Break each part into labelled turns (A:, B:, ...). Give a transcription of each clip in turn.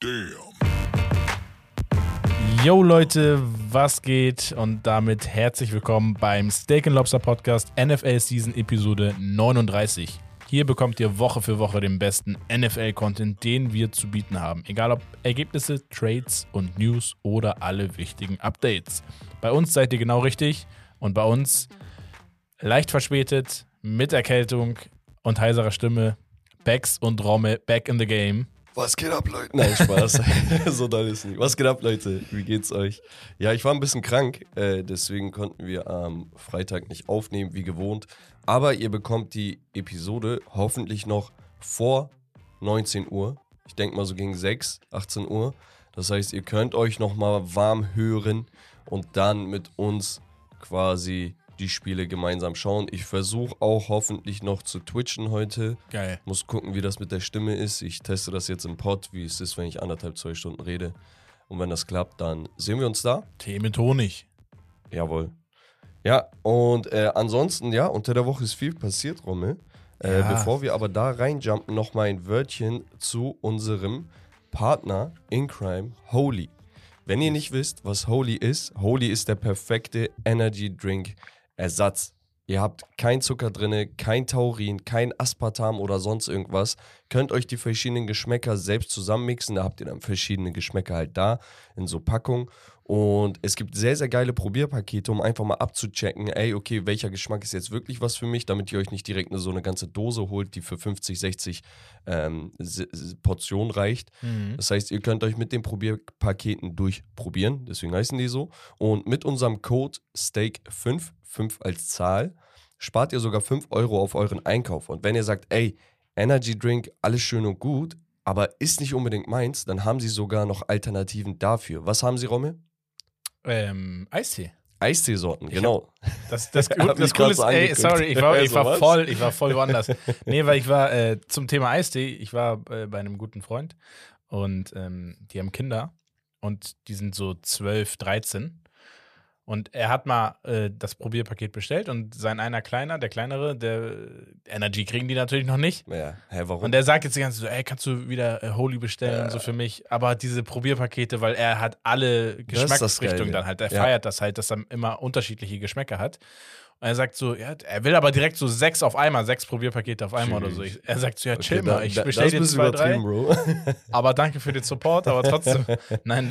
A: Damn.
B: Yo Leute, was geht? Und damit herzlich willkommen beim Steak Lobster Podcast NFL Season Episode 39. Hier bekommt ihr Woche für Woche den besten NFL-Content, den wir zu bieten haben. Egal ob Ergebnisse, Trades und News oder alle wichtigen Updates. Bei uns seid ihr genau richtig und bei uns leicht verspätet, mit Erkältung und heiserer Stimme, Bex und Romme back in the game.
C: Was geht ab, Leute? Nein, Spaß. so doll ist nicht. Was geht ab, Leute? Wie geht's euch? Ja, ich war ein bisschen krank, äh, deswegen konnten wir am Freitag nicht aufnehmen, wie gewohnt. Aber ihr bekommt die Episode hoffentlich noch vor 19 Uhr. Ich denke mal so gegen 6, 18 Uhr. Das heißt, ihr könnt euch nochmal warm hören und dann mit uns quasi die Spiele gemeinsam schauen. Ich versuche auch hoffentlich noch zu twitchen heute.
B: Geil.
C: Muss gucken, wie das mit der Stimme ist. Ich teste das jetzt im Pod, wie es ist, wenn ich anderthalb, zwei Stunden rede. Und wenn das klappt, dann sehen wir uns da.
B: Tee mit Honig.
C: Jawohl. Ja, und äh, ansonsten, ja, unter der Woche ist viel passiert, Rommel. Äh,
B: Ja.
C: Bevor wir aber da reinjumpen, noch mal ein Wörtchen zu unserem Partner in Crime, Holy. Wenn ihr nicht wisst, was Holy ist, Holy ist der perfekte Energy Drink Ersatz. Ihr habt kein Zucker drin, kein Taurin, kein Aspartam oder sonst irgendwas. Könnt euch die verschiedenen Geschmäcker selbst zusammenmixen. Da habt ihr dann verschiedene Geschmäcker halt da in so Packungen. Und es gibt sehr, sehr geile Probierpakete, um einfach mal abzuchecken, ey, okay, welcher Geschmack ist jetzt wirklich was für mich, damit ihr euch nicht direkt eine, so eine ganze Dose holt, die für 50, 60 ähm, Portionen reicht.
B: Mhm.
C: Das heißt, ihr könnt euch mit den Probierpaketen durchprobieren, deswegen heißen die so. Und mit unserem Code STEAK5, 5 als Zahl, spart ihr sogar 5 Euro auf euren Einkauf. Und wenn ihr sagt, ey, Energy Drink, alles schön und gut, aber ist nicht unbedingt meins, dann haben sie sogar noch Alternativen dafür. Was haben sie, Rommel?
B: Ähm, Eistee.
C: Eistee-Sorten, genau.
B: Das, das, das
C: mich
B: Coole ist,
C: so
B: ey, sorry, ich war, ich war voll, ich war voll woanders. nee, weil ich war äh, zum Thema Eistee, ich war äh, bei einem guten Freund und ähm, die haben Kinder und die sind so 12, 13. Und er hat mal äh, das Probierpaket bestellt und sein einer Kleiner, der Kleinere, der Energy kriegen die natürlich noch nicht.
C: Ja, hä, warum?
B: Und der sagt jetzt die ganze Zeit so, ey, kannst du wieder äh, Holy bestellen und so für mich. Aber diese Probierpakete, weil er hat alle Geschmacksrichtungen dann halt. Er
C: Ja.
B: feiert das halt, dass er immer unterschiedliche Geschmäcker hat. Und er sagt so, ja, er will aber direkt so sechs auf einmal, sechs Probierpakete auf einmal oder so. Ich, er sagt so, ja, chill
C: Okay,
B: mal, ich
C: da-
B: bestell
C: das
B: dir zwei, drei.
C: übertrieben, Bro.
B: Aber danke für den Support, aber trotzdem. nein,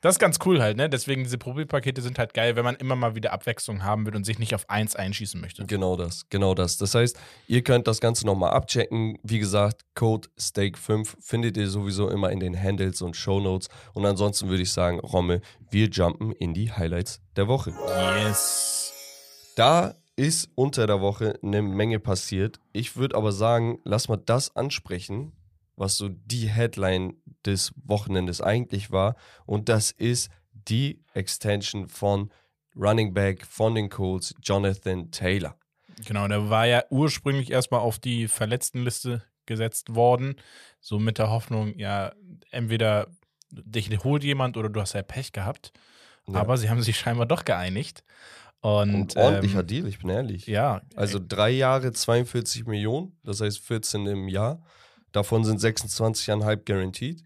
B: das ist ganz cool halt, ne? Deswegen, diese Probierpakete sind halt geil, wenn man immer mal wieder Abwechslung haben will und sich nicht auf eins einschießen möchte.
C: Genau das, genau das. Das heißt, ihr könnt das Ganze nochmal abchecken. Wie gesagt, Code STEAK5 findet ihr sowieso immer in den Handles und Shownotes. Und ansonsten würde ich sagen, Romme, wir jumpen in die Highlights der Woche.
B: Yes.
C: Da ist unter der Woche eine Menge passiert. Ich würde aber sagen, lass mal das ansprechen, was so die Headline des Wochenendes eigentlich war. Und das ist die Extension von Running Back von den Colts, Jonathan Taylor.
B: Genau, der war ja ursprünglich erstmal auf die Verletztenliste gesetzt worden. So mit der Hoffnung, ja, entweder dich holt jemand oder du hast ja Pech gehabt.
C: Ja.
B: Aber sie haben sich scheinbar doch geeinigt. Und,
C: Und ordentlicher
B: ähm,
C: Deal, ich bin ehrlich.
B: Ja,
C: Also drei Jahre 42 Millionen, das heißt 14 im Jahr. Davon sind 26,5 guaranteed,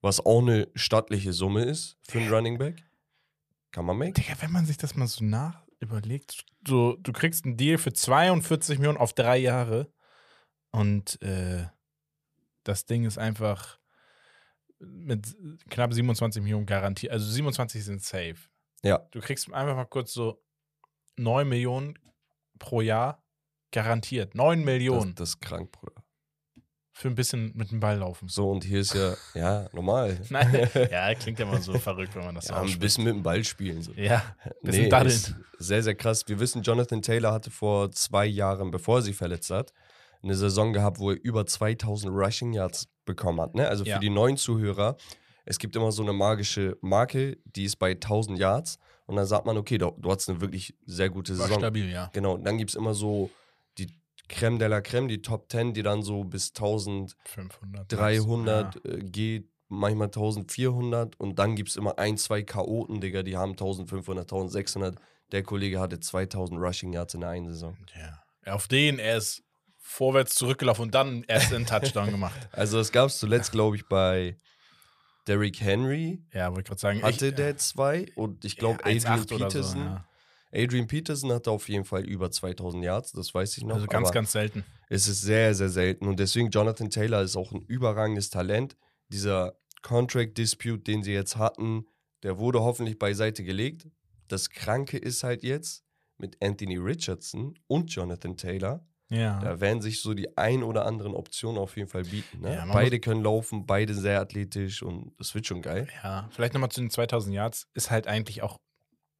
C: was auch eine stattliche Summe ist für einen Running Back. Kann man make.
B: Digga, wenn man sich das mal so nach überlegt, so, du kriegst einen Deal für 42 Millionen auf drei Jahre und äh, das Ding ist einfach mit knapp 27 Millionen garantiert. Also 27 sind safe.
C: Ja.
B: Du kriegst einfach mal kurz so 9 Millionen pro Jahr garantiert. 9
C: Das,
B: Millionen
C: das ist krank, Bruder.
B: Für ein bisschen mit dem Ball laufen.
C: So, und hier ist ja, ja, normal.
B: Nein, ja, klingt ja immer so verrückt, wenn man das so
C: Ja, ein bisschen mit dem Ball spielen. So.
B: Ja, bisschen daddeln.
C: ist sehr, sehr krass. Wir wissen, Jonathan Taylor hatte vor zwei Jahren, bevor er sich verletzt hat, eine Saison gehabt, wo er über 2000 Rushing Yards bekommen hat. Ne? Also für
B: Ja.
C: die neuen Zuhörer, es gibt immer so eine magische Marke, die ist bei 1000 Yards. Und dann sagt man, okay, du, du hattest eine wirklich sehr gute
B: war
C: Saison.
B: stabil, ja.
C: Genau, und dann gibt es immer so Creme de la Creme, die Top 10, die dann so bis 1300
B: 500. Ja.
C: äh, geht, manchmal 1400 und dann gibt es immer ein, zwei Chaoten, Digga, die haben 1500, 1600. Der Kollege hatte 2000 Rushing Yards in der einen Saison.
B: Ja. Auf den, er ist vorwärts zurückgelaufen und dann erst einen Touchdown gemacht.
C: Also das gab es zuletzt, glaube ich, bei Derrick Henry
B: Ja, wollte ich gerade sagen.
C: hatte
B: ich,
C: der zwei und ich glaube
B: ja,
C: Adrian
B: 1,8 oder so,
C: Peterson.
B: ja.
C: Adrian Peterson hatte auf jeden Fall über 2000 Yards, das weiß ich noch.
B: Also ganz, ganz selten.
C: es ist sehr, sehr selten und deswegen Jonathan Taylor ist auch ein überragendes Talent. Dieser Contract Dispute, den sie jetzt hatten, der wurde hoffentlich beiseite gelegt. Das Kranke ist halt jetzt mit Anthony Richardson und Jonathan Taylor.
B: Ja.
C: Da werden sich so die ein oder anderen Optionen auf jeden Fall bieten. Ne?
B: Ja,
C: beide können laufen, beide sehr athletisch und das wird schon geil.
B: Ja, vielleicht nochmal zu den 2000 Yards. Ist halt eigentlich auch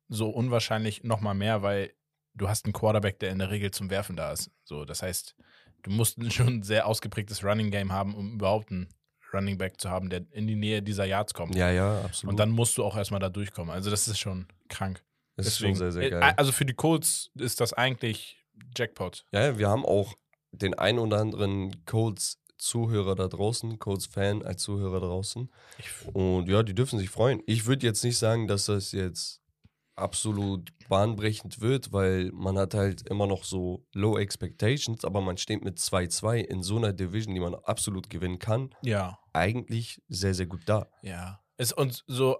B: so unwahrscheinlich nochmal mehr, weil du hast einen Quarterback, der in der Regel zum Werfen da ist. So, das heißt, du musst schon ein sehr ausgeprägtes Running Game haben, um überhaupt einen Running Back zu haben, der in die Nähe dieser Yards kommt.
C: Ja, ja, absolut.
B: Und dann musst du auch erstmal da durchkommen. Also, das ist schon krank.
C: das ist
B: Deswegen,
C: schon sehr, sehr
B: äh,
C: geil.
B: Also, für die Colts ist das eigentlich Jackpot.
C: Ja, ja, wir haben auch den ein oder anderen Colts-Zuhörer da draußen, Colts-Fan als Zuhörer draußen. Und ja, die dürfen sich freuen. Ich würde jetzt nicht sagen, dass das jetzt absolut bahnbrechend wird, weil man hat halt immer noch so Low Expectations, aber man steht mit 2-2 in so einer Division, die man absolut gewinnen kann,
B: ja,
C: eigentlich sehr, sehr gut da.
B: ja. Ist uns so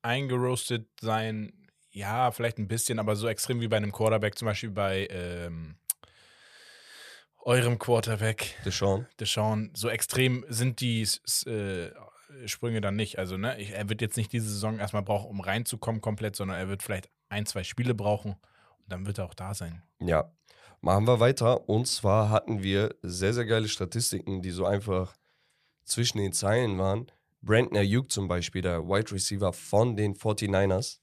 B: eingeroastet sein, ja, vielleicht ein bisschen, aber so extrem wie bei einem Quarterback, zum Beispiel bei ähm, eurem Quarterback,
C: Deshaun.
B: Deshaun, so extrem sind die äh, Sprünge dann nicht. Also, ne, ich, er wird jetzt nicht diese Saison erstmal brauchen, um reinzukommen komplett, sondern er wird vielleicht ein, zwei Spiele brauchen und dann wird er auch da sein.
C: Ja, machen wir weiter. Und zwar hatten wir sehr, sehr geile Statistiken, die so einfach zwischen den Zeilen waren. Brandon Ayuk zum Beispiel, der Wide Receiver von den 49ers,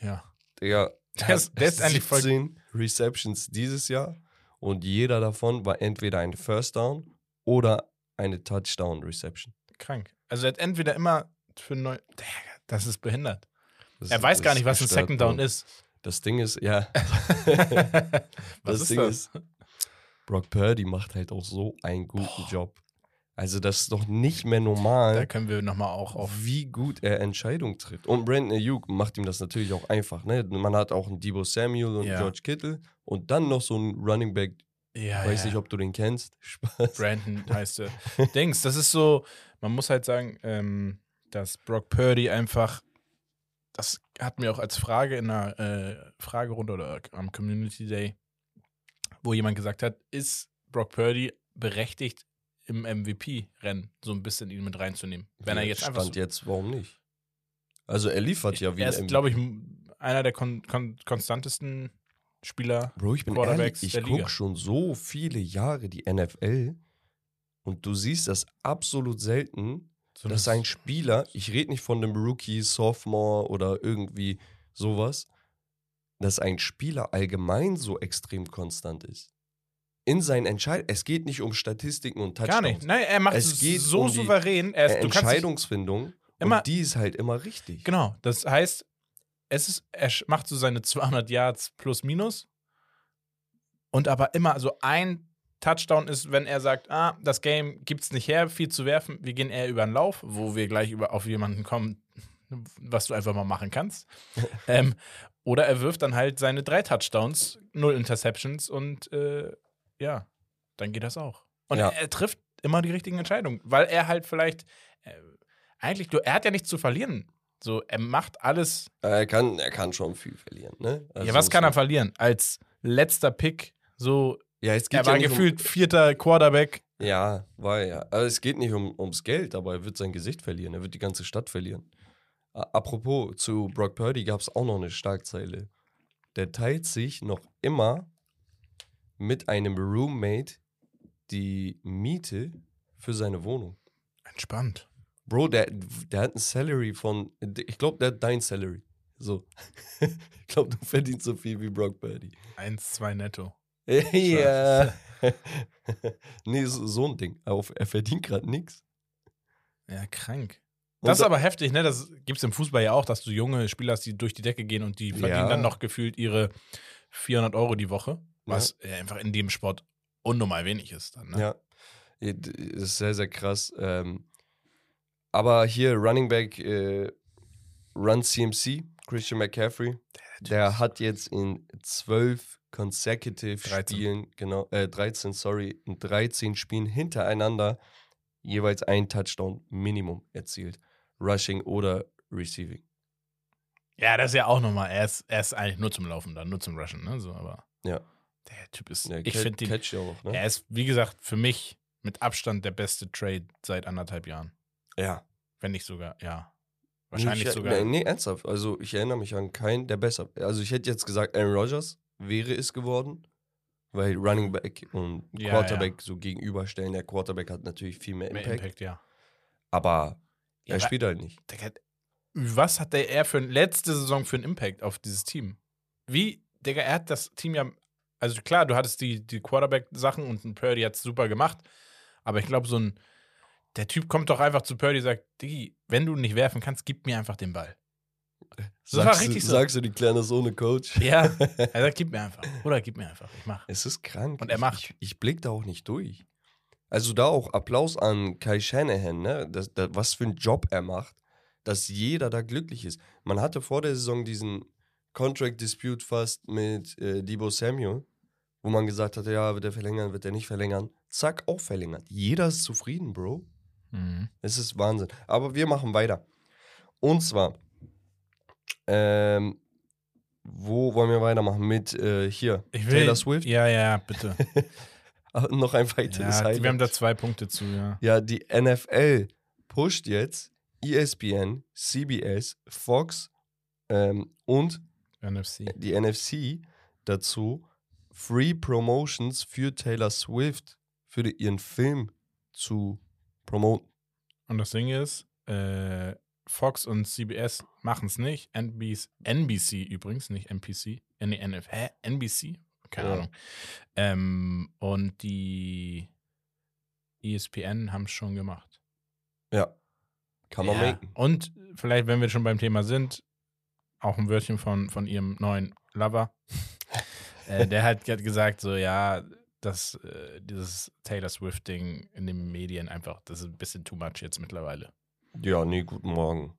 B: Ja. ist eigentlich voll-
C: 17 Receptions dieses Jahr und jeder davon war entweder ein First Down oder eine Touchdown Reception.
B: Krank. Also er hat entweder immer für neu. Das ist behindert.
C: Das
B: Er weiß gar nicht, was ein Second Down ist.
C: Das Ding ist, ja,
B: was
C: das
B: ist
C: Ding
B: das?
C: ist, Brock Purdy macht halt auch so einen guten Job. Also das ist doch nicht mehr normal.
B: Da können wir nochmal auch auf.
C: wie gut er Entscheidungen trifft. Und Brandon Ayuk macht ihm das natürlich auch einfach. Ne? Man hat auch einen Debo Samuel und
B: Ja.
C: George Kittle und dann noch so einen Running Back.
B: Ja,
C: Weiß
B: ja.
C: nicht, ob du den kennst. Spaß.
B: Brandon heißt er. Dings, das ist so, man muss halt sagen, ähm, dass Brock Purdy einfach, das hatten wir auch als Frage in einer äh, Fragerunde oder am Community Day, wo jemand gesagt hat, ist Brock Purdy berechtigt im MVP-Rennen so ein bisschen ihn mit reinzunehmen? Wenn er jetzt
C: Stand
B: einfach so,
C: jetzt, warum nicht? Also er liefert ja wie
B: er ist, glaube ich, einer der kon kon konstantesten Spieler.
C: Bro, ich bin ehrlich, ich gucke schon so viele Jahre die NFL und du siehst das absolut selten,
B: So
C: dass ein Spieler, ich rede nicht von einem Rookie, Sophomore oder irgendwie sowas, dass ein Spieler allgemein so extrem konstant ist. In seinen Entscheidungen. Es geht nicht um Statistiken und Touchdowns.
B: Gar nicht. Nein, er macht
C: Es
B: so
C: um die,
B: souverän. Er ist,
C: Entscheidungsfindung.
B: immer-
C: und die ist halt immer richtig.
B: Genau, das heißt, es ist, er macht so seine 200 Yards plus minus und aber immer so ein Touchdown ist, wenn er sagt, ah, das Game gibt's nicht her, viel zu werfen, wir gehen eher über den Lauf, wo wir gleich über, auf jemanden kommen, was du einfach mal machen kannst. ähm, oder er wirft dann halt seine drei Touchdowns, null Interceptions und äh, ja, dann geht das auch. Und
C: Ja.
B: er, er trifft immer die richtigen Entscheidungen, weil er halt vielleicht äh, eigentlich, du, er hat ja nichts zu verlieren. So, er macht alles.
C: Er kann, er kann schon viel verlieren. Ne? Also
B: ja, was kann er verlieren? Als letzter Pick, so,
C: Ja, es geht
B: er war
C: ja
B: gefühlt vierter Quarterback.
C: Um, ja, war er ja. Aber es geht nicht um, ums Geld, aber er wird sein Gesicht verlieren. Er wird die ganze Stadt verlieren. Apropos, zu Brock Purdy gab es auch noch eine Starkzeile. Der teilt sich noch immer mit einem Roommate die Miete für seine Wohnung.
B: Entspannt.
C: Bro, der, der hat ein Salary von, ich glaube, der hat dein Salary. So. ich glaube, du verdienst so viel wie Brock Purdy.
B: Eins, zwei netto.
C: ja. nee, so, so ein Ding. Er verdient gerade nichts.
B: Ja, krank. Das ist aber heftig, ne? Das gibt es im Fußball ja auch, dass du junge Spieler hast, die durch die Decke gehen und die verdienen
C: Ja.
B: dann noch gefühlt ihre 400 Euro die Woche, was ja. einfach in dem Sport unnormal wenig ist. Dann, ne?
C: Ja, Ja, d- ist sehr, sehr krass. Ähm, aber hier Running Back äh, Run CMC, Christian McCaffrey, der hat jetzt in zwölf consecutive
B: 13.
C: Spielen, genau, äh, 13, sorry, in 13 Spielen hintereinander jeweils ein Touchdown Minimum erzielt. Rushing oder Receiving.
B: Ja, das ist ja auch nochmal. Er ist, er ist eigentlich nur zum Laufen da, nur zum Rushen, ne? So, aber
C: Ja.
B: der Typ ist.
C: Ja,
B: ich finde ihn.
C: Auch, ne?
B: Er ist, wie gesagt, für mich mit Abstand der beste Trade seit anderthalb Jahren.
C: Ja.
B: Wenn nicht sogar, ja. Wahrscheinlich
C: ich,
B: sogar.
C: Nee, nee, ernsthaft. Also ich erinnere mich an keinen, der besser. Also ich hätte jetzt gesagt, Aaron Rodgers wäre es geworden, weil Running Back und
B: Ja,
C: Quarterback so gegenüberstellen. Der Quarterback hat natürlich viel mehr
B: Mehr
C: Impact,
B: Impact, ja.
C: aber
B: Ja,
C: er spielt halt nicht.
B: Digga, was hat der er für letzte Saison für einen Impact auf dieses Team? Wie, Digga, er hat das Team ja, also klar, du hattest die, die Quarterback-Sachen und ein Purdy hat es super gemacht, aber ich glaube, so ein, der Typ kommt doch einfach zu Purdy und sagt, Diggi, wenn du nicht werfen kannst, gib mir einfach den Ball. Das war
C: sagst,
B: richtig
C: du,
B: so.
C: sagst du die kleine Sohne Coach?
B: Ja, er sagt, gib mir einfach. Oder gib mir einfach, ich mach.
C: Es ist krank.
B: Und er macht.
C: Ich, ich blick da auch nicht durch. Also da auch Applaus an Kai Shanahan, ne? Das, das, was für einen Job er macht, dass jeder da glücklich ist. Man hatte vor der Saison diesen Contract Dispute fast mit äh, Debo Samuel, wo man gesagt hatte, ja, wird er verlängern, wird er nicht verlängern. Zack, auch verlängert. Jeder ist zufrieden, Bro.
B: Mhm.
C: Es ist Wahnsinn. Aber wir machen weiter. Und zwar, ähm, wo wollen wir weitermachen? Mit äh, hier,
B: will,
C: Taylor Swift.
B: Ja, ja, bitte.
C: Ah, Noch ein weiteres
B: ja,
C: Highlight.
B: wir haben da zwei Punkte zu, ja.
C: Ja, die NFL pusht jetzt ESPN, CBS, Fox ähm, und
B: NFC.
C: die NFC dazu, Free Promotions für Taylor Swift für ihren Film zu promoten.
B: Und das Ding ist, äh, Fox und CBS machen es nicht. NBC, NBC übrigens, nicht NPC. Nee, NF, hä? NBC? Keine
C: Ja.
B: Ahnung. Ähm, und die ESPN haben es schon gemacht.
C: Ja. Kann man
B: Ja.
C: machen.
B: Und vielleicht, wenn wir schon beim Thema sind, auch ein Wörtchen von, von ihrem neuen Lover. äh, der hat gesagt, so, ja, dass äh, dieses Taylor Swift-Ding in den Medien einfach, das ist ein bisschen too much jetzt mittlerweile.
C: Ja, nee, guten Morgen.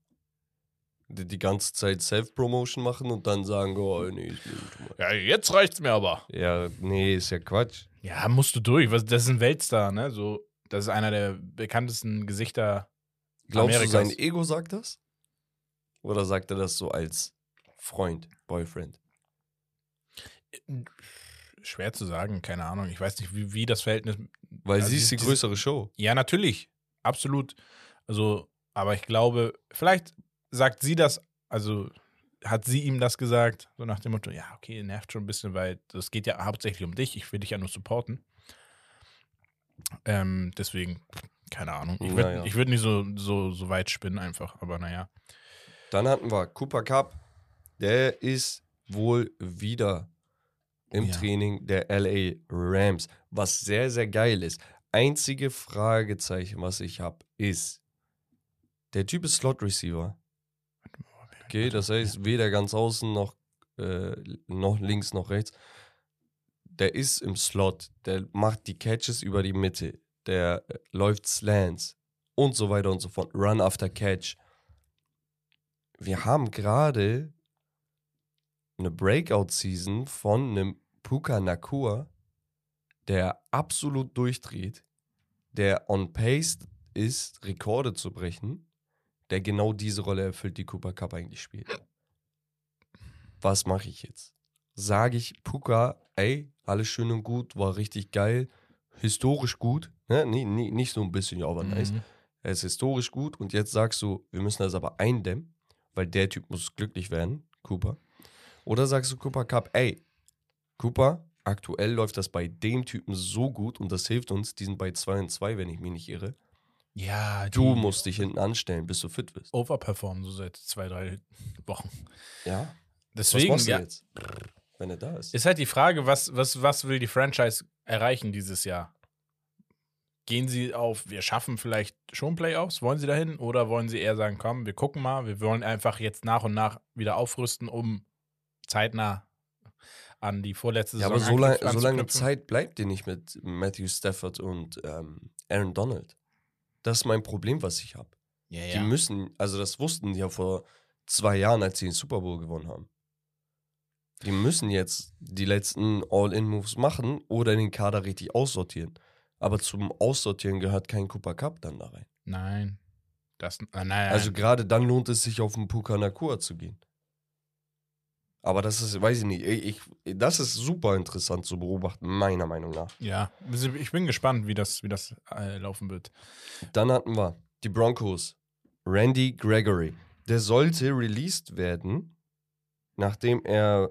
C: Die, die ganze Zeit Self-Promotion machen und dann sagen, oh, nee, ist mir nicht mal.
B: Ja, jetzt reicht's mir aber.
C: Ja, nee, ist ja Quatsch.
B: Ja, musst du durch. Was, das ist ein Weltstar, ne? So, das ist einer der bekanntesten Gesichter.
C: Glaubst
B: Amerikas.
C: du, sein Ego sagt das? Oder sagt er das so als Freund, Boyfriend?
B: Schwer zu sagen, keine Ahnung. Ich weiß nicht, wie, wie das Verhältnis.
C: Weil
B: Also
C: sie ist die größere Show.
B: Ja, natürlich. Absolut. Also, aber ich glaube, vielleicht sagt sie das, also hat sie ihm das gesagt, so nach dem Motto, ja, okay, nervt schon ein bisschen, weil es geht ja hauptsächlich um dich, ich will dich ja nur supporten. Ähm, deswegen, keine Ahnung. Ich würde
C: Naja.
B: würd nicht so, so, so weit spinnen einfach, aber naja.
C: Dann hatten wir Cooper Cup. Der ist wohl wieder im
B: Ja.
C: Training der LA Rams. Was sehr, sehr geil ist. Einzige Fragezeichen, was ich habe, ist, der Typ ist Slot Receiver. Okay, das heißt, weder ganz außen noch, äh, noch links noch rechts. Der ist im Slot, der macht die Catches über die Mitte, der äh, läuft Slants und so weiter und so fort. Run after Catch. Wir haben gerade eine Breakout-Season von einem Puka Nakua, der absolut durchdreht, der on pace ist, Rekorde zu brechen, der genau diese Rolle erfüllt, die Cooper Cup eigentlich spielt. Was mache ich jetzt? Sage ich Puka, ey, alles schön und gut, war richtig geil, historisch gut, ne? nee, nee, nicht so ein bisschen, ja, aber nice.
B: Mhm.
C: Er ist historisch gut und jetzt sagst du, wir müssen das aber eindämmen, weil der Typ muss glücklich werden, Cooper. Oder sagst du Cooper Cup, ey, Cooper, aktuell läuft das bei dem Typen so gut und das hilft uns, die sind bei 2 und 2, wenn ich mich nicht irre.
B: Ja,
C: Du musst dich hinten anstellen, bis du fit bist.
B: overperformen so seit zwei, drei Wochen.
C: Ja. Was
B: Deswegen,
C: du
B: ja,
C: jetzt, wenn er da ist?
B: Ist halt die Frage, was, was, was will die Franchise erreichen dieses Jahr? Gehen sie auf, wir schaffen vielleicht schon Playoffs? Wollen sie dahin? Oder wollen sie eher sagen, komm, wir gucken mal, wir wollen einfach jetzt nach und nach wieder aufrüsten, um zeitnah an die vorletzte
C: ja,
B: Saison
C: aber so, lang, so lange? Zeit bleibt dir nicht mit Matthew Stafford und ähm, Aaron Donald. Das ist mein Problem, was ich habe.
B: Ja,
C: Die
B: ja.
C: müssen, also das wussten die ja vor zwei Jahren, als sie den Super Bowl gewonnen haben. Die müssen jetzt die letzten All-In-Moves machen oder den Kader richtig aussortieren. Aber zum Aussortieren gehört kein Cooper Cup dann da rein.
B: Nein. Das, äh, naja,
C: Also gerade dann lohnt es sich, auf den Puka Nakua zu gehen. Aber das ist, weiß ich nicht, ich, ich, das ist super interessant zu beobachten, meiner Meinung nach.
B: ja, ich bin gespannt, wie das, wie das äh, laufen wird.
C: Dann hatten wir die Broncos. Randy Gregory. Der sollte released werden, nachdem er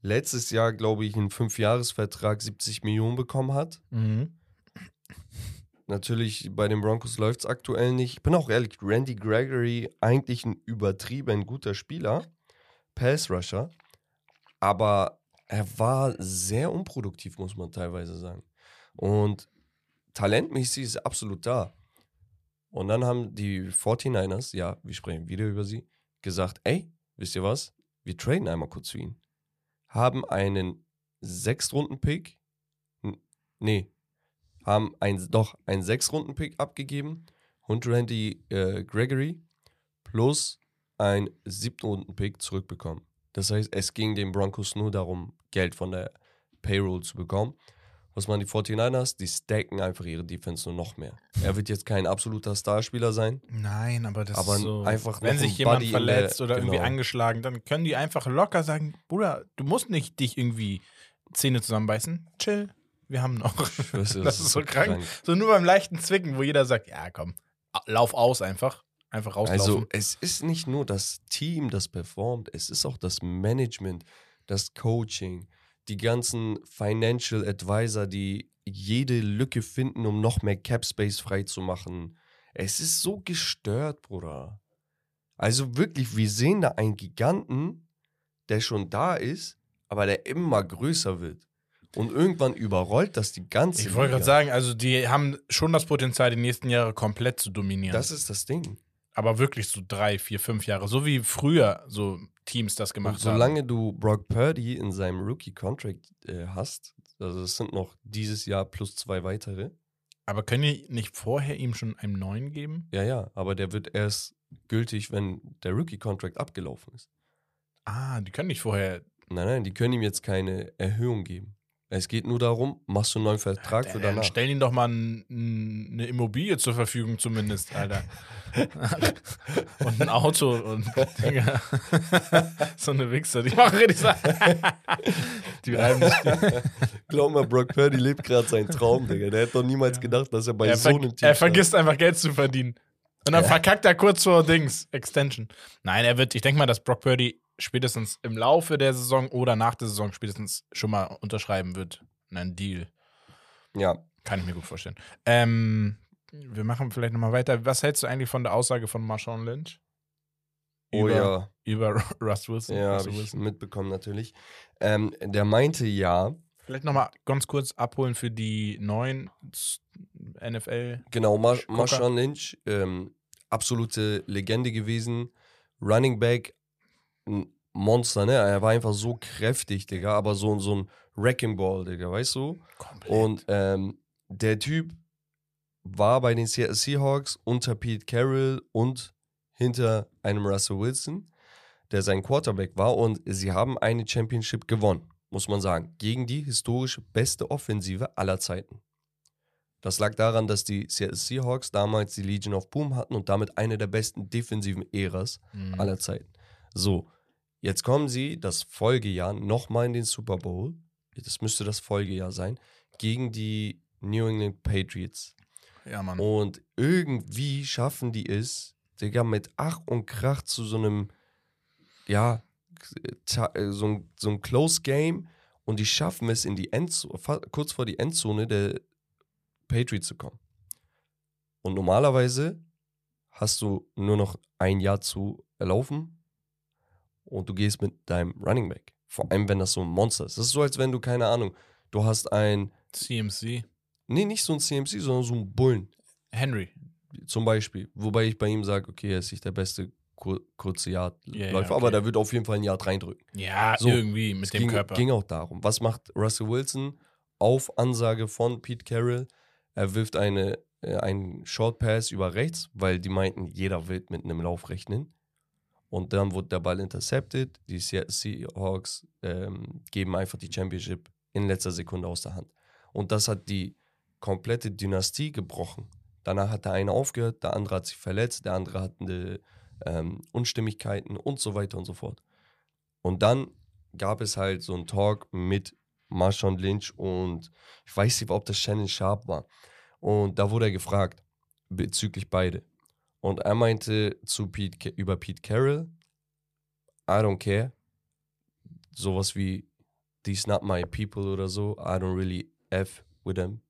C: letztes Jahr, glaube ich, einen Fünfjahresvertrag 70 Millionen bekommen hat.
B: Mhm.
C: Natürlich, bei den Broncos läuft es aktuell nicht. Ich bin auch ehrlich, Randy Gregory, eigentlich ein übertrieben guter Spieler, Pass-Rusher, aber er war sehr unproduktiv, muss man teilweise sagen. Und talentmäßig ist er absolut da. Und dann haben die 49ers, ja, wir sprechen wieder über sie, gesagt, ey, wisst ihr was? Wir traden einmal kurz für ihn. Haben einen Sechstrunden-Pick, n- nee, haben ein, doch einen Sechs-Runden-Pick abgegeben und Randy äh, Gregory plus ein Siebten-Runden-Pick zurückbekommen. Das heißt, es ging den Broncos nur darum, Geld von der Payroll zu bekommen. Was man die 49ers, die stacken einfach ihre Defense nur noch mehr. Er wird jetzt kein absoluter Starspieler sein.
B: Nein, aber das
C: Aber
B: ist so.
C: einfach
B: wenn sich
C: ein
B: jemand
C: Buddy in der-
B: verletzt oder irgendwie
C: genau.
B: angeschlagen, dann können die einfach locker sagen, Bruder, du musst nicht dich irgendwie Zähne zusammenbeißen. Chill, wir haben noch.
C: Das
B: Das ist so krank. So nur beim leichten Zwicken, wo jeder sagt, ja komm, lauf aus einfach. Einfach rauslaufen.
C: Also es ist nicht nur das Team, das performt, es ist auch das Management, das Coaching, die ganzen Financial Advisor, die jede Lücke finden, um noch mehr Cap Space freizumachen. Es ist so gestört, Bruder. Also wirklich, wir sehen da einen Giganten, der schon da ist, aber der immer größer wird. Und irgendwann überrollt das die ganze
B: ich wollte gerade sagen, also die haben schon das Potenzial, die nächsten Jahre komplett zu dominieren.
C: Das ist das Ding.
B: Aber wirklich so drei, vier, fünf Jahre. So wie früher so Teams das
C: Und
B: gemacht haben.
C: solange du Brock Purdy in seinem Rookie-Contract äh, hast, also es sind noch dieses Jahr plus zwei weitere,
B: Aber können die nicht vorher ihm schon einen neuen geben?
C: ja, ja, aber der wird erst gültig, wenn der Rookie-Contract abgelaufen ist.
B: Ah, die können nicht vorher.
C: Nein, nein, die können ihm jetzt keine Erhöhung geben. Es geht nur darum, machst du einen neuen Vertrag für
B: Dann
C: danach.
B: stellen ihnen doch mal ein, ein, eine Immobilie zur Verfügung, zumindest, Alter. und ein Auto und Digga. so eine Wichser, die machen richtig so. die reiben nicht.
C: Glaub mal, Brock Purdy lebt gerade seinen Traum, Digga. Der hätte doch niemals gedacht, dass er bei
B: Er,
C: so einem Team
B: er vergisst einfach Geld zu verdienen. Und dann verkackt er kurz vor Dings, Extension. Nein, er wird, ich denke mal, dass Brock Purdy spätestens im Laufe der Saison oder nach der Saison spätestens schon mal unterschreiben wird. Einen Deal.
C: Ja,
B: Kann ich mir gut vorstellen. Ähm, wir machen vielleicht nochmal weiter. Was hältst du eigentlich von der Aussage von Marshawn Lynch?
C: oh
B: über,
C: ja.
B: Über Russ Wilson?
C: Ja, habe ich
B: Wilson?
C: mitbekommen natürlich. Ähm, der meinte ja,
B: Vielleicht nochmal ganz kurz abholen für die neuen NFL.
C: Genau, Mar. Marshawn Lynch, ähm, absolute Legende gewesen. Running Back, ein Monster, ne? Er war einfach so kräftig, Digga, aber so, so ein Wrecking Ball, Digga, weißt du?
B: Komplett.
C: Und ähm, der Typ war bei den Seattle Seahawks unter Pete Carroll und hinter einem Russell Wilson, der sein Quarterback war. Und sie haben eine Championship gewonnen, muss man sagen, gegen die historisch beste Offensive aller Zeiten. Das lag daran, dass die Seattle Seahawks damals die Legion of Boom hatten und damit eine der besten defensiven Äras
B: Mhm.
C: aller Zeiten. So, jetzt kommen sie das Folgejahr nochmal in den Super Bowl. Das müsste das Folgejahr sein. Gegen die New England Patriots.
B: Ja, Mann.
C: Und irgendwie schaffen die es, Digga, mit Ach und Krach zu so einem, ja, äh, so ein, so ein Close Game. Und die schaffen es in die Endzone, kurz vor die Endzone der Patriots zu kommen. Und normalerweise hast du nur noch ein Jahr zu erlaufen und du gehst mit deinem Running Back. Vor allem, wenn das so ein Monster ist. Das ist so, als wenn du, keine Ahnung, du hast ein,
B: CMC.
C: nee, nicht so ein CMC, sondern so ein Bullen
B: Henry.
C: zum Beispiel. Wobei ich bei ihm sage, okay, er ist nicht der beste kur kurze Yardläufer,
B: ja, okay.
C: aber der wird auf jeden Fall ein Yard reindrücken.
B: Ja,
C: So,
B: irgendwie mit dem
C: ging,
B: Körper.
C: ging auch darum. Was macht Russell Wilson auf Ansage von Pete Carroll? Er wirft eine, äh, einen Short Pass über rechts, weil die meinten, jeder will mit einem Lauf rechnen. Und dann wurde der Ball intercepted. Die Seahawks ähm, geben einfach die Championship in letzter Sekunde aus der Hand. Und das hat die komplette Dynastie gebrochen. Danach hat der eine aufgehört, der andere hat sich verletzt, der andere hatte ähm, Unstimmigkeiten und so weiter und so fort. Und dann gab es halt so einen Talk mit Marshawn Lynch und ich weiß nicht, ob das Shannon Sharp war. Und da wurde er gefragt bezüglich beide. Und er meinte zu Pete, über Pete Carroll, I don't care. Sowas wie, these not my people oder so. I don't really F with them.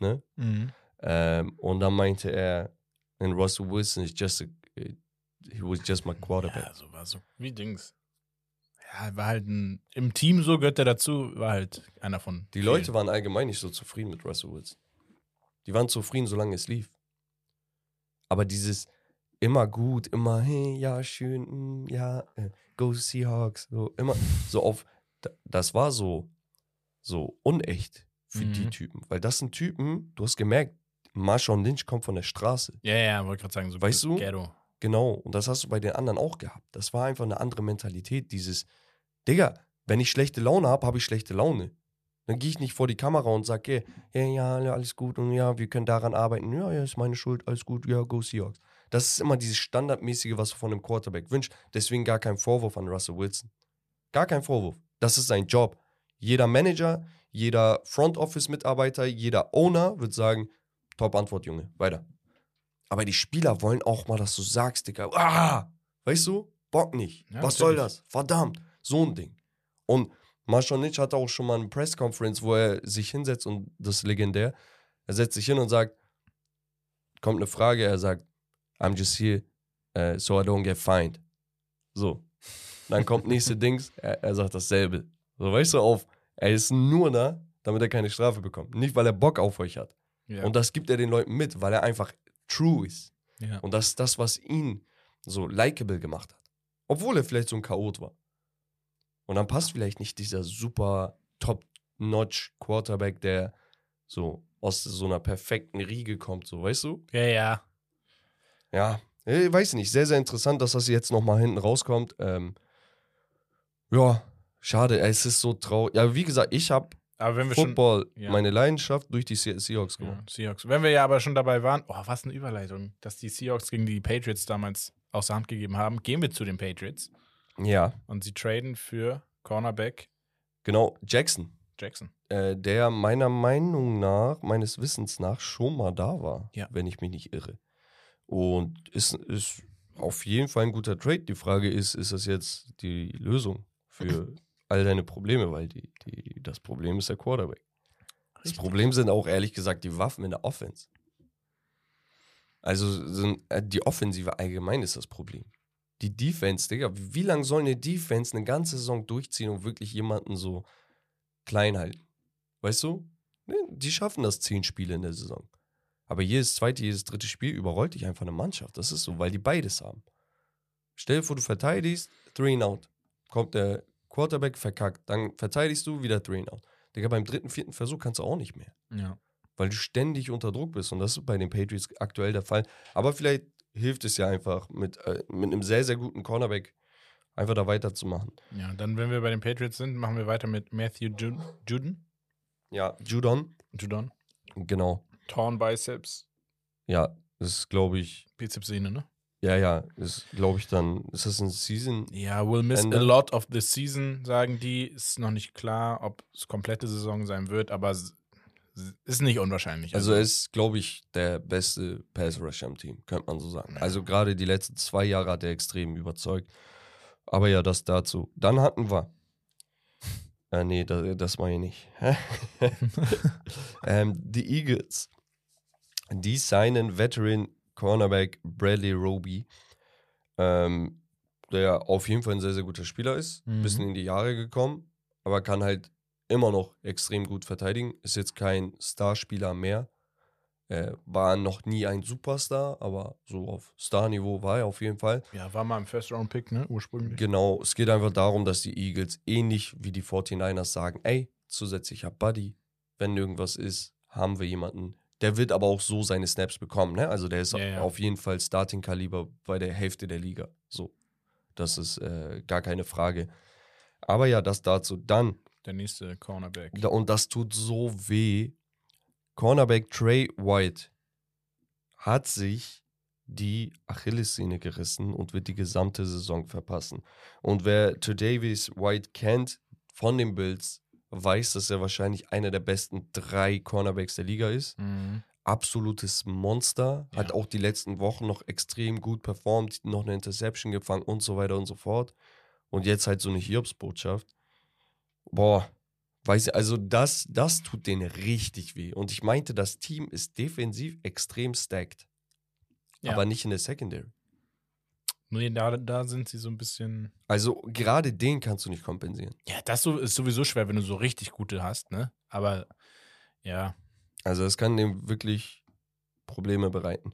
C: Ne?
B: Mhm.
C: Ähm, und dann meinte er, and Russell Wilson is just a, he was just my quarterback.
B: Ja, so war so wie Dings. Ja, war halt ein, im Team so gehört er dazu, war halt einer von.
C: Die Leute waren allgemein nicht so zufrieden mit Russell Wilson. Die waren zufrieden, solange es lief. Aber dieses immer gut, immer, hey, ja, schön, mm, ja, äh, go Seahawks, so immer, so auf, da- das war so, so unecht für die
B: Mhm.
C: Typen. Weil das sind Typen, du hast gemerkt, Marshawn Lynch kommt von der Straße.
B: Ja, ja, wollte gerade sagen, so
C: Weißt du?
B: Ghetto.
C: Genau, und das hast du bei den anderen auch gehabt. Das war einfach eine andere Mentalität, dieses, Digga, wenn ich schlechte Laune habe, habe ich schlechte Laune. Dann gehe ich nicht vor die Kamera und sage, ja, ja, ja, alles gut und ja, wir können daran arbeiten. Ja, ja, ist meine Schuld, alles gut, ja, go Seahawks. Das ist immer dieses Standardmäßige, was du von einem Quarterback wünschst. Deswegen gar kein Vorwurf an Russell Wilson. Gar kein Vorwurf. Das ist sein Job. Jeder Manager, jeder Front Office-Mitarbeiter, jeder Owner wird sagen, top Antwort, Junge, weiter. Aber die Spieler wollen auch mal, dass du sagst, Digga, ah, weißt du, Bock nicht.
B: Ja,
C: Was soll das? Verdammt, so ein Ding. Und Marshawn Lynch hatte auch schon mal eine Pressconference, wo er sich hinsetzt und das ist legendär. Er setzt sich hin und sagt, kommt eine Frage, er sagt, I'm just here uh, so I don't get fined. So. Dann kommt nächste Dings, er, er sagt dasselbe. So, weißt du, auf, er ist nur da, damit er keine Strafe bekommt. Nicht, weil er Bock auf euch hat.
B: Ja.
C: Und das gibt er den Leuten mit, weil er einfach true ist.
B: ja.
C: Und das ist das, was ihn so likable gemacht hat. Obwohl er vielleicht so ein Chaot war. Und dann passt vielleicht nicht dieser super top-notch Quarterback, der so aus so einer perfekten Riege kommt, so, weißt du?
B: ja, ja.
C: Ja, ich weiß nicht. Sehr, sehr interessant, dass das jetzt nochmal hinten rauskommt. Ähm, ja, schade. Es ist so traurig. Ja, wie gesagt, ich habe
B: wir schon.
C: Football,
B: ja.
C: meine Leidenschaft, durch die Se- Seahawks
B: Ja,
C: gemacht.
B: Seahawks. Wenn wir ja aber schon dabei waren, oh, was eine Überleitung, dass die Seahawks gegen die Patriots damals außer Hand gegeben haben, gehen wir zu den Patriots
C: Ja,
B: und sie traden für Cornerback
C: genau. Jackson,
B: Jackson.
C: äh, der meiner Meinung nach, meines Wissens nach, schon mal da war,
B: Ja.
C: wenn ich mich nicht irre. Und ist, ist auf jeden Fall ein guter Trade. Die Frage ist, ist das jetzt die Lösung für all deine Probleme? Weil die, die, das Problem ist der Quarterback. Das
B: Richtig.
C: Problem sind auch ehrlich gesagt die Waffen in der Offense. Also sind, äh, die Offensive allgemein ist das Problem. Die Defense, Digga, wie lange soll eine Defense eine ganze Saison durchziehen und wirklich jemanden so klein halten? Weißt du? Ne, Die schaffen das zehn Spiele in der Saison. Aber jedes zweite, jedes dritte Spiel überrollt dich einfach eine Mannschaft. Das ist so, weil die beides haben. Stell dir vor, du verteidigst, three and out. Kommt der Quarterback, verkackt. Dann verteidigst du, wieder three and out. Digga, beim dritten, vierten Versuch kannst du auch nicht mehr
B: Ja.
C: weil du ständig unter Druck bist. Und das ist bei den Patriots aktuell der Fall. Aber vielleicht hilft es ja einfach, mit, äh, mit einem sehr, sehr guten Cornerback einfach da weiterzumachen.
B: ja, dann, wenn wir bei den Patriots sind, machen wir weiter mit Matthew Jud Juden.
C: Ja, Judon,
B: Judon.
C: genau.
B: Torn Biceps.
C: Ja, das ist, glaube ich,
B: Bizepssehne, ne?
C: ja, ja, ist, glaube ich, dann, ist das ein Season?
B: Ja, will miss
C: Ende.
B: a lot of the season, sagen die. Ist noch nicht klar, ob es komplette Saison sein wird, aber ist nicht unwahrscheinlich.
C: Also er ist, glaube ich, der beste Pass-Rusher im Team, könnte man so sagen.
B: Ja.
C: Also gerade die letzten zwei Jahre hat er extrem überzeugt. Aber ja, das dazu. Dann hatten wir. Äh, nee, das, das mache ich nicht. ähm, die Eagles. Die signen Veteran Cornerback Bradley Roby, ähm, der auf jeden Fall ein sehr, sehr guter Spieler ist.
B: Mhm.
C: Bisschen in die Jahre gekommen, aber kann halt immer noch extrem gut verteidigen. Ist jetzt kein Starspieler mehr. Äh, war noch nie ein Superstar, aber so auf Starniveau war er auf jeden Fall.
B: ja, war mal im First-Round-Pick, ne? Ursprünglich.
C: Genau, es geht einfach darum, dass die Eagles ähnlich wie die 49ers sagen, ey, zusätzlicher Buddy, wenn irgendwas ist, haben wir jemanden. Der wird aber auch so seine Snaps bekommen, ne? Also der ist
B: Ja, ja.
C: auf jeden Fall Starting-Kaliber bei der Hälfte der Liga. So, das ist äh, gar keine Frage. Aber ja, das dazu. Dann,
B: Der nächste Cornerback.
C: und das tut so weh, Cornerback Trey White hat sich die Achillessehne gerissen und wird die gesamte Saison verpassen. Und wer Davis White kennt von den Bills, weiß, dass er wahrscheinlich einer der besten drei Cornerbacks der Liga ist.
B: Mhm.
C: Absolutes Monster. Hat
B: Ja.
C: auch die letzten Wochen noch extrem gut performt, noch eine Interception gefangen und so weiter und so fort. Und jetzt halt so eine Hiobsbotschaft. Boah, weiß ich, also das, das tut denen richtig weh. Und ich meinte, das Team ist defensiv extrem stacked.
B: Ja.
C: Aber nicht in der Secondary.
B: Nur da, da sind sie so ein bisschen.
C: Also gerade den kannst du nicht kompensieren.
B: Ja, das ist sowieso schwer, wenn du so richtig gute hast, ne? Aber ja.
C: Also das kann dem wirklich Probleme bereiten.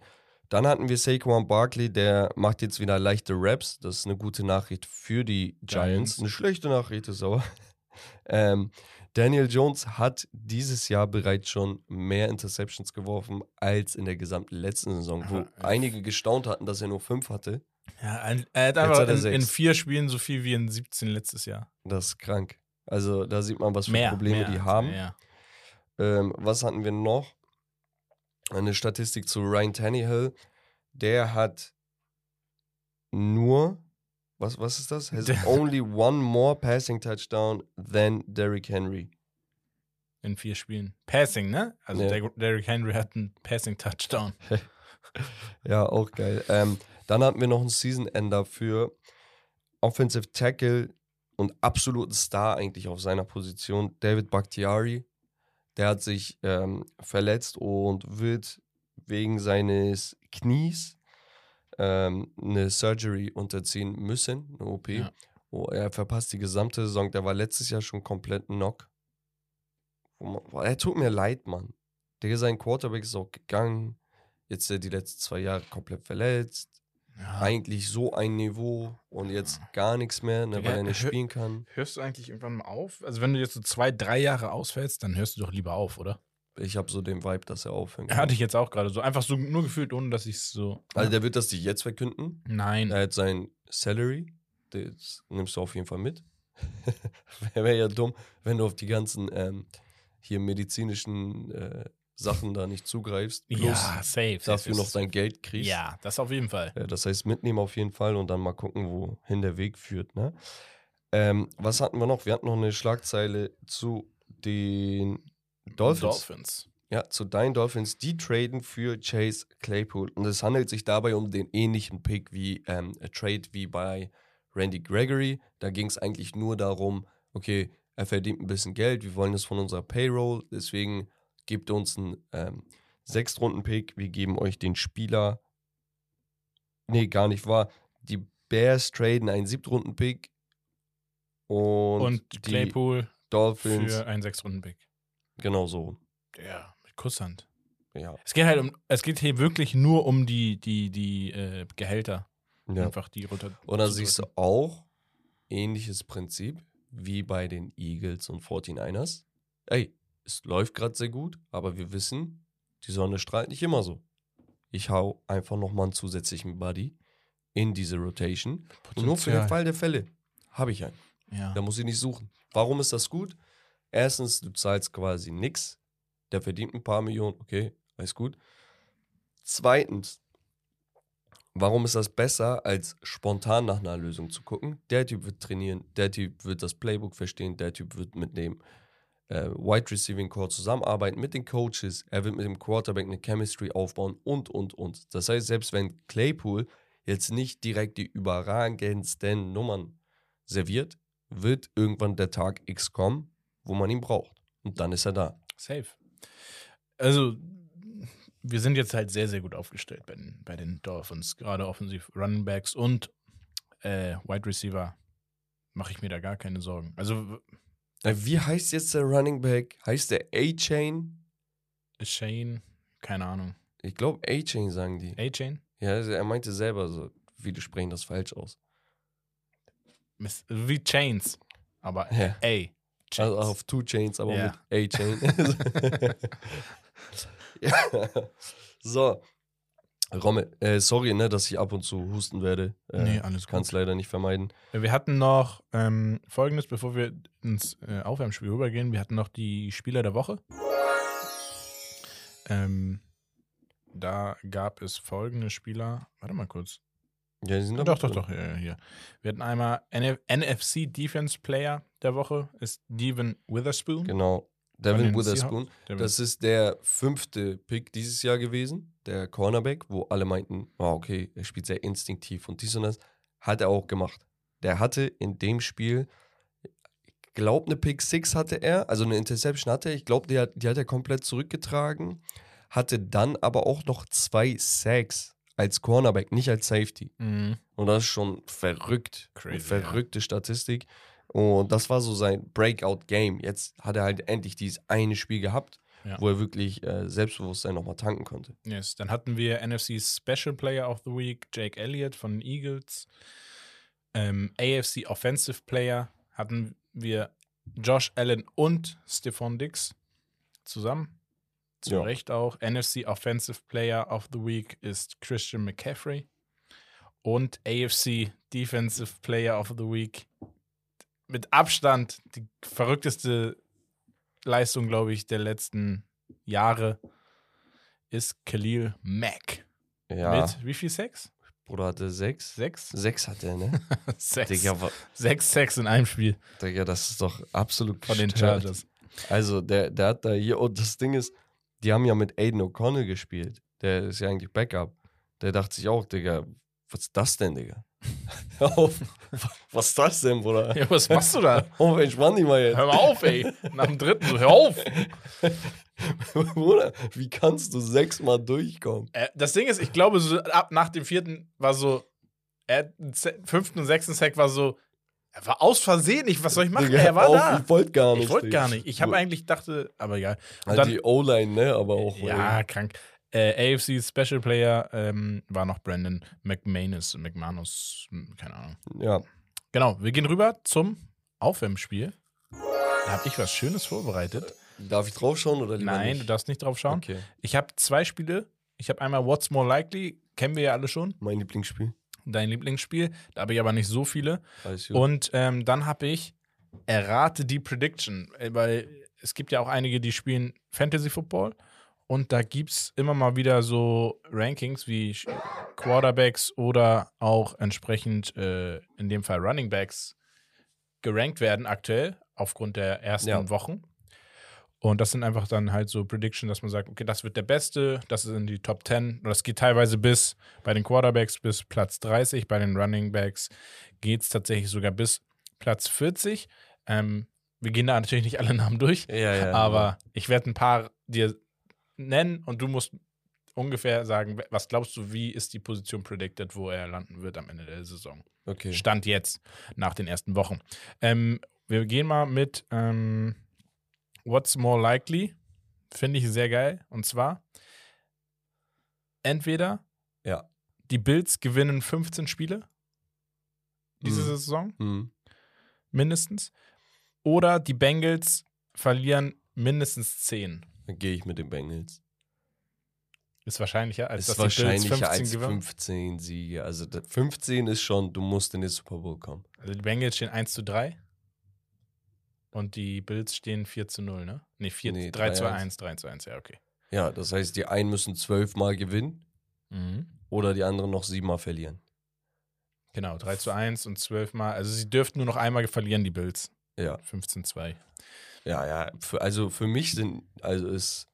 C: Dann hatten wir Saquon Barkley, der macht jetzt wieder leichte Raps. Das ist eine gute Nachricht für die Giants.
B: Giants.
C: Eine schlechte Nachricht ist aber. Ähm, Daniel Jones hat dieses Jahr bereits schon mehr Interceptions geworfen als in der gesamten letzten Saison, wo
B: äh,
C: einige gestaunt hatten, dass er nur fünf hatte.
B: ja ein, er hat einfach
C: hat er
B: in, in vier Spielen so viel wie in 17 letztes Jahr.
C: Das ist krank. Also da sieht man, was für
B: Mehr.
C: Probleme
B: mehr
C: die haben.
B: Ja.
C: Ähm, was hatten wir noch? Eine Statistik zu Ryan Tannehill. Der hat nur, was, was ist das? Has only one more passing touchdown than Derrick Henry.
B: In vier Spielen. Passing, ne? Also
C: Ja.
B: der, Derrick Henry hat einen Passing-Touchdown.
C: Ja, auch geil. Ähm, dann hatten wir noch einen Season-Ender für Offensive Tackle und absoluten Star eigentlich auf seiner Position, David Bakhtiari. Der hat sich ähm, verletzt und wird wegen seines Knies ähm, eine Surgery unterziehen müssen, eine OP.
B: Ja.
C: Oh, er verpasst die gesamte Saison. Der war letztes Jahr schon komplett knock. Er tut mir leid, Mann. Der sein Quarterback ist auch gegangen. Jetzt äh, die letzten zwei Jahre komplett verletzt.
B: Ja.
C: Eigentlich so ein Niveau und jetzt gar nichts mehr, ne,
B: Digga,
C: weil er nicht spielen kann.
B: Hörst du eigentlich irgendwann mal auf? Also wenn du jetzt so zwei, drei Jahre ausfällst, dann hörst du doch lieber auf, oder?
C: Ich habe so den Vibe, dass er aufhört.
B: Hatte ich jetzt auch gerade so. Einfach so nur gefühlt, ohne dass ich es so.
C: Also der wird das dich jetzt verkünden.
B: Nein.
C: Er hat sein Salary. Das nimmst du auf jeden Fall mit. Wäre ja dumm, wenn du auf die ganzen ähm, hier medizinischen äh, Sachen da nicht zugreifst. Plus
B: ja, safe. safe
C: dafür
B: ist-
C: noch dein Geld kriegst.
B: Ja, das auf jeden Fall.
C: Ja, das heißt, mitnehmen auf jeden Fall und dann mal gucken, wohin der Weg führt. Ne? Ähm, was hatten wir noch? Wir hatten noch eine Schlagzeile zu den Dolphins.
B: Dolphins.
C: Ja, zu deinen Dolphins. Die traden für Chase Claypool. Und es handelt sich dabei um den ähnlichen Pick wie ähm, a Trade wie bei Randy Gregory. Da ging es eigentlich nur darum, okay, er verdient ein bisschen Geld, wir wollen das von unserer Payroll, deswegen gebt uns einen ähm, Sechstrunden-Pick, wir geben euch den Spieler. Nee, gar nicht wahr. Die Bears traden einen Siebtrunden-Pick und,
B: Und, Claypool
C: Dolphins
B: für einen Sechs-Runden-Pick.
C: Genau so.
B: Ja, mit Kusshand.
C: Ja.
B: Es geht halt um, es geht hier wirklich nur um die, die, die äh, Gehälter.
C: ja.
B: Einfach die runter.
C: Und dann
B: zu
C: siehst du auch ähnliches Prinzip wie bei den Eagles und 49ers. Ey, es läuft gerade sehr gut, aber wir wissen, die Sonne strahlt nicht immer so. Ich hau einfach nochmal einen zusätzlichen Buddy in diese Rotation. Und nur für den
B: Potenzial.
C: Fall der Fälle habe ich einen.
B: Ja.
C: Da muss ich nicht suchen. Warum ist das gut? Erstens, du zahlst quasi nix. Der verdient ein paar Millionen, okay, alles gut. Zweitens, warum ist das besser, als spontan nach einer Lösung zu gucken? Der Typ wird trainieren, der Typ wird das Playbook verstehen, der Typ wird mit dem äh, Wide Receiving Core zusammenarbeiten, mit den Coaches, er wird mit dem Quarterback eine Chemistry aufbauen und, und, und. Das heißt, selbst wenn Claypool jetzt nicht direkt die überragendsten Nummern serviert, wird irgendwann der Tag X kommen, wo man ihn braucht. Und dann ist er da.
B: Safe. Also, wir sind jetzt halt sehr, sehr gut aufgestellt bei den, bei den Dolphins. Gerade offensiv Running Backs und äh, Wide Receiver mache ich mir da gar keine Sorgen. Also,
C: Wie heißt jetzt der Running Back? Heißt der A-Chain?
B: Shane, keine Ahnung.
C: Ich glaube A-Chain sagen die.
B: A-Chain?
C: Ja, also er meinte selber so, viele sprechen das falsch aus.
B: Wie Chains. Aber
C: Ja.
B: A. Chains.
C: Also auf Two Chains, aber
B: Ja.
C: mit A-Chain. ja. So. Rommel, äh, sorry, ne, dass ich ab und zu husten werde. Äh,
B: nee, alles
C: Kann es
B: gut.
C: leider nicht vermeiden.
B: Wir hatten noch ähm, folgendes, bevor wir ins äh, Aufwärmspiel rübergehen. Wir hatten noch die Spieler der Woche. Ähm, Da gab es folgende Spieler. Warte mal kurz.
C: Ja, die sind
B: Doch, doch,
C: drin.
B: doch, hier. hier. Wir hatten einmal NF NFC Defense Player der Woche, ist Devin Witherspoon.
C: Genau. Devin Witherspoon.
B: Der
C: Das ist der fünfte Pick dieses Jahr gewesen, der Cornerback, wo alle meinten, oh, okay, er spielt sehr instinktiv und dies und das. Hat er auch gemacht. Der hatte in dem Spiel, ich glaube, eine Pick 6 hatte er, also eine Interception hatte er. Ich glaube, die, hat- die hat er komplett zurückgetragen. Hatte dann aber auch noch zwei Sacks als Cornerback, nicht als Safety.
B: Mhm.
C: Und das ist schon verrückt.
B: Crazy,
C: Eine verrückte Statistik. Und das war so sein Breakout-Game. Jetzt hat er halt endlich dieses eine Spiel gehabt,
B: Ja.
C: wo er wirklich äh, Selbstbewusstsein nochmal tanken konnte.
B: Yes. Dann hatten wir NFC Special Player of the Week, Jake Elliott von den Eagles. Ähm, AFC Offensive Player hatten wir Josh Allen und Stephon Dix zusammen. Zu
C: Ja.
B: Recht auch. NFC Offensive Player of the Week ist Christian McCaffrey. Und AFC Defensive Player of the Week mit Abstand die verrückteste Leistung, glaube ich, der letzten Jahre ist Khalil Mack.
C: Ja,
B: Mit wie viel Sex?
C: Bruder hatte sechs.
B: Sechs?
C: Sechs hat er, ne?
B: Sechs.
C: Digga,
B: Sechs Sex in einem Spiel
C: Digga, das ist doch absolut
B: von den
C: gestört.
B: Chargers.
C: Also, der, der hat da hier, und das Ding ist, die haben ja mit Aiden O'Connell gespielt. Der ist ja eigentlich Backup. Der dachte sich auch, Digga, was ist das denn, Digga? Hör auf. Was ist das denn, Bruder?
B: Ja, was machst du da?
C: Oh, entspann dich mal jetzt.
B: Hör mal auf, ey. Nach dem dritten so, hör auf.
C: Bruder, wie kannst du sechsmal durchkommen?
B: Äh, das Ding ist, ich glaube, so ab nach dem vierten war so, äh, fünften und sechsten Sack war so, er war aus Versehen nicht, was soll ich machen?
C: Digga,
B: er war
C: auf,
B: da.
C: Ich wollte gar nicht.
B: Ich wollte gar nicht. Ich habe eigentlich dachte, aber egal. Und
C: Halt
B: dann-
C: die O-Line, ne? Aber auch.
B: Ja, krank. Äh, AFC Special Player ähm, war noch Brandon McManus, McManus, hm, keine Ahnung.
C: äh, Ja.
B: Genau, wir gehen rüber zum Aufwärmspiel. Da habe ich was Schönes vorbereitet.
C: Darf ich draufschauen oder lieber
B: Nein,
C: nicht?
B: du darfst nicht drauf schauen.
C: Okay.
B: Ich habe zwei Spiele. Ich habe einmal What's More Likely, kennen wir ja alle schon,
C: Mein Lieblingsspiel.
B: Dein Lieblingsspiel. Da habe ich aber nicht so viele. Und ähm, dann habe ich Errate die Prediction, äh, weil es gibt ja auch einige, die spielen Fantasy Football und da gibt es immer mal wieder so Rankings wie Quarterbacks oder auch entsprechend äh, in dem Fall Running Backs gerankt werden aktuell aufgrund der ersten
C: Ja.
B: Wochen. Und das sind einfach dann halt so Predictions, dass man sagt, okay, das wird der Beste, das ist in die Top 10. Und das geht teilweise bis bei den Quarterbacks bis Platz 30, bei den Running Backs geht es tatsächlich sogar bis Platz 40. Ähm, wir gehen da natürlich nicht alle Namen durch,
C: ja, ja.
B: aber ich werde ein paar dir nennen und du musst ungefähr sagen, was glaubst du, wie ist die Position predicted, wo er landen wird am Ende der Saison?
C: Okay.
B: Stand jetzt, nach den ersten Wochen. Ähm, wir gehen mal mit ähm, What's More Likely. Finde ich sehr geil. Und zwar, entweder
C: Ja.
B: die Bills gewinnen 15 Spiele diese
C: Mhm.
B: Saison,
C: Mhm.
B: mindestens, oder die Bengals verlieren mindestens 10.
C: Dann gehe ich mit den Bengals.
B: Ist wahrscheinlicher, als
C: Ist
B: dass die Bills
C: wahrscheinlicher
B: 15
C: als
B: gewinnen.
C: 15 Siege. Also da- 15 ist schon, du musst in den Super Bowl kommen.
B: Also die Bengals stehen 1 zu 3. Und die Bills stehen 4 zu 0, ne? Nee, 4,
C: Nee,
B: 3 zu
C: 3-1.
B: 1, 3 zu 1, ja, okay.
C: Ja, das heißt, die einen müssen zwölfmal gewinnen
B: Mhm.
C: oder die anderen noch siebenmal verlieren.
B: Genau, 3 zu 1 und 12 Mal. Also sie dürften nur noch einmal verlieren, die Bills.
C: Ja.
B: 15-2.
C: Ja, ja. Für, also für mich sind, also ist,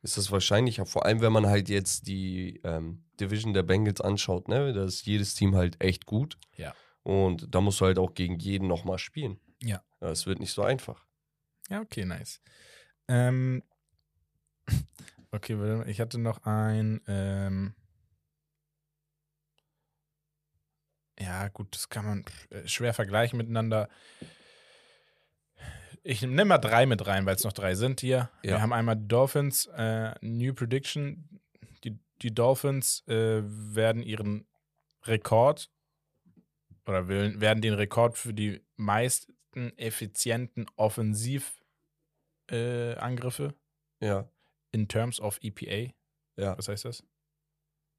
C: ist das wahrscheinlicher, vor allem wenn man halt jetzt die ähm, Division der Bengals anschaut, ne? Da ist jedes Team halt echt gut.
B: Ja.
C: Und da musst du halt auch gegen jeden nochmal spielen.
B: Ja.
C: Es wird nicht so einfach.
B: Ja, okay, nice. Ähm, okay, ich hatte noch ein. Ähm, ja, gut, das kann man äh, schwer vergleichen miteinander. Ich nehme mal drei mit rein, weil es noch drei sind hier.
C: Ja.
B: Wir haben einmal Dolphins, äh, New Prediction. Die, die Dolphins äh, werden ihren Rekord oder will, werden den Rekord für die meisten effizienten Offensivangriffe äh,
C: Ja.
B: in terms of EPA.
C: Ja.
B: Was heißt das?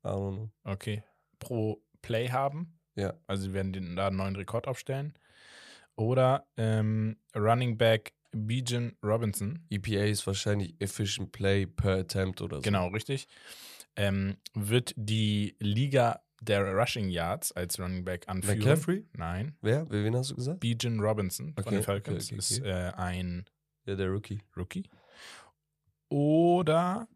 C: I don't know.
B: Okay. Pro Play haben.
C: Ja.
B: Also sie werden den, da einen neuen Rekord aufstellen. Oder ähm, Running Back Bijan Robinson.
C: EPA ist wahrscheinlich Efficient Play per Attempt oder so.
B: Genau, richtig. ähm, wird die Liga der Rushing Yards als Running Back anführen.
C: McCaffrey?
B: Nein.
C: Wer? Wen hast du gesagt?
B: Bijan Robinson von
C: Okay,
B: den Falcons
C: okay, okay,
B: ist äh, ein
C: Ja, der Rookie.
B: Rookie. Oder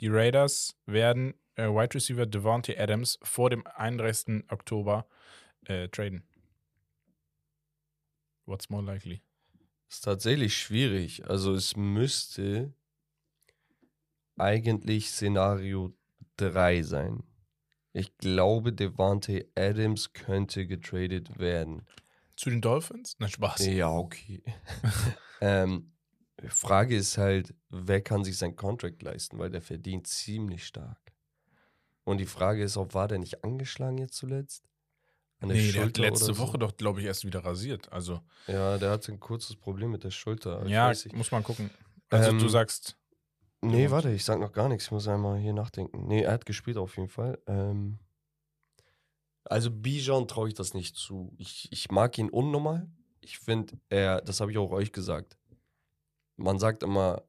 B: die Raiders werden äh, Wide Receiver Devontae Adams vor dem 31. Oktober äh, traden. What's more likely?
C: Ist tatsächlich schwierig. Also es müsste eigentlich Szenario 3 sein. Ich glaube, Devante Adams könnte getradet werden.
B: Zu den Dolphins? Na, Spaß.
C: Ja, okay. ähm, Frage ist halt, wer kann sich seinen Contract leisten, weil der verdient ziemlich stark. Und die Frage ist auch, war der nicht angeschlagen jetzt zuletzt? An
B: Nee, der hat letzte
C: so?
B: Woche doch, glaube ich, erst wieder rasiert. Also,
C: Ja, der hatte ein kurzes Problem mit der Schulter. Ich
B: ja, muss man gucken. Also,
C: Ähm,
B: du sagst,
C: Nee,
B: Und-
C: warte, ich sag noch gar nichts. Ich muss einmal hier nachdenken. Nee, er hat gespielt auf jeden Fall. Ähm, also Bijan traue ich das nicht zu. Ich, ich mag ihn unnormal. Ich finde, er, das habe ich auch euch gesagt. Man sagt immer,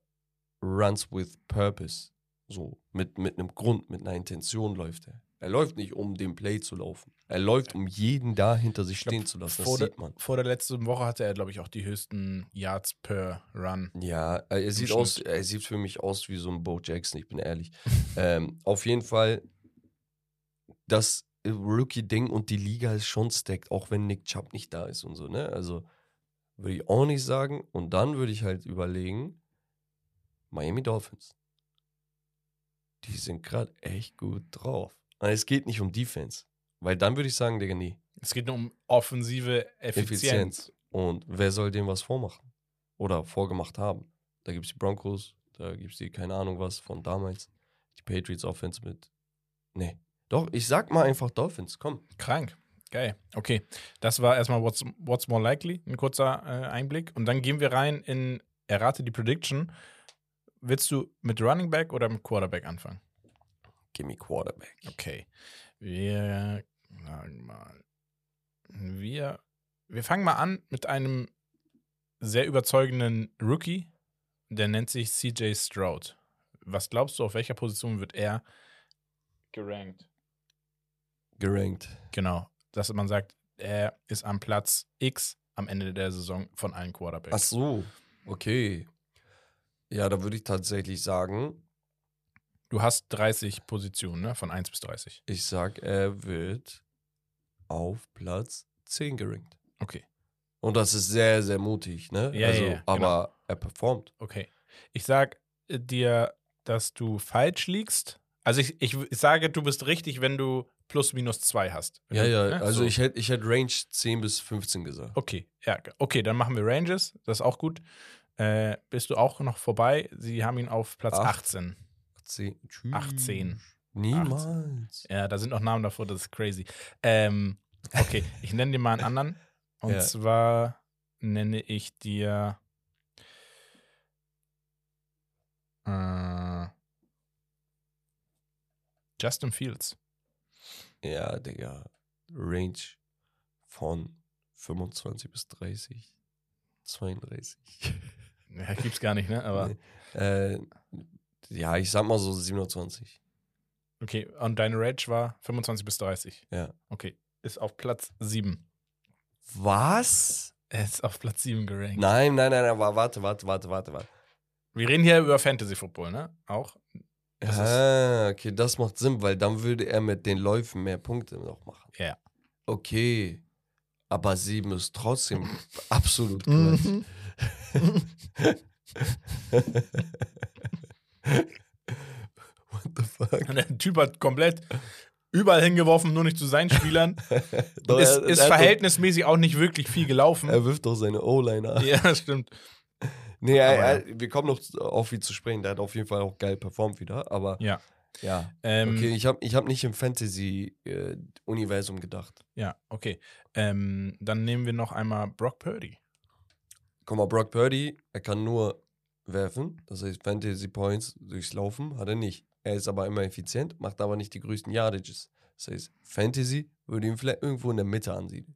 C: runs with purpose. So, mit, mit einem Grund, mit einer Intention läuft er. Er läuft nicht, um den Play zu laufen. Er läuft, um jeden da hinter sich
B: glaub,
C: stehen zu lassen. Das sieht man.
B: vor der letzten Woche hatte er, glaube ich, auch die höchsten Yards per Run.
C: Ja, er sieht aus, er sieht für mich aus wie so ein Bo Jackson, ich bin ehrlich. ähm, auf jeden Fall, das Rookie-Ding und die Liga ist schon stacked, auch wenn Nick Chubb nicht da ist und so, ne? Also würde ich auch nicht sagen. Und dann würde ich halt überlegen, Miami Dolphins. Die sind gerade echt gut drauf. Und es geht nicht um Defense. Weil dann würde ich sagen, Digga, nee.
B: Es geht nur um offensive Effizienz.
C: Effizienz. Und wer soll dem was vormachen? Oder vorgemacht haben? Da gibt es die Broncos, da gibt es die, keine Ahnung was, von damals. Die Patriots Offense mit. Nee. Doch, ich sag mal einfach Dolphins, komm.
B: Krank. Geil. Okay. Das war erstmal What's, What's More Likely, ein kurzer äh, Einblick. Und dann gehen wir rein in Errate die Prediction. Willst du mit Running Back oder mit Quarterback anfangen?
C: Gimme Quarterback.
B: Okay. Wir sagen mal. Wir, wir fangen mal an mit einem sehr überzeugenden Rookie. Der nennt sich CJ Stroud. Was glaubst du, auf welcher Position wird er gerankt?
C: Gerankt.
B: Genau. Dass man sagt, er ist am Platz X am Ende der Saison von allen Quarterbacks.
C: Ach so, okay. Ja, da würde ich tatsächlich sagen,
B: Du hast 30 Positionen, ne? Von 1 bis 30.
C: ich sag, er wird auf Platz 10 gerankt.
B: Okay.
C: Und das ist sehr, sehr mutig, ne?
B: Ja,
C: also,
B: ja, ja,
C: aber er performt.
B: Okay. Ich sag äh, dir, dass du falsch liegst. Also ich, ich, ich sage, du bist richtig, wenn du plus minus 2 hast.
C: Ja, ja,
B: ne?
C: also
B: So.
C: ich hätte ich hätt Range 10 bis 15 gesagt.
B: Okay, ja, okay, dann machen wir Ranges. Das ist auch gut. Äh, bist du auch noch vorbei? Sie haben ihn auf Platz
C: Acht.
B: 18.
C: 18. Tschüss.
B: 18.
C: Niemals.
B: Ja, da sind noch Namen davor, das ist crazy. Ähm, okay, ich nenne dir mal einen anderen. Und
C: Ja.
B: zwar nenne ich dir. Äh, Justin Fields.
C: Ja, Digga. Range von 25 bis 30. 32.
B: Ja, gibt's gar nicht, ne? Aber
C: Nee. äh, ja, ich sag mal so 27.
B: okay, und deine Range war 25 bis 30.
C: Ja.
B: Okay, ist auf Platz 7.
C: Was?
B: Er ist auf Platz 7 gerankt.
C: Nein, nein, nein, wa- warte, warte, warte, warte, warte.
B: Wir reden hier über Fantasy Football, ne? Auch. Das
C: ah, okay, das macht Sinn, weil dann würde er mit den Läufen mehr Punkte noch machen.
B: Ja.
C: Okay. Aber sieben ist trotzdem absolut Quatsch. What the fuck?
B: Und der Typ hat komplett überall hingeworfen, nur nicht zu seinen Spielern.
C: Doch,
B: ist ist
C: er
B: verhältnismäßig auch nicht wirklich viel gelaufen.
C: Doch, er wirft doch seine O-Liner. an.
B: ja, stimmt.
C: Nee, er, er, wir kommen noch auf ihn zu sprechen. Der hat auf jeden Fall auch geil performt wieder. Aber
B: Ja.
C: ja.
B: Ähm,
C: Okay, ich habe ich hab nicht im Fantasy-Universum gedacht.
B: Ja, okay. Ähm, dann nehmen wir noch einmal Brock Purdy.
C: Guck mal, Brock Purdy, er kann nur werfen. Das heißt, Fantasy Points durchs Laufen hat er nicht. Er ist aber immer effizient, macht aber nicht die größten Yardages. Das heißt, Fantasy würde ihn vielleicht irgendwo in der Mitte ansiedeln.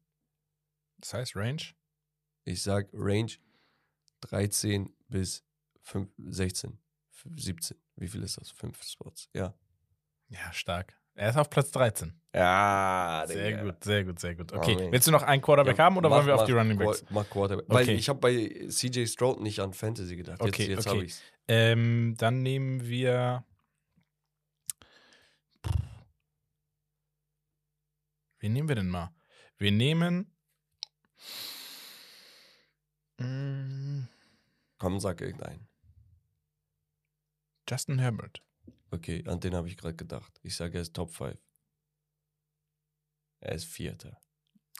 B: Das heißt Range.
C: Ich sag Range 13 bis 5, 16, 17. Wie viel ist das? Fünf Spots. Ja.
B: Ja, stark. Er ist auf Platz 13.
C: Ja,
B: Sehr
C: Digga.
B: gut, sehr gut, sehr gut.
C: Oh,
B: Okay,
C: nee.
B: willst du noch einen Quarterback haben oder
C: mach-
B: wollen wir auf die Running Backs?
C: Mach Quarterback. Weil
B: Okay.
C: ich habe bei CJ Stroud nicht an Fantasy gedacht. Jetzt,
B: Okay,
C: jetzt
B: okay.
C: habe ich's.
B: Ähm, dann nehmen wir. Wen nehmen wir denn mal? Wir nehmen. Mm,
C: Komm, sag irgendeinen.
B: Justin Herbert.
C: Okay, an den habe ich gerade gedacht. Ich sage, er ist Top 5. Er ist Vierter.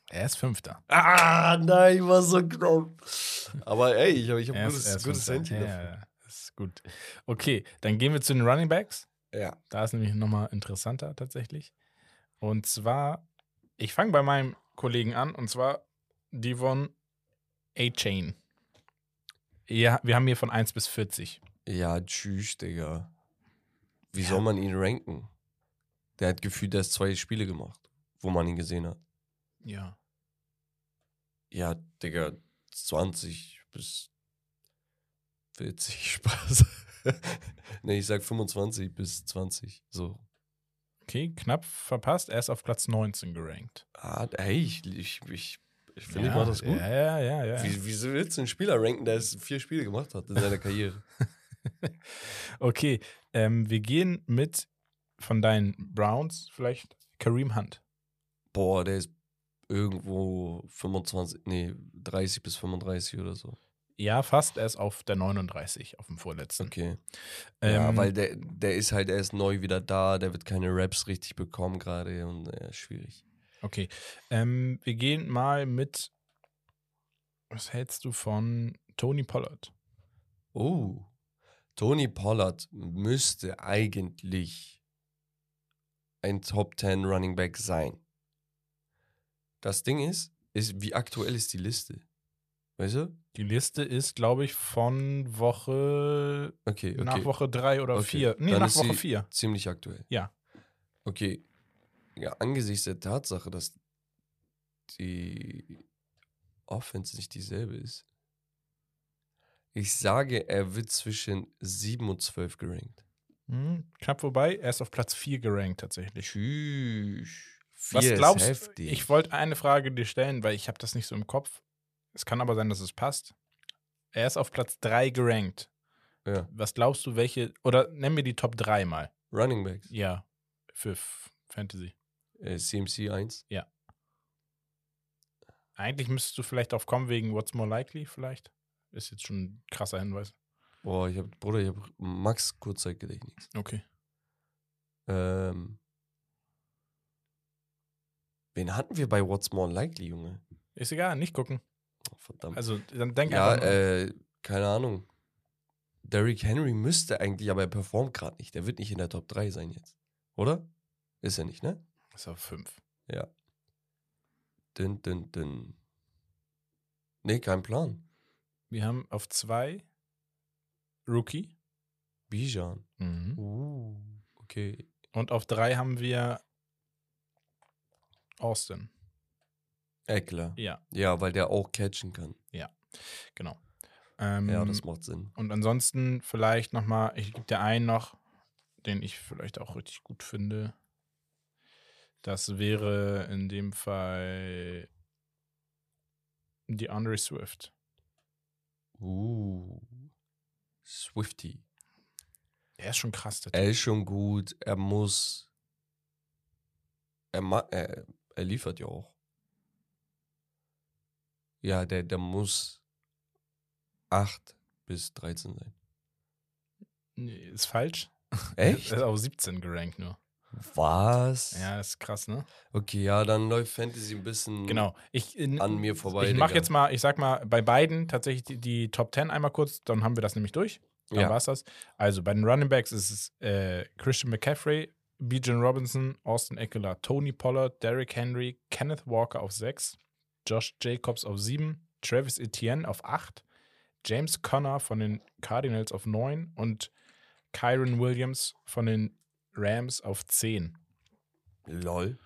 B: Er ist Fünfter.
C: Ah, nein, war so knapp. Aber ey, ich habe ich hab
B: ist-
C: gutes,
B: ist
C: gutes. Händchen
B: Ja,
C: dafür.
B: ja, das ist gut. Okay, dann gehen wir zu den Running Backs.
C: Ja.
B: Da ist nämlich nochmal interessanter tatsächlich. Und zwar, ich fange bei meinem Kollegen an, und zwar Devon A-Chain. Ja, wir haben hier von 1 bis 40.
C: Ja, tschüss, Digga. Wie
B: Ja.
C: soll man ihn ranken? Der hat gefühlt erst zwei Spiele gemacht, wo man ihn gesehen hat.
B: Ja.
C: Ja, Digga, 20 bis 40 Spaß. nee, ich sag 25 bis 20. So.
B: Okay, knapp verpasst. Er ist auf Platz 19 gerankt.
C: Ah, hey, ich, ich, ich, ich finde,
B: ja,
C: ich mach das gut.
B: Ja, ja, ja. ja.
C: Wie, wieso willst du einen Spieler ranken, der es vier Spiele gemacht hat in seiner Karriere?
B: Okay, ähm, wir gehen mit von deinen Browns vielleicht Kareem Hunt.
C: Boah, der ist irgendwo 25, nee, 30 bis 35 oder so.
B: Ja, fast. Er ist auf der 39, auf dem vorletzten.
C: Okay.
B: Ähm,
C: ja, weil der, der ist halt erst neu wieder da, der wird keine Raps richtig bekommen gerade und ist schwierig.
B: Okay. Ähm, wir gehen mal mit. Was hältst du von Tony Pollard?
C: Oh. Tony Pollard müsste eigentlich ein Top 10 Running Back sein. Das Ding ist, ist, wie aktuell ist die Liste? Weißt du?
B: Die Liste ist, glaube ich, von Woche
C: Okay, okay.
B: nach Woche 3 oder
C: Okay,
B: 4. Nee,
C: dann
B: nach Woche
C: sie-
B: 4.
C: Ziemlich aktuell.
B: Ja.
C: Okay. Ja, angesichts der Tatsache, dass die Offense nicht dieselbe ist. Ich sage, er wird zwischen 7 und 12 gerankt.
B: Hm, knapp vorbei. Er ist auf Platz 4 gerankt tatsächlich.
C: Tschüss.
B: Was glaubst du? Ich wollte eine Frage dir stellen, weil ich habe das nicht so im Kopf. Es kann aber sein, dass es passt. Er ist auf Platz 3 gerankt.
C: Ja.
B: Was glaubst du, welche, oder nenn mir die Top 3 mal.
C: Running Backs.
B: Ja, für Fantasy.
C: Äh, CMC 1.
B: Eigentlich müsstest du vielleicht drauf kommen wegen What's More Likely vielleicht. Ist jetzt schon ein krasser Hinweis.
C: Boah, ich hab, Bruder, ich habe Max Kurzzeitgedächtnis.
B: Okay.
C: Ähm, wen hatten wir bei What's More Likely, Junge?
B: Ist egal, nicht gucken.
C: Oh, verdammt.
B: Also dann denk
C: ja,
B: einfach mal.
C: äh, keine Ahnung. Derrick Henry müsste eigentlich, aber er performt gerade nicht. Der wird nicht in der Top 3 sein jetzt. Oder? Ist er nicht, ne?
B: Ist auf 5.
C: Ja. Dün, dün, dün. Nee, kein Plan.
B: Wir haben auf 2 Rookie.
C: Bijan.
B: Mhm.
C: Uh, okay.
B: Und auf 3 haben wir Austin.
C: Eckler.
B: Ja,
C: Ja, weil der auch catchen kann.
B: genau. Ähm,
C: Ja, das macht Sinn.
B: Und ansonsten vielleicht nochmal, ich gebe dir einen noch, den ich vielleicht auch richtig gut finde. Das wäre in dem Fall die Andre Swift.
C: Uh. Swifty.
B: Der ist schon krass, der
C: Er ist schon gut. Er muss. Er, er, er liefert ja auch. Ja, der, der muss 8 bis 13 sein.
B: Nee, Ist falsch.
C: Echt?
B: Er ist auf 17 gerankt nur.
C: Was?
B: Ja, ist krass, ne?
C: Okay, ja, dann läuft Fantasy ein bisschen
B: Genau. Ich, in,
C: an mir vorbei.
B: ich mache jetzt mal, ich sag mal, bei beiden tatsächlich die, die Top 10 einmal kurz, dann haben wir das nämlich durch. Dann
C: Ja.
B: war's das. Also bei den Running Backs ist es äh, Christian McCaffrey, Bijan Robinson, Austin Eckler, Tony Pollard, Derrick Henry, Kenneth Walker auf 6, Josh Jacobs auf 7, Travis Etienne auf 8, James Conner von den Cardinals auf 9 und Kyron Williams von den Rams auf 10.
C: Lol.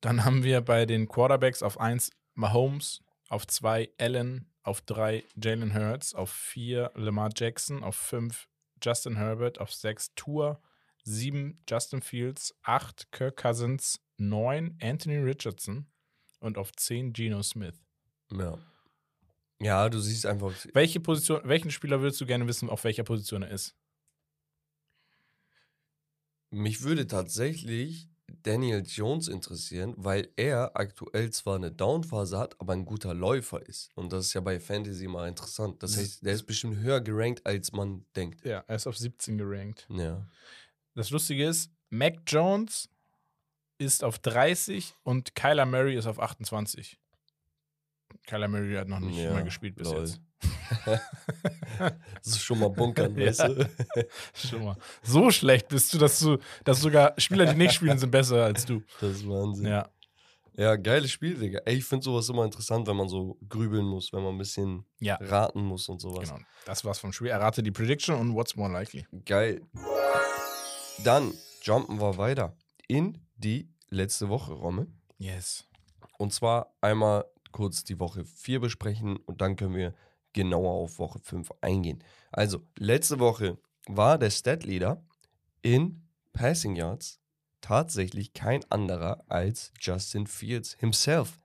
B: Dann haben wir bei den Quarterbacks auf 1 Mahomes, auf 2 Allen, auf 3 Jalen Hurts, auf 4 Lamar Jackson, auf 5 Justin Herbert, auf 6 Tour, 7 Justin Fields, 8 Kirk Cousins, 9 Anthony Richardson und auf 10 Geno Smith.
C: Ja. Ja, du siehst einfach.
B: Welche Position, welchen Spieler würdest du gerne wissen, auf welcher Position er ist?
C: Mich würde tatsächlich Daniel Jones interessieren, weil er aktuell zwar eine Downphase hat, aber ein guter Läufer ist. Und das ist ja bei Fantasy mal interessant. Das heißt, der ist bestimmt höher gerankt, als man denkt.
B: Ja, er ist auf 17 gerankt.
C: Ja.
B: Das Lustige ist, Mac Jones ist auf 30 und Kyler Murray ist auf 28. Kyler Murray hat noch nicht
C: Ja,
B: mal gespielt bis
C: lol.
B: jetzt.
C: Das ist schon mal bunkern,
B: Ja.
C: weißt du?
B: Schon mal. So schlecht bist du, dass du, dass sogar Spieler, die nicht spielen, sind besser als du.
C: Das ist Wahnsinn. Ja,
B: Ja.
C: geiles Spiel, Digga. Ey, ich finde sowas immer interessant, wenn man so grübeln muss, wenn man ein bisschen
B: Ja.
C: raten muss und sowas.
B: Genau. Das war's vom Spiel. Errate die Prediction und what's more likely.
C: Geil. Dann jumpen wir weiter in die letzte Woche, Romme.
B: Yes.
C: Und zwar einmal kurz die Woche 4 besprechen und dann können wir genauer auf Woche 5 eingehen. Also, letzte Woche war der Stat-Leader in Passing Yards tatsächlich kein anderer als Justin Fields himself.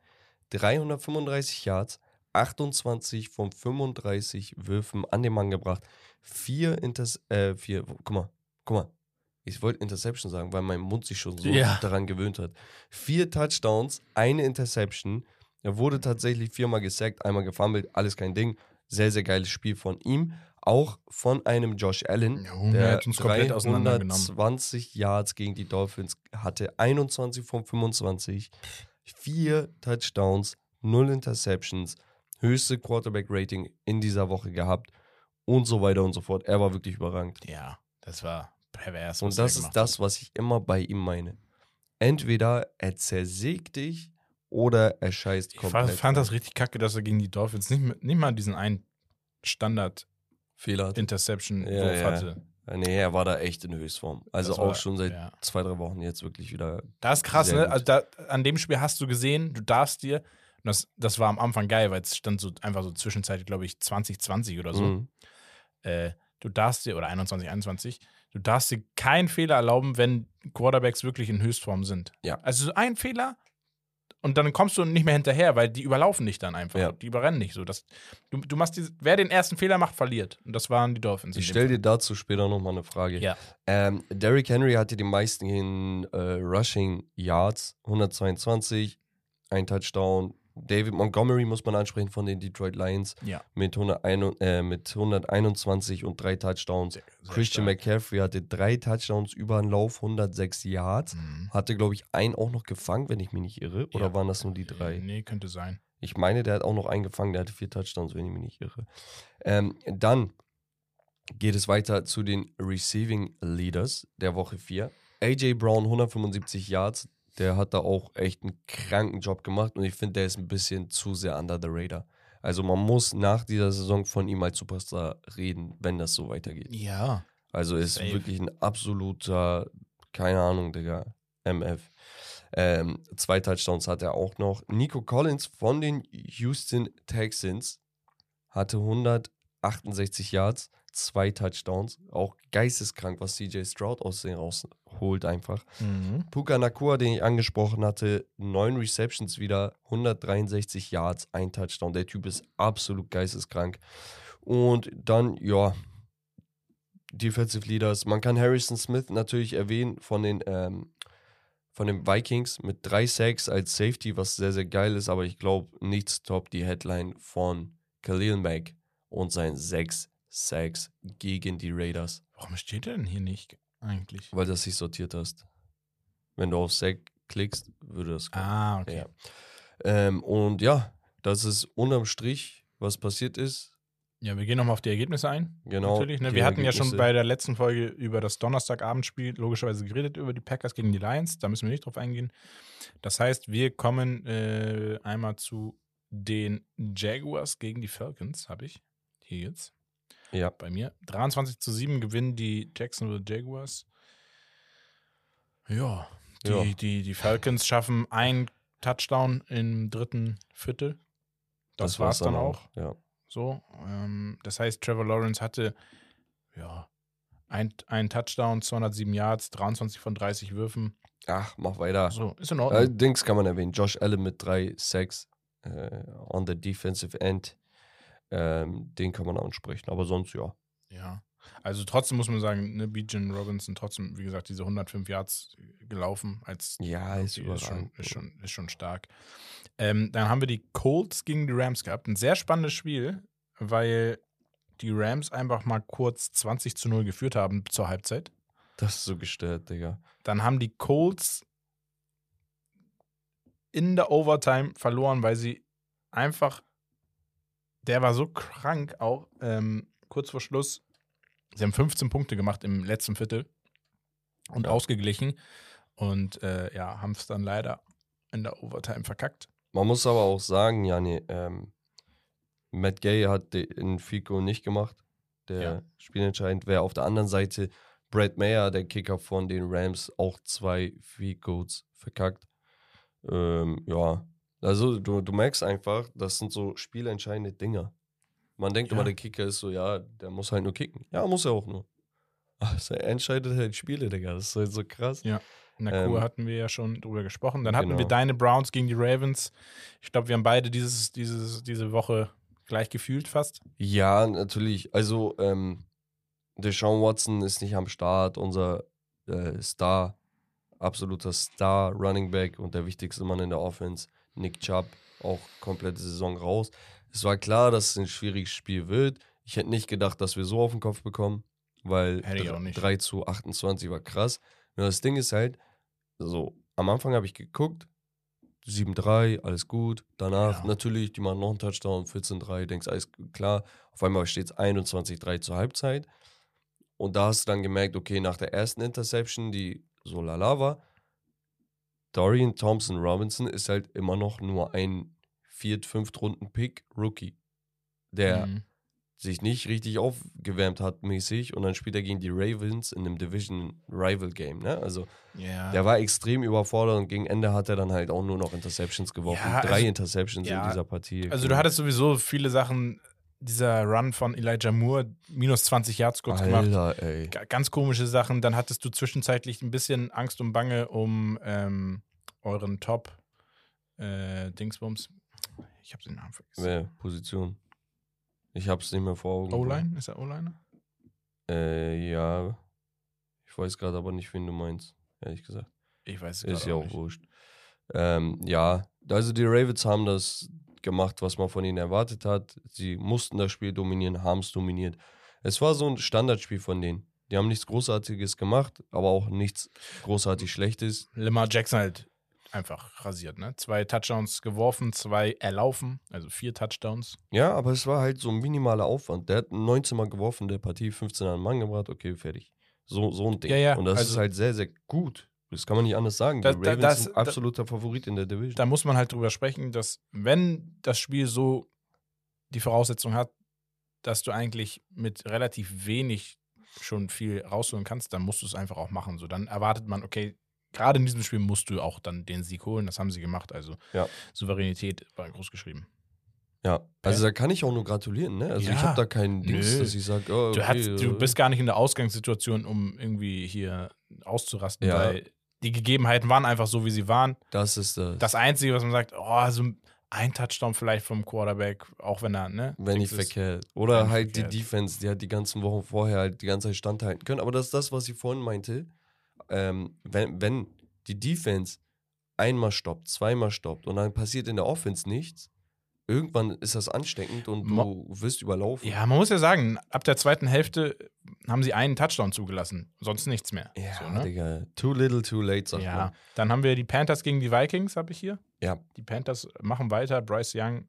C: 335 Yards, 28 von 35 Würfen an den Mann gebracht. Vier Inters äh, vier, guck mal, guck mal. Ich wollte Interception sagen, weil mein Mund sich schon so
B: Ja.
C: daran gewöhnt hat. Vier Touchdowns, eine Interception. Er wurde tatsächlich viermal gesackt, einmal gefummelt, alles kein Ding. Sehr, sehr geiles Spiel von ihm. Auch von einem Josh Allen,
B: Ja,
C: der
B: er hat uns komplett auseinandergenommen.
C: 320 Yards gegen die Dolphins hatte, 21 von 25, vier Touchdowns, null Interceptions, höchste Quarterback-Rating in dieser Woche gehabt und so weiter und so fort. Er war wirklich überragend.
B: Ja, das war pervers.
C: Und das ist das, was ich immer bei ihm meine. Entweder er zersägt dich oder er scheißt
B: Ich
C: komplett.
B: fand, fand das richtig kacke, dass er gegen die Dolphins nicht, nicht mal diesen einen Standard-Interception-Wurf
C: Fehler. Ja, ja.
B: hatte.
C: Nee, er war da echt in Höchstform. Also
B: Das
C: auch
B: war-
C: schon seit
B: ja.
C: zwei, drei Wochen jetzt wirklich wieder.
B: Das ist krass,
C: Sehr
B: ne?
C: gut.
B: Also da, an dem Spiel hast du gesehen, du darfst dir, und das, das war am Anfang geil, weil es stand so einfach so zwischenzeitlich, glaube ich, 2020 oder so.
C: Mhm.
B: Äh, du darfst dir, oder 21, 21, du darfst dir keinen Fehler erlauben, wenn Quarterbacks wirklich in Höchstform sind.
C: Ja.
B: Also so ein Fehler und dann kommst du nicht mehr hinterher, weil die überlaufen dich dann einfach.
C: Ja.
B: Die überrennen nicht so. Das, du, du machst die, wer den ersten Fehler macht, verliert. Und das waren die Dolphins. in
C: Ich stelle dir dazu später nochmal eine Frage.
B: Ja.
C: Ähm, Derrick Henry hatte die meisten in äh, Rushing Yards, 122, ein Touchdown. David Montgomery muss man ansprechen von den Detroit Lions
B: Ja.
C: mit, 101, äh, mit 121 und drei Touchdowns.
B: Sehr- sehr
C: Christian
B: stark.
C: McCaffrey hatte drei Touchdowns über den Lauf, 106 Yards.
B: Mhm.
C: Hatte, glaube ich, einen auch noch gefangen, wenn ich mich nicht irre. Oder
B: Ja.
C: waren das nur die drei?
B: Nee, könnte sein.
C: Ich meine, der hat auch noch einen gefangen, der hatte vier Touchdowns, wenn ich mich nicht irre. Ähm, dann geht es weiter zu den Receiving Leaders der Woche 4. AJ Brown, 175 Yards. Der hat da auch echt einen kranken Job gemacht und ich finde, der ist ein bisschen zu sehr under the radar. Also man muss nach dieser Saison von ihm als Superstar reden, wenn das so weitergeht.
B: Ja.
C: Also ist
B: Safe.
C: wirklich ein absoluter, keine Ahnung, Digga, MF. Ähm, zwei Touchdowns hat er auch noch. Nico Collins von den Houston Texans hatte 168 Yards, zwei Touchdowns. Auch geisteskrank, was CJ Stroud aus den rausholt einfach.
B: Mhm.
C: Puka Nakua, den ich angesprochen hatte, neun Receptions wieder, 163 Yards, ein Touchdown. Der Typ ist absolut geisteskrank. Und dann, ja, Defensive Leaders. Man kann Harrison Smith natürlich erwähnen von den, ähm, von den Vikings mit drei Sacks als Safety, was sehr, sehr geil ist. Aber ich glaube, nichts toppt die Headline von Khalil Mack und seinen sechs Sacks gegen die Raiders
B: Warum steht er denn hier nicht eigentlich?
C: weil du das nicht sortiert hast. Wenn du auf Sack klickst, würde das kommen.
B: Ah, okay.
C: Ja. Ähm, und ja, das ist unterm Strich, was passiert ist.
B: Ja, wir gehen nochmal auf die Ergebnisse ein.
C: Genau.
B: Natürlich, ne? Wir hatten ja schon bei der letzten Folge über das Donnerstagabendspiel logischerweise geredet, über die Packers gegen die Lions. Da müssen wir nicht drauf eingehen. Das heißt, wir kommen äh, einmal zu den Jaguars gegen die Falcons, habe ich. Hier jetzt.
C: Ja.
B: Bei mir. 23 zu 7 gewinnen die Jacksonville Jaguars. Ja. Die,
C: Ja.
B: Die, die Falcons schaffen einen Touchdown im dritten Viertel. Das, war's dann auch.
C: Ja.
B: So, ähm, das heißt, Trevor Lawrence hatte ja Ein, ein Touchdown, 207 Yards, 23 von 30 Würfen.
C: Ach, mach weiter.
B: So, ist in Ordnung.
C: Äh, Dings kann man erwähnen. Josh Allen mit drei Sacks äh, on the defensive end. Ähm, den kann man ansprechen. Aber sonst ja.
B: Ja. Also trotzdem muss man sagen, ne, Bijan Robinson trotzdem, wie gesagt, diese 105 Yards gelaufen als
C: Ja, ist
B: ist schon, ist schon, ist schon stark. Ähm, dann haben wir die Colts gegen die Rams gehabt. Ein sehr spannendes Spiel, weil die Rams einfach mal kurz 20 zu 0 geführt haben zur Halbzeit.
C: Das ist so gestört, Digga.
B: Dann haben die Colts in der Overtime verloren, weil sie einfach, der war so krank auch, ähm, kurz vor Schluss. Sie haben 15 Punkte gemacht im letzten Viertel und ausgeglichen und äh, ja, haben es dann leider in der Overtime verkackt.
C: Man muss aber auch sagen, Jani, ähm, Matt Gay hat den Fico nicht gemacht. Der
B: Ja.
C: spielentscheidend wäre auf der anderen Seite Brad Mayer, der Kicker von den Rams, auch zwei Ficos verkackt. Ähm, ja, also du, du merkst einfach, das sind so spielentscheidende Dinger. Man denkt
B: Ja.
C: immer, der Kicker ist so, ja, der muss halt nur kicken. Ja, muss er auch nur. Also er entscheidet halt Spiele, Digga. Das ist halt so krass.
B: Ja. In der
C: Ähm,
B: Kur hatten wir ja schon drüber gesprochen. Dann hatten wir
C: genau.
B: deine Browns gegen die Ravens. Ich glaube, wir haben beide dieses, dieses, diese Woche gleich gefühlt fast.
C: Ja, natürlich. Also, ähm, Deshaun Watson ist nicht am Start, unser äh, Star, absoluter Star Running Back und der wichtigste Mann in der Offense. Nick Chubb, auch komplette Saison raus. Es war klar, dass es ein schwieriges Spiel wird. Ich hätte nicht gedacht, dass wir so auf den Kopf bekommen, weil
B: Hätte ich
C: dr-
B: auch nicht.
C: 3 zu 28 war krass. Nur das Ding ist halt, so, am Anfang habe ich geguckt, 7-3, alles gut. Danach
B: Ja.
C: natürlich, die machen noch einen Touchdown, 14-3, denkst, alles klar. Auf einmal steht es 21-3 zur Halbzeit. Und da hast du dann gemerkt, okay, nach der ersten Interception, die so lala war, Dorian Thompson Robinson ist halt immer noch nur ein Viert-, Fünft-Runden-Pick Rookie, der
B: Mhm.
C: sich nicht richtig aufgewärmt hat mäßig und dann spielt er gegen die Ravens in einem Division Rival Game, ne? Also
B: Ja.
C: der war extrem überfordert und gegen Ende hat er dann halt auch nur noch Interceptions geworfen.
B: Ja,
C: Drei
B: also-
C: Interceptions
B: ja,
C: in dieser Partie.
B: Also du hattest sowieso viele Sachen, dieser Run von Elijah Moore, minus 20 Yards kurz gemacht.
C: Alter, ey.
B: Ga- Ganz komische Sachen. Dann hattest du zwischenzeitlich ein bisschen Angst und Bange um ähm, euren Top äh, Dingsbums. Ich habe den Namen vergessen.
C: Wer? Position. Ich hab's nicht mehr vor Augen.
B: O-Line? Ist er O-Liner?
C: Äh, ja. Ich weiß gerade aber nicht, wen du meinst, ehrlich gesagt.
B: Ich weiß es
C: Ist
B: gerade
C: ja
B: auch
C: auch
B: nicht.
C: wurscht. Ähm, ja, also die Ravens haben das gemacht, was man von ihnen erwartet hat. Sie mussten das Spiel dominieren, haben es dominiert. Es war so ein Standardspiel von denen. Die haben nichts Großartiges gemacht, aber auch nichts großartig Schlechtes.
B: Lamar Jackson halt einfach rasiert, ne? Zwei Touchdowns geworfen, zwei erlaufen, also vier Touchdowns.
C: Ja, aber es war halt so ein minimaler Aufwand. Der hat 19 Mal geworfen, der Partie 15 an den Mann gebracht, okay, fertig. So, so ein Ding.
B: Ja, ja,
C: Und das
B: also-
C: ist halt sehr, sehr gut. Das kann man nicht anders sagen.
B: Das-
C: die
B: da-
C: Ravens
B: das-
C: sind
B: da-
C: absoluter Favorit in der Division.
B: Da muss man halt drüber sprechen, dass wenn das Spiel so die Voraussetzung hat, dass du eigentlich mit relativ wenig schon viel rausholen kannst, dann musst du es einfach auch machen. So, dann erwartet man, okay, gerade in diesem Spiel musst du auch dann den Sieg holen. Das haben sie gemacht. Also
C: Ja.
B: Souveränität war groß geschrieben.
C: Ja, also da kann ich auch nur gratulieren, ne? Also ich
B: Ja.
C: habe da keinen Dings, dass ich sage, oh, okay,
B: Du, hast, du
C: äh,
B: bist gar nicht in der Ausgangssituation, um irgendwie hier auszurasten,
C: Ja.
B: weil die Gegebenheiten waren einfach so, wie sie waren.
C: das ist das.
B: Das Einzige, was man sagt, oh, so ein Touchdown vielleicht vom Quarterback, auch wenn er, ne?
C: wenn nicht verkehrt. Oder halt
B: verkehrt.
C: die Defense, die hat die ganzen Wochen vorher halt die ganze Zeit standhalten können. Aber das ist das, was ich vorhin meinte. Ähm, wenn, wenn die Defense einmal stoppt, zweimal stoppt und dann passiert in der Offense nichts, irgendwann ist das ansteckend und du
B: Mo-
C: wirst überlaufen.
B: Ja, man muss ja sagen, ab der zweiten Hälfte haben sie einen Touchdown zugelassen, sonst nichts mehr.
C: Ja,
B: so, ne?
C: Digga. Too little, too late, sagt
B: ja.
C: man.
B: Dann haben wir die Panthers gegen die Vikings, habe ich hier.
C: Ja.
B: Die Panthers machen weiter. Bryce Young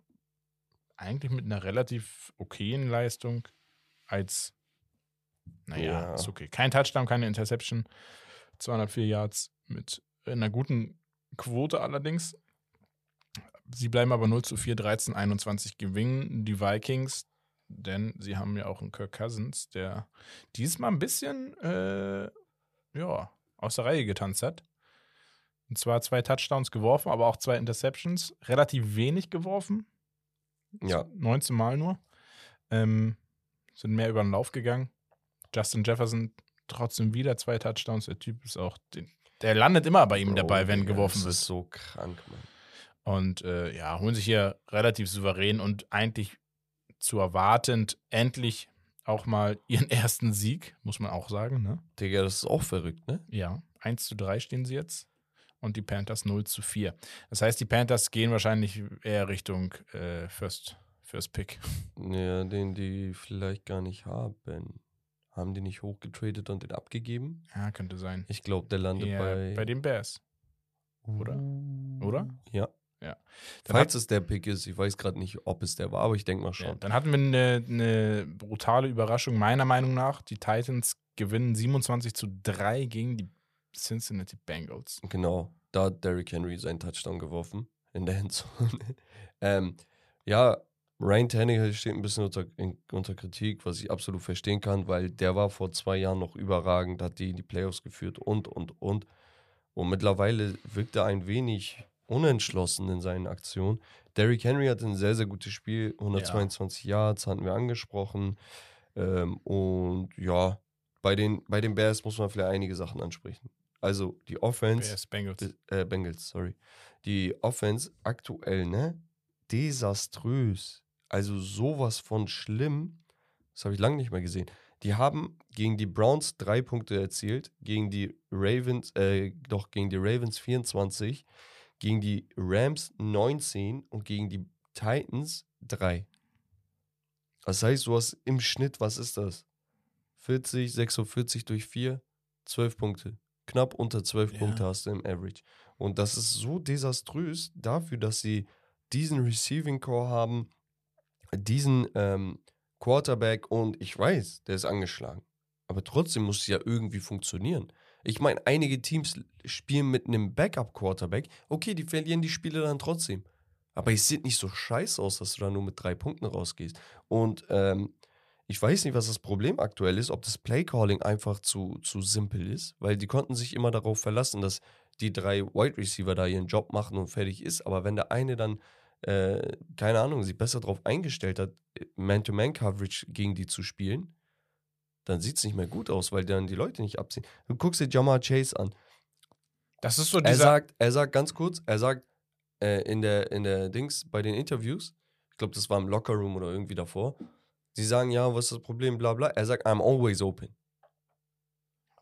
B: eigentlich mit einer relativ okayen Leistung als, naja,
C: Ja.
B: ist okay. Kein Touchdown, keine Interception. 204 Yards mit einer guten Quote allerdings. Sie bleiben aber 0 zu 4, 13, 21 gewinnen die Vikings, denn sie haben ja auch einen Kirk Cousins, der diesmal ein bisschen äh, ja, aus der Reihe getanzt hat. Und zwar zwei Touchdowns geworfen, aber auch zwei Interceptions. Relativ wenig geworfen.
C: Ja.
B: 19 Mal nur. Ähm, sind mehr über den Lauf gegangen. Justin Jefferson trotzdem wieder zwei Touchdowns. Der Typ ist auch, den, der landet immer bei ihm
C: Bro,
B: dabei, wenn geworfen
C: das
B: wird.
C: ist so krank, Mann.
B: Und äh, ja, holen sich hier relativ souverän und eigentlich zu erwartend endlich auch mal ihren ersten Sieg, muss man auch sagen. Ne?
C: Digga, das ist auch verrückt, ne?
B: Ja, 1 zu 3 stehen sie jetzt und die Panthers 0 zu 4. Das heißt, die Panthers gehen wahrscheinlich eher Richtung äh, First, First Pick.
C: Ja, den die vielleicht gar nicht haben. Haben die nicht hochgetradet und den abgegeben?
B: Ja, könnte sein.
C: Ich glaube, der landet
B: Eher
C: bei.
B: bei den Bears. oder? Oder?
C: Ja.
B: Ja. Dann
C: Falls es der Pick ist, ich weiß gerade nicht, ob es der war, aber ich denke mal
B: Ja,
C: schon.
B: dann hatten wir eine, eine brutale Überraschung, meiner Meinung nach. Die Titans gewinnen 27 zu 3 gegen die Cincinnati Bengals.
C: Genau, da hat Derrick Henry seinen Touchdown geworfen in der Endzone. ähm, ja, Ryan Tannehill steht ein bisschen unter, in, unter Kritik, was ich absolut verstehen kann, weil der war vor zwei Jahren noch überragend, hat die in die Playoffs geführt und, und, und. Und mittlerweile wirkt er ein wenig unentschlossen in seinen Aktionen. Derrick Henry hatte ein sehr, sehr gutes Spiel, 122 Yards, hatten wir angesprochen. Ähm, und ja, bei den, bei den Bears muss man vielleicht einige Sachen ansprechen. Also die Offense,
B: Bears, Bengals.
C: äh, Bengals, sorry. Die Offense aktuell, ne? Desaströs. Also sowas von schlimm. Das habe ich lange nicht mehr gesehen. Die haben gegen die Browns drei Punkte erzielt, gegen die Ravens, äh, doch gegen die Ravens 24, gegen die Rams 19 und gegen die Titans 3. Das heißt, du hast im Schnitt, was ist das? 40, 46 durch 4, 12 Punkte. Knapp unter 12
B: Ja.
C: Punkte hast du im Average. Und das ist so desaströs dafür, dass sie diesen Receiving Core haben, diesen ähm, Quarterback und ich weiß, der ist angeschlagen. Aber trotzdem muss es ja irgendwie funktionieren. Ich meine, einige Teams spielen mit einem Backup-Quarterback. Okay, die verlieren die Spiele dann trotzdem. Aber es sieht nicht so scheiße aus, dass du da nur mit drei Punkten rausgehst. Und ähm, ich weiß nicht, was das Problem aktuell ist, ob das Playcalling einfach zu, zu simpel ist, weil die konnten sich immer darauf verlassen, dass die drei Wide Receiver da ihren Job machen und fertig ist. Aber wenn der eine dann, äh, keine Ahnung, sich besser darauf eingestellt hat, Man-to-Man-Coverage gegen die zu spielen, dann sieht es nicht mehr gut aus, weil dann die Leute nicht abziehen. Du guckst dir Jamar Chase an.
B: Das ist so
C: Er
B: dieser.
C: sagt, er sagt ganz kurz, er sagt äh, in, der, in der Dings, bei den Interviews, ich glaube, das war im Lockerroom oder irgendwie davor, sie sagen, ja, was ist das Problem, bla bla. Er sagt, I'm always open.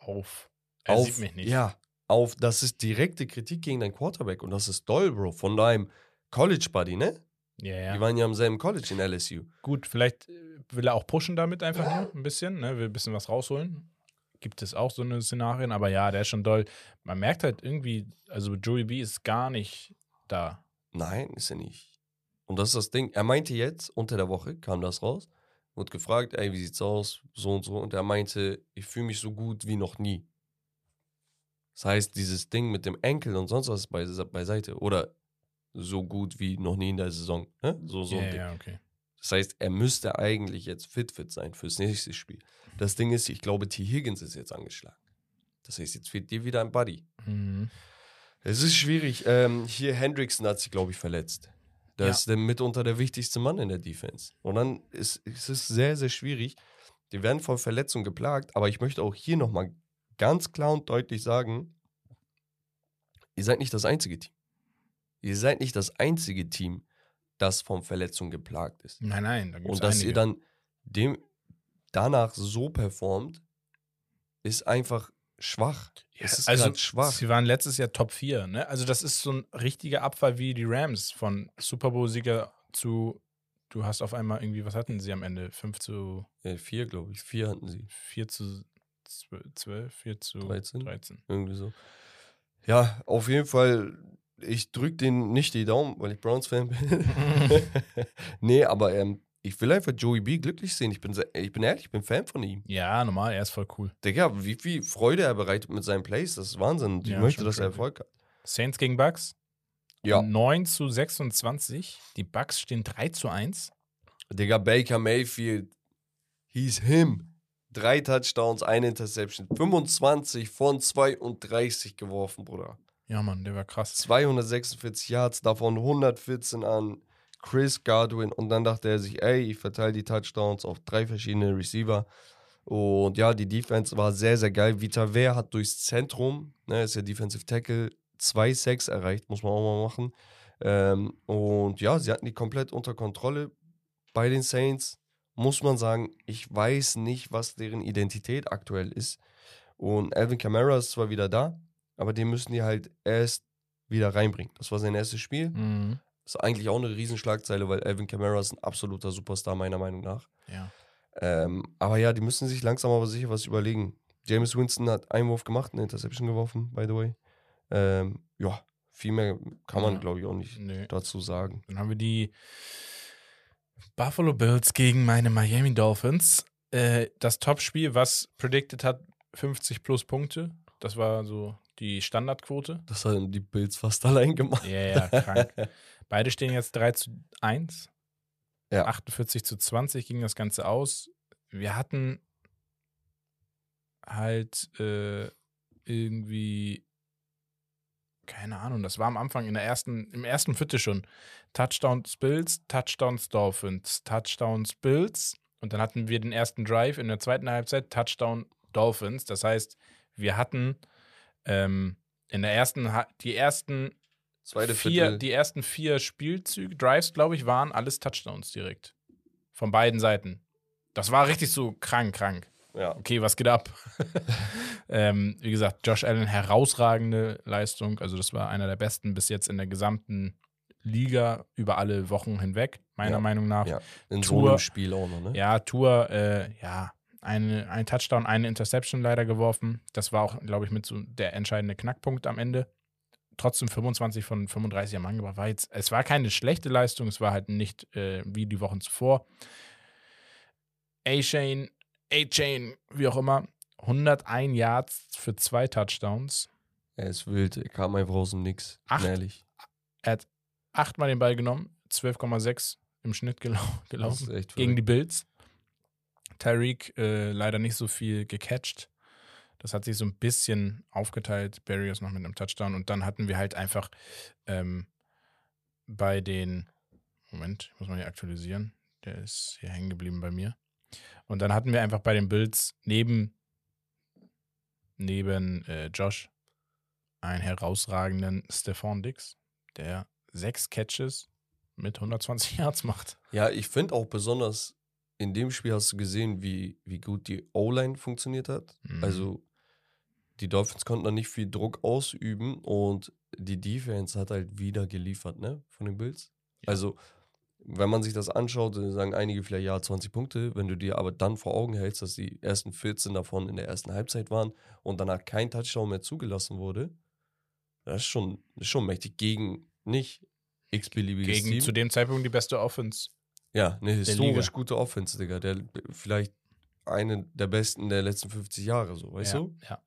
B: auf. Er
C: auf,
B: sieht mich nicht.
C: Ja, auf, das ist direkte Kritik gegen deinen Quarterback und das ist doll, Bro, von deinem College-Buddy, ne?
B: Ja, ja.
C: Die waren ja am selben College in LSU.
B: Gut, vielleicht äh, will er auch pushen damit einfach nur ein bisschen, ne? will ein bisschen was rausholen. Gibt es auch so eine Szenarien, aber ja, der ist schon doll. Man merkt halt irgendwie, also Joey B ist gar nicht da.
C: Nein, ist er nicht. Und das ist das Ding. Er meinte jetzt, unter der Woche kam das raus, wurde gefragt, ey, wie sieht's aus, so und so. Und er meinte, ich fühle mich so gut wie noch nie. Das heißt, dieses Ding mit dem Enkel und sonst was bei, beiseite. Oder so gut wie noch nie in der Saison. Ne? So, so Ding.
B: ja, okay.
C: Das heißt, er müsste eigentlich jetzt fit fit sein fürs nächste Spiel. Das Ding ist, ich glaube, T. Higgins ist jetzt angeschlagen. Das heißt, jetzt fehlt dir wieder ein Buddy.
B: Mhm.
C: Es ist schwierig. Ähm, hier Hendrickson hat sich, glaube ich, verletzt. Das
B: Ja.
C: ist der, mitunter der wichtigste Mann in der Defense. Und dann ist ist es sehr, sehr schwierig. Die werden von Verletzungen geplagt, aber ich möchte auch hier nochmal ganz klar und deutlich sagen, ihr seid nicht das einzige Team. Ihr seid nicht das einzige Team, das von Verletzungen geplagt ist.
B: Nein, nein, da gibt's
C: Und dass
B: einige.
C: ihr dann dem danach so performt, ist einfach schwach.
B: Ja,
C: es ist
B: also,
C: schwach.
B: sie waren letztes Jahr Top 4, ne? Also, das ist so ein richtiger Abfall wie die Rams von Super Bowl-Sieger zu, du hast auf einmal irgendwie, was hatten sie am Ende? 5 zu
C: Äh, vier, glaube ich. Vier hatten sie.
B: 4 zu 12, 4 zu
C: 13?
B: 13.
C: Irgendwie so. Ja, auf jeden Fall, ich drücke den nicht die Daumen, weil ich Browns-Fan bin. nee, aber ähm, ich will einfach Joey B glücklich sehen. Ich bin, ich bin ehrlich, ich bin Fan von ihm.
B: Ja, normal, er ist voll cool.
C: Digga, wie viel Freude er bereitet mit seinen Plays, das ist Wahnsinn. Ich
B: Ja,
C: möchte, dass er. Erfolg hat.
B: Saints gegen Bucks.
C: Ja,
B: 9 zu 26. Die Bucks stehen 3 zu 1.
C: Digga, Baker Mayfield, he's him. Drei Touchdowns, eine Interception, 25 von 32 geworfen, Bruder.
B: Ja, Mann, der war krass.
C: 246 Yards, davon 114 an Chris Godwin. Und dann dachte er sich, ey, ich verteile die Touchdowns auf drei verschiedene Receiver. Und ja, die Defense war sehr, sehr geil. Vita Wehr hat durchs Zentrum, ne, ist ja Defensive Tackle, zwei Sacks erreicht, muss man auch mal machen. Ähm, und ja, sie hatten die komplett unter Kontrolle bei den Saints. Muss man sagen, ich weiß nicht, was deren Identität aktuell ist. Und Alvin Kamara ist zwar wieder da, aber den müssen die halt erst wieder reinbringen. Das war sein erstes Spiel.
B: Mhm.
C: Ist eigentlich auch eine Riesenschlagzeile, weil Alvin Kamara ist ein absoluter Superstar, meiner Meinung nach.
B: Ja.
C: Ähm, aber ja, die müssen sich langsam aber sicher was überlegen. James Winston hat einen Wurf gemacht, eine Interception geworfen, by the way. Ähm, ja, viel mehr kann man,
B: Ja.
C: glaube ich, auch nicht
B: Nö.
C: dazu sagen.
B: Dann haben wir die Buffalo Bills gegen meine Miami Dolphins. Äh, das Topspiel, was predicted hat, 50 plus Punkte. Das war so die Standardquote.
C: Das haben die Bills fast allein gemacht.
B: Ja, ja, krank. Beide stehen jetzt 3 zu 1.
C: Ja.
B: 48 zu 20 ging das Ganze aus. Wir hatten halt äh, irgendwie, keine Ahnung, das war am Anfang in der ersten, im ersten Viertel schon. Touchdowns Bills, Touchdowns Dolphins, Touchdowns Bills. Und dann hatten wir den ersten Drive in der zweiten Halbzeit, Touchdown Dolphins. Das heißt, wir hatten ähm, in der ersten, die ersten
C: Zweite
B: vier,
C: Viertel.
B: die ersten vier Spielzüge, Drives, glaube ich, waren alles Touchdowns direkt. Von beiden Seiten. Das war richtig so krank, krank.
C: ja.
B: Okay, was geht ab? ähm, wie gesagt, Josh Allen, herausragende Leistung. Also, das war einer der besten bis jetzt in der gesamten Liga über alle Wochen hinweg, meiner
C: Ja.
B: Meinung nach.
C: ja. In so
B: Tour-
C: einem Spiel auch noch, ne?
B: Ja, Tour, äh, ja, eine, ein Touchdown, eine Interception leider geworfen. Das war auch, glaube ich, mit so der entscheidende Knackpunkt am Ende. Trotzdem 25 von 35 am angebracht. War jetzt, es war keine schlechte Leistung, es war halt nicht äh, wie die Wochen zuvor. A-Chain, A-Chain, wie auch immer, 101 Yards für zwei Touchdowns.
C: Er ist wild, er kam einfach aus dem Nix.
B: Acht.
C: Ehrlich.
B: Er hat achtmal den Ball genommen, 12,6 im Schnitt gelau
C: Das
B: gelaufen.
C: ist echt
B: gegen die. Bills. Tyreek äh, leider nicht so viel gecatcht. Das hat sich so ein bisschen aufgeteilt. Barriers noch mit einem Touchdown. Und dann hatten wir halt einfach ähm, bei den. Moment, ich muss mal hier aktualisieren. Der ist hier hängen geblieben bei mir. Und dann hatten wir einfach bei den Bills neben, neben äh, Josh einen herausragenden Stephon Dix, der sechs Catches mit 120 Yards macht.
C: Ja, ich finde auch besonders in dem Spiel hast du gesehen, wie, wie gut die O-Line funktioniert hat.
B: Mhm.
C: Also die Dolphins konnten da nicht viel Druck ausüben und die Defense hat halt wieder geliefert, ne, von den Bills.
B: Ja.
C: Also wenn man sich das anschaut, sagen einige vielleicht, ja, 20 Punkte. Wenn du dir aber dann vor Augen hältst, dass die ersten 14 davon in der ersten Halbzeit waren und danach kein Touchdown mehr zugelassen wurde, das ist schon, das ist schon mächtig gegen nicht x-beliebiges
B: Gegen
C: Team.
B: zu dem Zeitpunkt die beste Offense.
C: Ja, eine historisch gute Offense, Digga. Der, vielleicht eine der besten der letzten 50 Jahre, so, weißt
B: ja,
C: du?
B: Ja.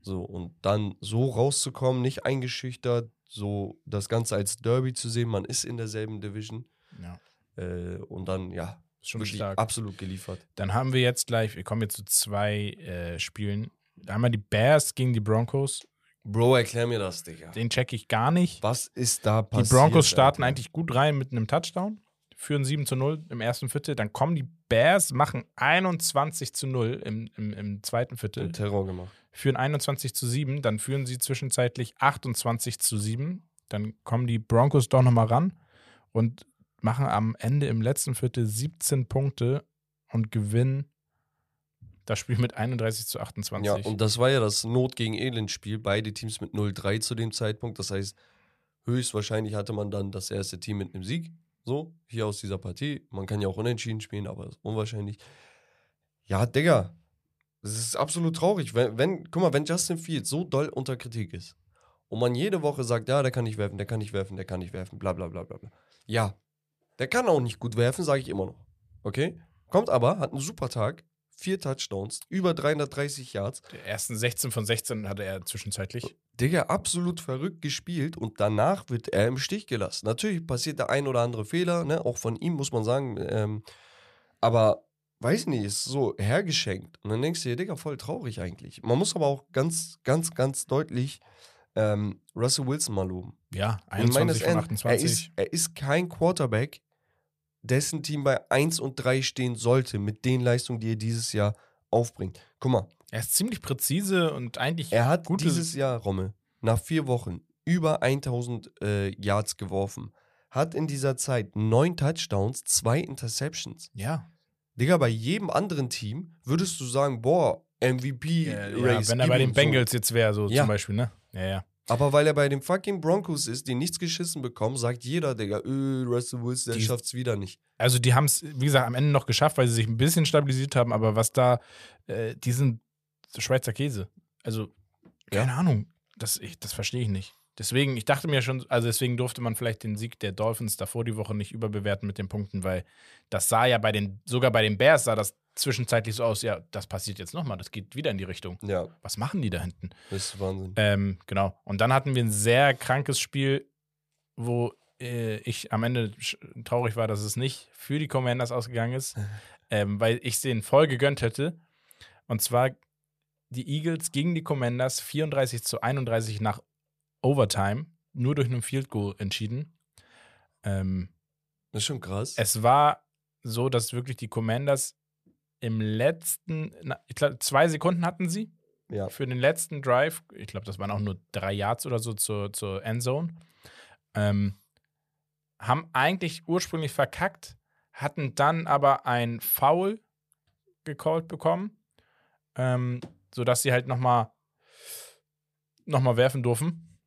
C: So, und dann so rauszukommen, nicht eingeschüchtert, so das Ganze als Derby zu sehen, man ist in derselben Division
B: ja.
C: äh, und dann, ja,
B: schon stark.
C: absolut geliefert.
B: Dann haben wir jetzt gleich, wir kommen jetzt zu zwei äh, Spielen. Einmal die Bears gegen die Broncos.
C: Bro, erklär mir das, Digga.
B: Den check ich gar nicht.
C: Was ist da passiert?
B: Die Broncos starten
C: Alter?
B: eigentlich gut rein mit einem Touchdown, führen 7 zu 0 im ersten Viertel. Dann kommen die Bears, machen 21 zu 0 im, im, im zweiten Viertel,
C: Und Terror gemacht.
B: führen 21 zu 7. Dann führen sie zwischenzeitlich 28 zu 7. Dann kommen die Broncos doch nochmal ran und machen am Ende im letzten Viertel 17 Punkte und gewinnen das Spiel mit 31 zu 28.
C: Ja, und das war ja das Not gegen Elend-Spiel. Beide Teams mit 0-3 zu dem Zeitpunkt. Das heißt, höchstwahrscheinlich hatte man dann das erste Team mit einem Sieg. So, hier aus dieser Partie. Man kann ja auch unentschieden spielen, aber ist unwahrscheinlich. Ja, Digga. Das ist absolut traurig. Wenn, wenn, guck mal, wenn Justin Fields so doll unter Kritik ist und man jede Woche sagt, ja, der kann nicht werfen, der kann nicht werfen, der kann nicht werfen, bla bla bla bla bla. Ja, der kann auch nicht gut werfen, sage ich immer noch. Okay? Kommt aber, hat einen super Tag, vier Touchdowns, über 330 Yards.
B: Die ersten 16 von 16 hatte er zwischenzeitlich.
C: Digga, absolut verrückt gespielt und danach wird er im Stich gelassen. Natürlich passiert der ein oder andere Fehler, ne? auch von ihm muss man sagen. Ähm, aber weiß nicht, ist so hergeschenkt. Und dann denkst du dir, Digga, voll traurig eigentlich. Man muss aber auch ganz, ganz, ganz deutlich ähm, Russell Wilson mal loben.
B: Ja,
C: Und ich meine
B: 21
C: das
B: von
C: ernst.
B: 28.
C: Er ist, er ist kein Quarterback, dessen Team bei 1 und 3 stehen sollte, mit den Leistungen, die er dieses Jahr aufbringt. Guck mal,
B: Er ist ziemlich präzise und eigentlich
C: er hat
B: gute-
C: dieses Jahr, Rommel, nach vier Wochen über 1000 äh, Yards geworfen. Hat in dieser Zeit neun Touchdowns, zwei Interceptions.
B: Ja.
C: Digga, bei jedem anderen Team würdest du sagen, boah, MVP
B: ja,
C: Race.
B: wenn er bei den
C: so.
B: Bengals jetzt wäre, so
C: Ja.
B: zum Beispiel, ne? Ja, ja.
C: Aber weil er bei den fucking Broncos ist, die nichts geschissen bekommen, sagt jeder, Digga, öh, Russell Wilson, der
B: Die-
C: schafft's wieder nicht.
B: Also die haben es, wie gesagt, am Ende noch geschafft, weil sie sich ein bisschen stabilisiert haben, aber was da, äh, die sind Schweizer Käse. Also, keine Ahnung, das, ich, das verstehe ich nicht. Deswegen, ich dachte mir schon, also deswegen durfte man vielleicht den Sieg der Dolphins davor die Woche nicht überbewerten mit den Punkten, weil das sah ja bei den, sogar bei den Bears sah das zwischenzeitlich so aus, ja, das passiert jetzt nochmal, das geht wieder in die Richtung.
C: Ja,
B: Was machen die da hinten?
C: das ist Wahnsinn.
B: Ähm, genau. Und dann hatten wir ein sehr krankes Spiel, wo äh, ich am Ende traurig war, dass es nicht für die Commanders ausgegangen ist, ähm, weil ich es denen voll gegönnt hätte. Und zwar die Eagles gegen die Commanders 34 zu 31 nach Overtime, nur durch einen Field Goal entschieden. Ähm,
C: Das ist schon krass.
B: es war so, dass wirklich die Commanders im letzten, na, ich glaube, zwei Sekunden hatten sie
C: ja.
B: für den letzten Drive, ich glaube, das waren auch nur drei Yards oder so zur, zur Endzone, ähm, haben eigentlich ursprünglich verkackt, hatten dann aber ein Foul gecallt bekommen, ähm, sodass sie halt nochmal noch mal werfen durften.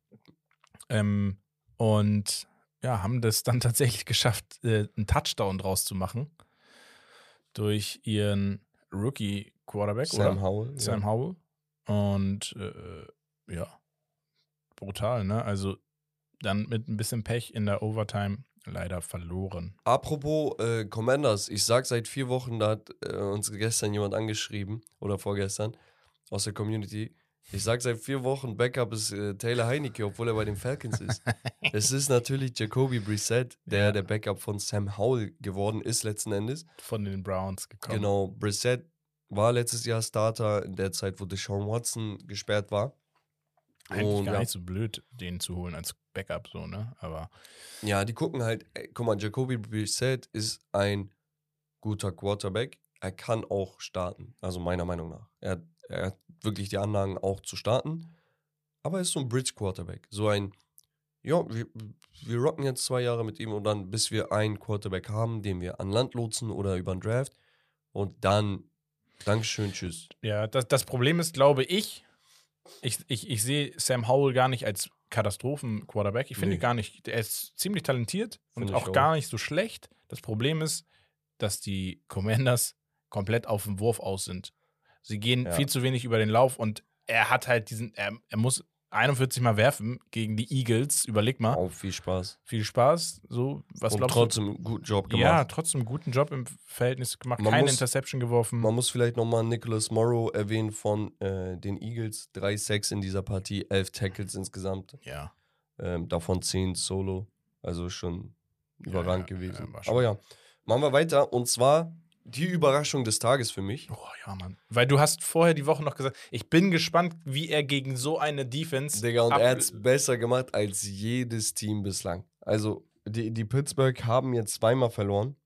B: Ähm, und ja, haben das dann tatsächlich geschafft, äh, einen Touchdown draus zu machen durch ihren Rookie-Quarterback, oder?
C: Sam Howell.
B: Sam
C: ja.
B: Howell. Und äh, ja, brutal, ne? Also dann mit ein bisschen Pech in der Overtime leider verloren.
C: Apropos äh, Commanders, ich sag seit vier Wochen, da hat äh, uns gestern jemand angeschrieben oder vorgestern aus der Community. Ich sag seit vier Wochen, Backup ist äh, Taylor Heineke, obwohl er bei den Falcons ist. es ist natürlich Jacoby Brissett, der
B: Ja.
C: der Backup von Sam Howell geworden ist letzten Endes.
B: Von den Browns gekommen.
C: Genau, Brissett war letztes Jahr Starter in der Zeit, wo Deshaun Watson gesperrt war.
B: Eigentlich
C: Und
B: gar
C: ja.
B: nicht so blöd, den zu holen als Backup, so, ne? Aber
C: Ja, die gucken halt, ey, guck mal, Jacoby Brissett ist ein guter Quarterback. Er kann auch starten, also meiner Meinung nach. Er, hat- er hat wirklich die Anlagen auch zu starten, aber er ist so ein Bridge-Quarterback. So ein, ja, wir, wir rocken jetzt zwei Jahre mit ihm und dann, bis wir einen Quarterback haben, den wir an Land lotsen oder über den Draft und dann, Dankeschön, tschüss.
B: ja, das, das Problem ist, glaube ich, ich, ich, ich sehe Sam Howell gar nicht als Katastrophen-Quarterback. Ich finde
C: Nee.
B: gar nicht, er ist ziemlich talentiert und
C: Finde ich
B: auch
C: auch.
B: gar nicht so schlecht. Das Problem ist, dass die Commanders komplett auf dem Wurf aus sind. Sie gehen
C: Ja.
B: viel zu wenig über den Lauf und er hat halt diesen, er, er muss 41 Mal werfen gegen die Eagles. Überleg mal.
C: Auch viel Spaß.
B: Viel Spaß. So, was
C: und
B: glaubst
C: trotzdem einen guten Job
B: du?
C: gemacht.
B: Ja, trotzdem einen guten Job im Verhältnis gemacht.
C: Man
B: Keine
C: muss-
B: Interception geworfen.
C: Man muss vielleicht nochmal Nicholas Morrow erwähnen von äh, den Eagles. Drei Sacks in dieser Partie, elf Tackles insgesamt.
B: ja.
C: Ähm, davon zehn Solo. Also schon überragend
B: ja,
C: gewesen.
B: ja, schon-
C: Aber ja, machen wir weiter. Und zwar die Überraschung des Tages für mich.
B: Oh ja, Mann. Weil du hast vorher die Woche noch gesagt, ich bin gespannt, wie er gegen so eine Defense.
C: Digga, und er hat es besser gemacht als jedes Team bislang. Also, die, die Pittsburgh haben jetzt zweimal verloren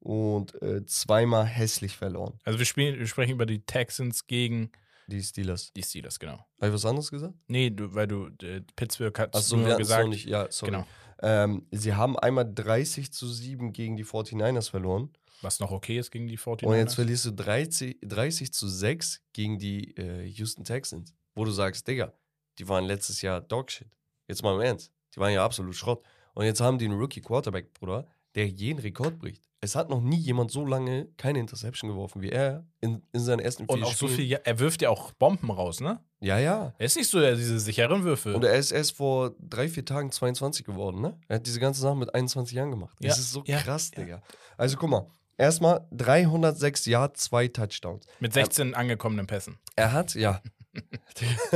C: und äh, zweimal hässlich verloren.
B: Also wir, spielen, wir sprechen über die Texans gegen
C: Die Steelers.
B: die Steelers, genau.
C: Habe ich was anderes gesagt?
B: Nee, du, weil du äh, Pittsburgh hast
C: Achso,
B: nur
C: wir
B: gesagt.
C: noch nicht. Ja, sorry.
B: Genau.
C: Ähm, sie haben einmal 30 zu 7 gegen die 49ers verloren.
B: Was noch okay ist gegen die 49ers.
C: Und jetzt verlierst du 30, 30 zu 6 gegen die äh, Houston Texans. Wo du sagst, Digga, die waren letztes Jahr Dogshit. Jetzt mal im Ernst. Die waren ja absolut Schrott. Und jetzt haben die einen Rookie Quarterback, Bruder, der jeden Rekord bricht. Es hat noch nie jemand so lange keine Interception geworfen wie er in, in seinen ersten vier
B: Und auch so
C: Spielen.
B: viel, ja, er wirft ja auch Bomben raus, ne?
C: Ja, ja.
B: Er ist nicht so ja, diese sicheren Würfe.
C: Und er ist erst vor drei, vier Tagen 22 geworden, ne? Er hat diese ganze Sache mit 21 Jahren gemacht.
B: Ja,
C: Das ist so
B: ja,
C: krass,
B: ja.
C: Digga. Also guck mal, erstmal 306 Yards, zwei Touchdowns.
B: Mit 16 angekommenen Pässen.
C: Er hat, ja.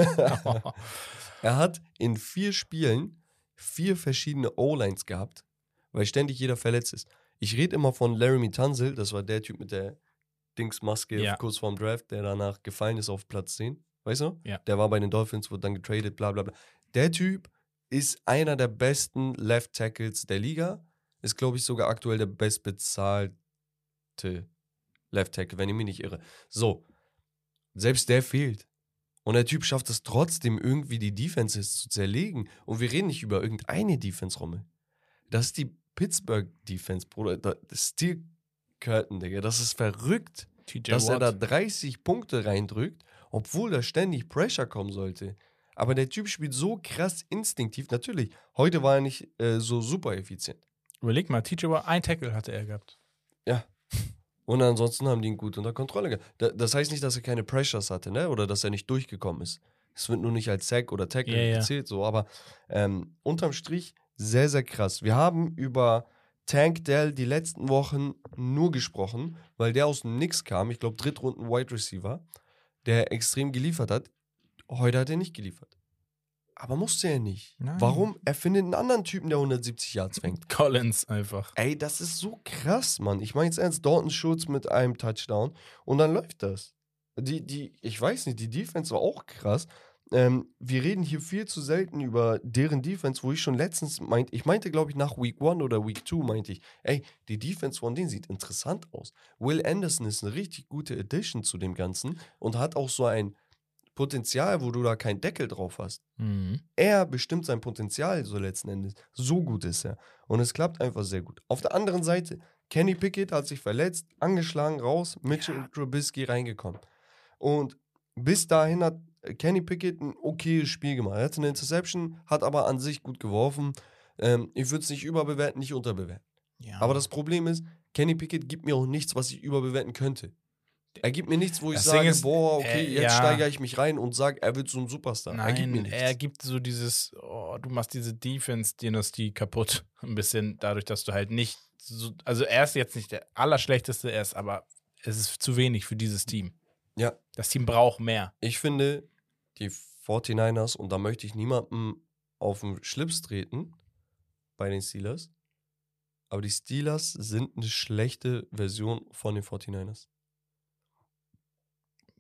C: er hat in vier Spielen vier verschiedene O-Lines gehabt, weil ständig jeder verletzt ist. Ich rede immer von Laramie Tunsil, das war der Typ mit der Dingsmaske
B: Ja.
C: kurz vorm Draft, der danach gefallen ist auf Platz 10. Weißt du?
B: Ja.
C: Der war bei den Dolphins, wurde dann getradet, bla bla bla. Der Typ ist einer der besten Left Tackles der Liga. Ist, glaube ich, sogar aktuell der bestbezahlte Left Tackle, wenn ich mich nicht irre. So, Selbst der fehlt. Und der Typ schafft es trotzdem irgendwie, die Defenses zu zerlegen. Und wir reden nicht über irgendeine Defense-Rommel. Das ist die Pittsburgh-Defense, Bruder. Steel Curtain, Digga. Das ist verrückt,
B: TJ
C: dass er da
B: Watt.
C: 30 Punkte reindrückt, obwohl da ständig Pressure kommen sollte. Aber der Typ spielt so krass instinktiv. Natürlich, heute war er nicht äh, so super effizient.
B: Überleg mal, TJ Watt, ein Tackle hatte er gehabt.
C: Ja. Und ansonsten haben die ihn gut unter Kontrolle gehabt. Da- Das heißt nicht, dass er keine Pressures hatte, ne? Oder dass er nicht durchgekommen ist. Es wird nur nicht als Sack oder Tackle
B: ja.
C: gezählt, so. Aber ähm, unterm Strich sehr, sehr krass. Wir haben über Tank Dell die letzten Wochen nur gesprochen, weil der aus dem Nix kam. Ich glaube, Drittrunden Wide Receiver, der extrem geliefert hat. Heute hat er nicht geliefert. Aber musste er nicht.
B: Nein.
C: Warum? Er findet einen anderen Typen, der 170 Yards fängt.
B: Collins einfach.
C: Ey, das ist so krass, Mann. Ich meine jetzt ernst, Dalton Schultz mit einem Touchdown und dann läuft das. Die, die, ich weiß nicht, die Defense war auch krass. Ähm, wir reden hier viel zu selten über deren Defense, wo ich schon letztens meinte, ich meinte, glaube ich, nach Week 1 oder Week 2 meinte ich, ey, die Defense von denen sieht interessant aus. Will Anderson ist eine richtig gute Addition zu dem Ganzen und hat auch so ein Potenzial, wo du da keinen Deckel drauf hast
B: Mhm.
C: er bestimmt sein Potenzial so letzten Endes. So gut ist er. Und es klappt einfach sehr gut. Auf der anderen Seite, Kenny Pickett hat sich verletzt, angeschlagen, raus, Mitchell
B: Ja.
C: Trubisky reingekommen. Und bis dahin hat Kenny Pickett ein okayes Spiel gemacht. Er hatte eine Interception, hat aber an sich gut geworfen. Ähm, ich würde es nicht überbewerten, nicht unterbewerten.
B: Ja.
C: Aber das Problem ist, Kenny Pickett gibt mir auch nichts, was ich überbewerten könnte. Er gibt mir nichts, wo ich
B: Das
C: sage,
B: ist,
C: boah, okay,
B: äh,
C: jetzt
B: ja.
C: steigere ich mich rein und sage, er wird so ein Superstar.
B: Nein,
C: er gibt mir nichts.
B: er gibt so dieses, oh, du machst diese Defense-Dynastie kaputt. Ein bisschen dadurch, dass du halt nicht so, also er ist jetzt nicht der allerschlechteste, er ist aber, es ist zu wenig für dieses Team.
C: ja,
B: Das Team braucht mehr.
C: Ich finde, die 49ers, und da möchte ich niemandem auf den Schlips treten bei den Steelers, aber die Steelers sind eine schlechte Version von den 49ers.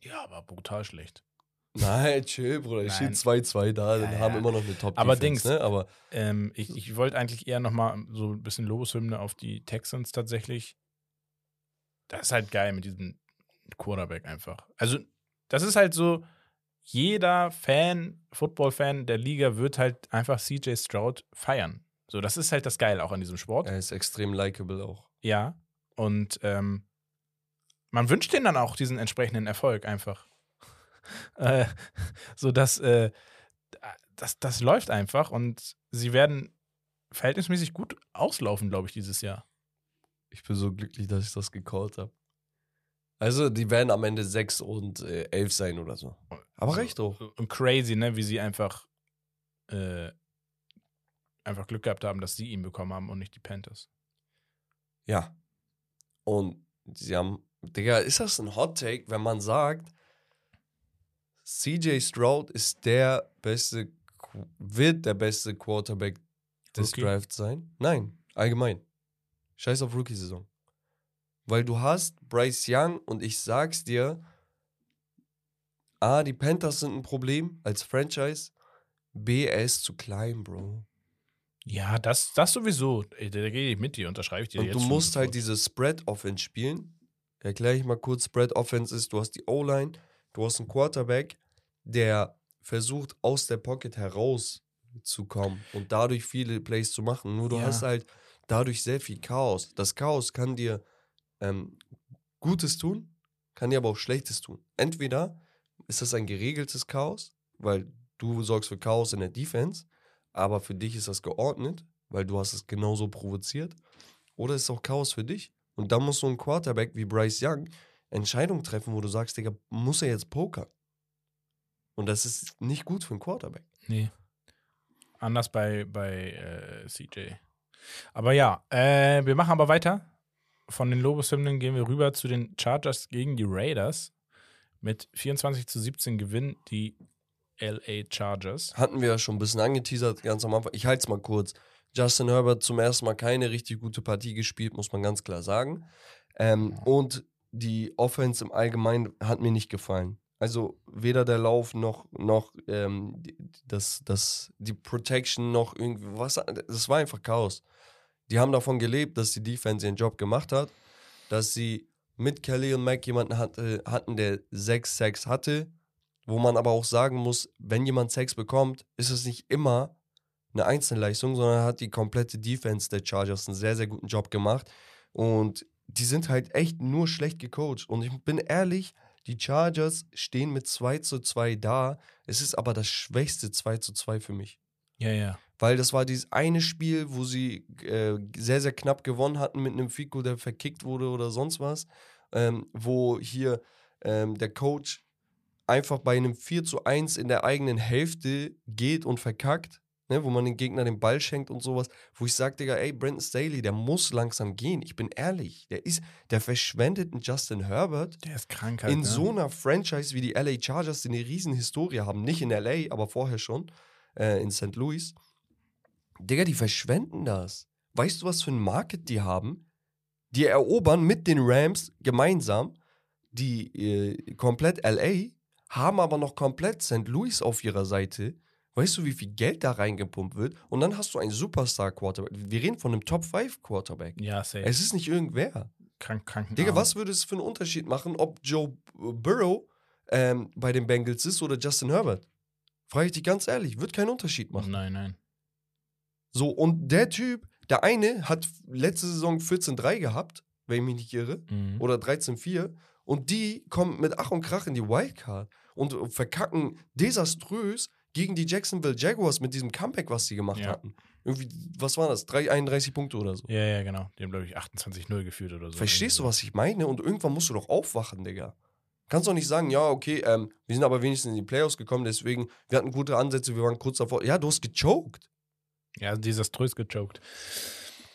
B: Ja, aber brutal schlecht.
C: Nein, chill, Bruder. Ich stehe 2-2 da, dann
B: Ja,
C: haben
B: ja.
C: immer noch eine top
B: Aber Dings,
C: ne? Aber
B: Ähm, ich ich wollte eigentlich eher nochmal so ein bisschen Lobeshymne auf die Texans tatsächlich. Das ist halt geil mit diesem Quarterback einfach. Also, das ist halt so, jeder Fan, Football-Fan der Liga wird halt einfach CJ Stroud feiern. So, das ist halt das Geile auch an diesem Sport.
C: er ist extrem likable auch.
B: Ja. Und ähm, man wünscht denen dann auch diesen entsprechenden Erfolg einfach. äh, so dass äh, das, das läuft einfach und sie werden verhältnismäßig gut auslaufen, glaube ich, dieses Jahr.
C: Ich bin so glücklich, dass ich das gecallt habe. Also, die werden am Ende 6 und äh, 11 sein oder so. Aber
B: So,
C: recht hoch.
B: Und crazy, ne, wie sie einfach äh, einfach Glück gehabt haben, dass sie ihn bekommen haben und nicht die Panthers.
C: Ja. Und sie haben, Digga, ist das ein Hot Take, wenn man sagt, CJ Stroud ist der beste, wird der beste Quarterback des
B: Rookie?
C: Drafts sein? Nein, allgemein. Scheiß auf Rookie-Saison. Weil du hast Bryce Young und ich sag's dir, A, die Panthers sind ein Problem als Franchise. B, er ist zu klein, Bro.
B: Ja, das, das sowieso. Da gehe ich mit dir, unterschreibe ich dir
C: Und
B: jetzt
C: du musst halt diese Spread-Offense spielen. Erkläre ich mal kurz. Spread-Offense ist, du hast die O-Line, du hast einen Quarterback, der versucht, aus der Pocket herauszukommen und dadurch viele Plays zu machen. Nur du
B: Ja.
C: hast halt dadurch sehr viel Chaos. Das Chaos kann dir ähm, Gutes tun, kann dir aber auch Schlechtes tun. Entweder ist das ein geregeltes Chaos, weil du sorgst für Chaos in der Defense, aber für dich ist das geordnet, weil du hast es genauso provoziert. Oder ist es auch Chaos für dich? Und dann muss so ein Quarterback wie Bryce Young Entscheidungen treffen, wo du sagst, Digga, muss er jetzt pokern? Und das ist nicht gut für einen Quarterback.
B: Nee. Anders bei, bei äh, CJ. Aber ja, äh, wir machen aber weiter. Von den Lobeshymnen gehen wir rüber zu den Chargers gegen die Raiders. Mit 24 zu 17 gewinnen die LA Chargers.
C: Hatten wir ja schon ein bisschen angeteasert, ganz am Anfang. Ich halte es mal kurz. Justin Herbert zum ersten Mal keine richtig gute Partie gespielt, muss man ganz klar sagen. Ähm, und die Offense im Allgemeinen hat mir nicht gefallen. Also weder der Lauf noch, noch ähm, die- das, das, die Protection noch irgendwie was. Das war einfach Chaos. Die haben davon gelebt, dass die Defense ihren Job gemacht hat, dass sie mit Kelly und Mac jemanden hatte, hatten, der sechs Sex hatte, wo man aber auch sagen muss, wenn jemand Sex bekommt, ist es nicht immer eine Einzelleistung, sondern hat die komplette Defense der Chargers einen sehr, sehr guten Job gemacht. Und die sind halt echt nur schlecht gecoacht. Und ich bin ehrlich, die Chargers stehen mit 2 zu 2 da. Es ist aber das schwächste 2 zu 2 für mich.
B: Ja, ja.
C: Weil das war dieses eine Spiel, wo sie äh, sehr, sehr knapp gewonnen hatten mit einem Fico, der verkickt wurde oder sonst was. Ähm, wo hier ähm, der Coach einfach bei einem 4 zu 1 in der eigenen Hälfte geht und verkackt ne, wo man den Gegner den Ball schenkt und sowas, wo ich sage, Digga, ey, Brandon Staley, der muss langsam gehen. Ich bin ehrlich, der ist, der verschwendet einen Justin Herbert.
B: Der ist krank halt,
C: In
B: ne?
C: so einer Franchise wie die LA Chargers, die eine riesen Historie haben, nicht in LA, aber vorher schon, äh, in St. Louis. Digga, die verschwenden das. Weißt du, was für ein Market die haben? Die erobern mit den Rams gemeinsam die äh, komplett LA, haben aber noch komplett St. Louis auf ihrer Seite. Weißt du, wie viel Geld da reingepumpt wird? Und dann hast du einen Superstar-Quarterback. Wir reden von einem Top-5-Quarterback.
B: Ja, safe.
C: Es ist nicht irgendwer.
B: krank, krank.
C: Digga, was würde es für einen Unterschied machen, ob Joe Burrow ähm, bei den Bengals ist oder Justin Herbert? Frage ich dich ganz ehrlich, wird keinen Unterschied machen.
B: Nein, nein.
C: So, und der Typ, der eine hat letzte Saison 14-3 gehabt, wenn ich mich nicht irre,
B: Mhm.
C: oder 13-4, und die kommen mit Ach und Krach in die Wildcard und verkacken desaströs gegen die Jacksonville Jaguars mit diesem Comeback, was sie gemacht
B: Ja.
C: hatten. Irgendwie, was war das? 3, 31 Punkte oder so.
B: Ja, ja, genau. Die haben, glaube ich, 28-0 geführt oder so.
C: Verstehst du, was ich meine? Und irgendwann musst du doch aufwachen, Digga. Kannst doch nicht sagen, ja, okay, ähm, wir sind aber wenigstens in die Playoffs gekommen, deswegen, wir hatten gute Ansätze, wir waren kurz davor. Ja, du hast gechoked.
B: Ja, desaströs gechoked.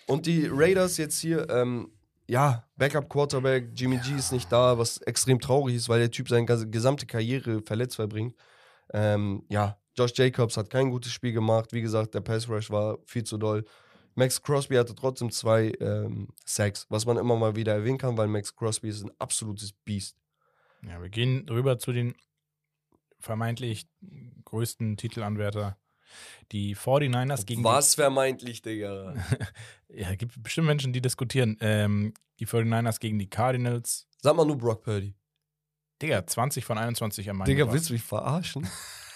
C: Und die Raiders jetzt hier, ähm, ja, Backup-Quarterback, Jimmy G ist nicht da, was extrem traurig ist, weil der Typ seine gesamte Karriere verletzt verbringt. Ähm, ja, Josh Jacobs hat kein gutes Spiel gemacht. Wie gesagt, der Pass Rush war viel zu doll. Max Crosby hatte trotzdem zwei ähm, Sacks, was man immer mal wieder erwähnen kann, weil Max Crosby ist ein absolutes Biest.
B: Ja, wir gehen rüber zu den vermeintlich größten Titelanwärter. Die 49ers gegen
C: Was vermeintlich, Digga.
B: Ja, gibt bestimmt Menschen, die diskutieren. Ähm, die 49ers gegen die Cardinals.
C: Sag mal nur Brock Purdy.
B: Digga, 20 von 21 am Main.
C: Digga, willst du mich verarschen?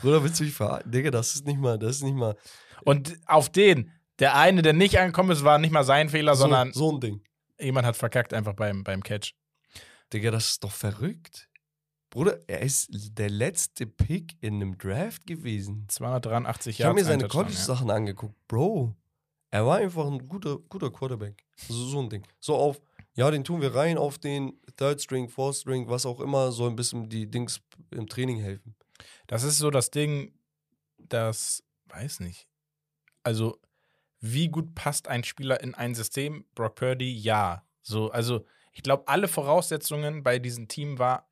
C: Bruder, willst du mich verarschen? Digga, das ist nicht mal, das ist nicht mal
B: Und auf den, der eine, der nicht angekommen ist, war nicht mal sein Fehler,
C: so,
B: sondern
C: so ein Ding.
B: jemand hat verkackt einfach beim, beim Catch.
C: Digga, das ist doch verrückt. Bruder, er ist der letzte Pick in einem Draft gewesen.
B: 283
C: Ich
B: Jahre.
C: habe mir seine College-Sachen angeguckt. Bro, er war einfach ein guter, guter Quarterback. So, so ein Ding. So auf, ja, den tun wir rein auf den Third String, Fourth String, was auch immer, soll ein bisschen die Dings im Training helfen.
B: Das ist so das Ding, das, weiß nicht. Also, wie gut passt ein Spieler in ein System? Brock Purdy, ja. So, also, ich glaube, alle Voraussetzungen bei diesem Team war,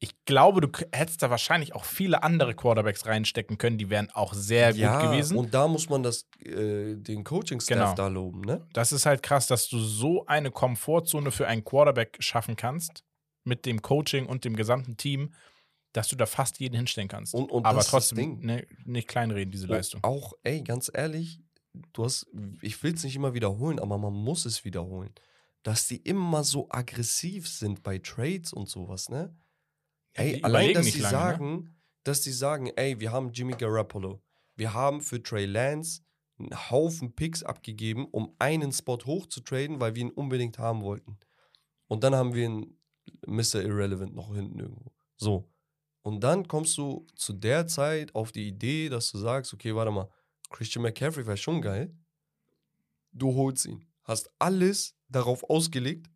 B: ich glaube, du hättest da wahrscheinlich auch viele andere Quarterbacks reinstecken können, die wären auch sehr gut gewesen.
C: und da muss man das, äh, den Coaching-Staff
B: Genau.
C: da loben, ne?
B: das ist halt krass, dass du so eine Komfortzone für einen Quarterback schaffen kannst, mit dem Coaching und dem gesamten Team, dass du da fast jeden hinstellen kannst.
C: Und, und
B: Aber trotzdem ne, nicht kleinreden, diese
C: Und
B: Leistung.
C: Auch, ey, ganz ehrlich, du hast, ich will es nicht immer wiederholen, aber man muss es wiederholen, dass die immer so aggressiv sind bei Trades und sowas, ne? Ey, allein, dass die
B: lange, ne?
C: sagen, dass die sagen, ey, wir haben Jimmy Garoppolo, wir haben für Trey Lance einen Haufen Picks abgegeben, um einen Spot hochzutraden, weil wir ihn unbedingt haben wollten. Und dann haben wir einen Mr. Irrelevant noch hinten irgendwo. So. Und dann kommst du zu der Zeit auf die Idee, dass du sagst, okay, warte mal, Christian McCaffrey wäre schon geil. Du holst ihn. Hast alles darauf ausgelegt,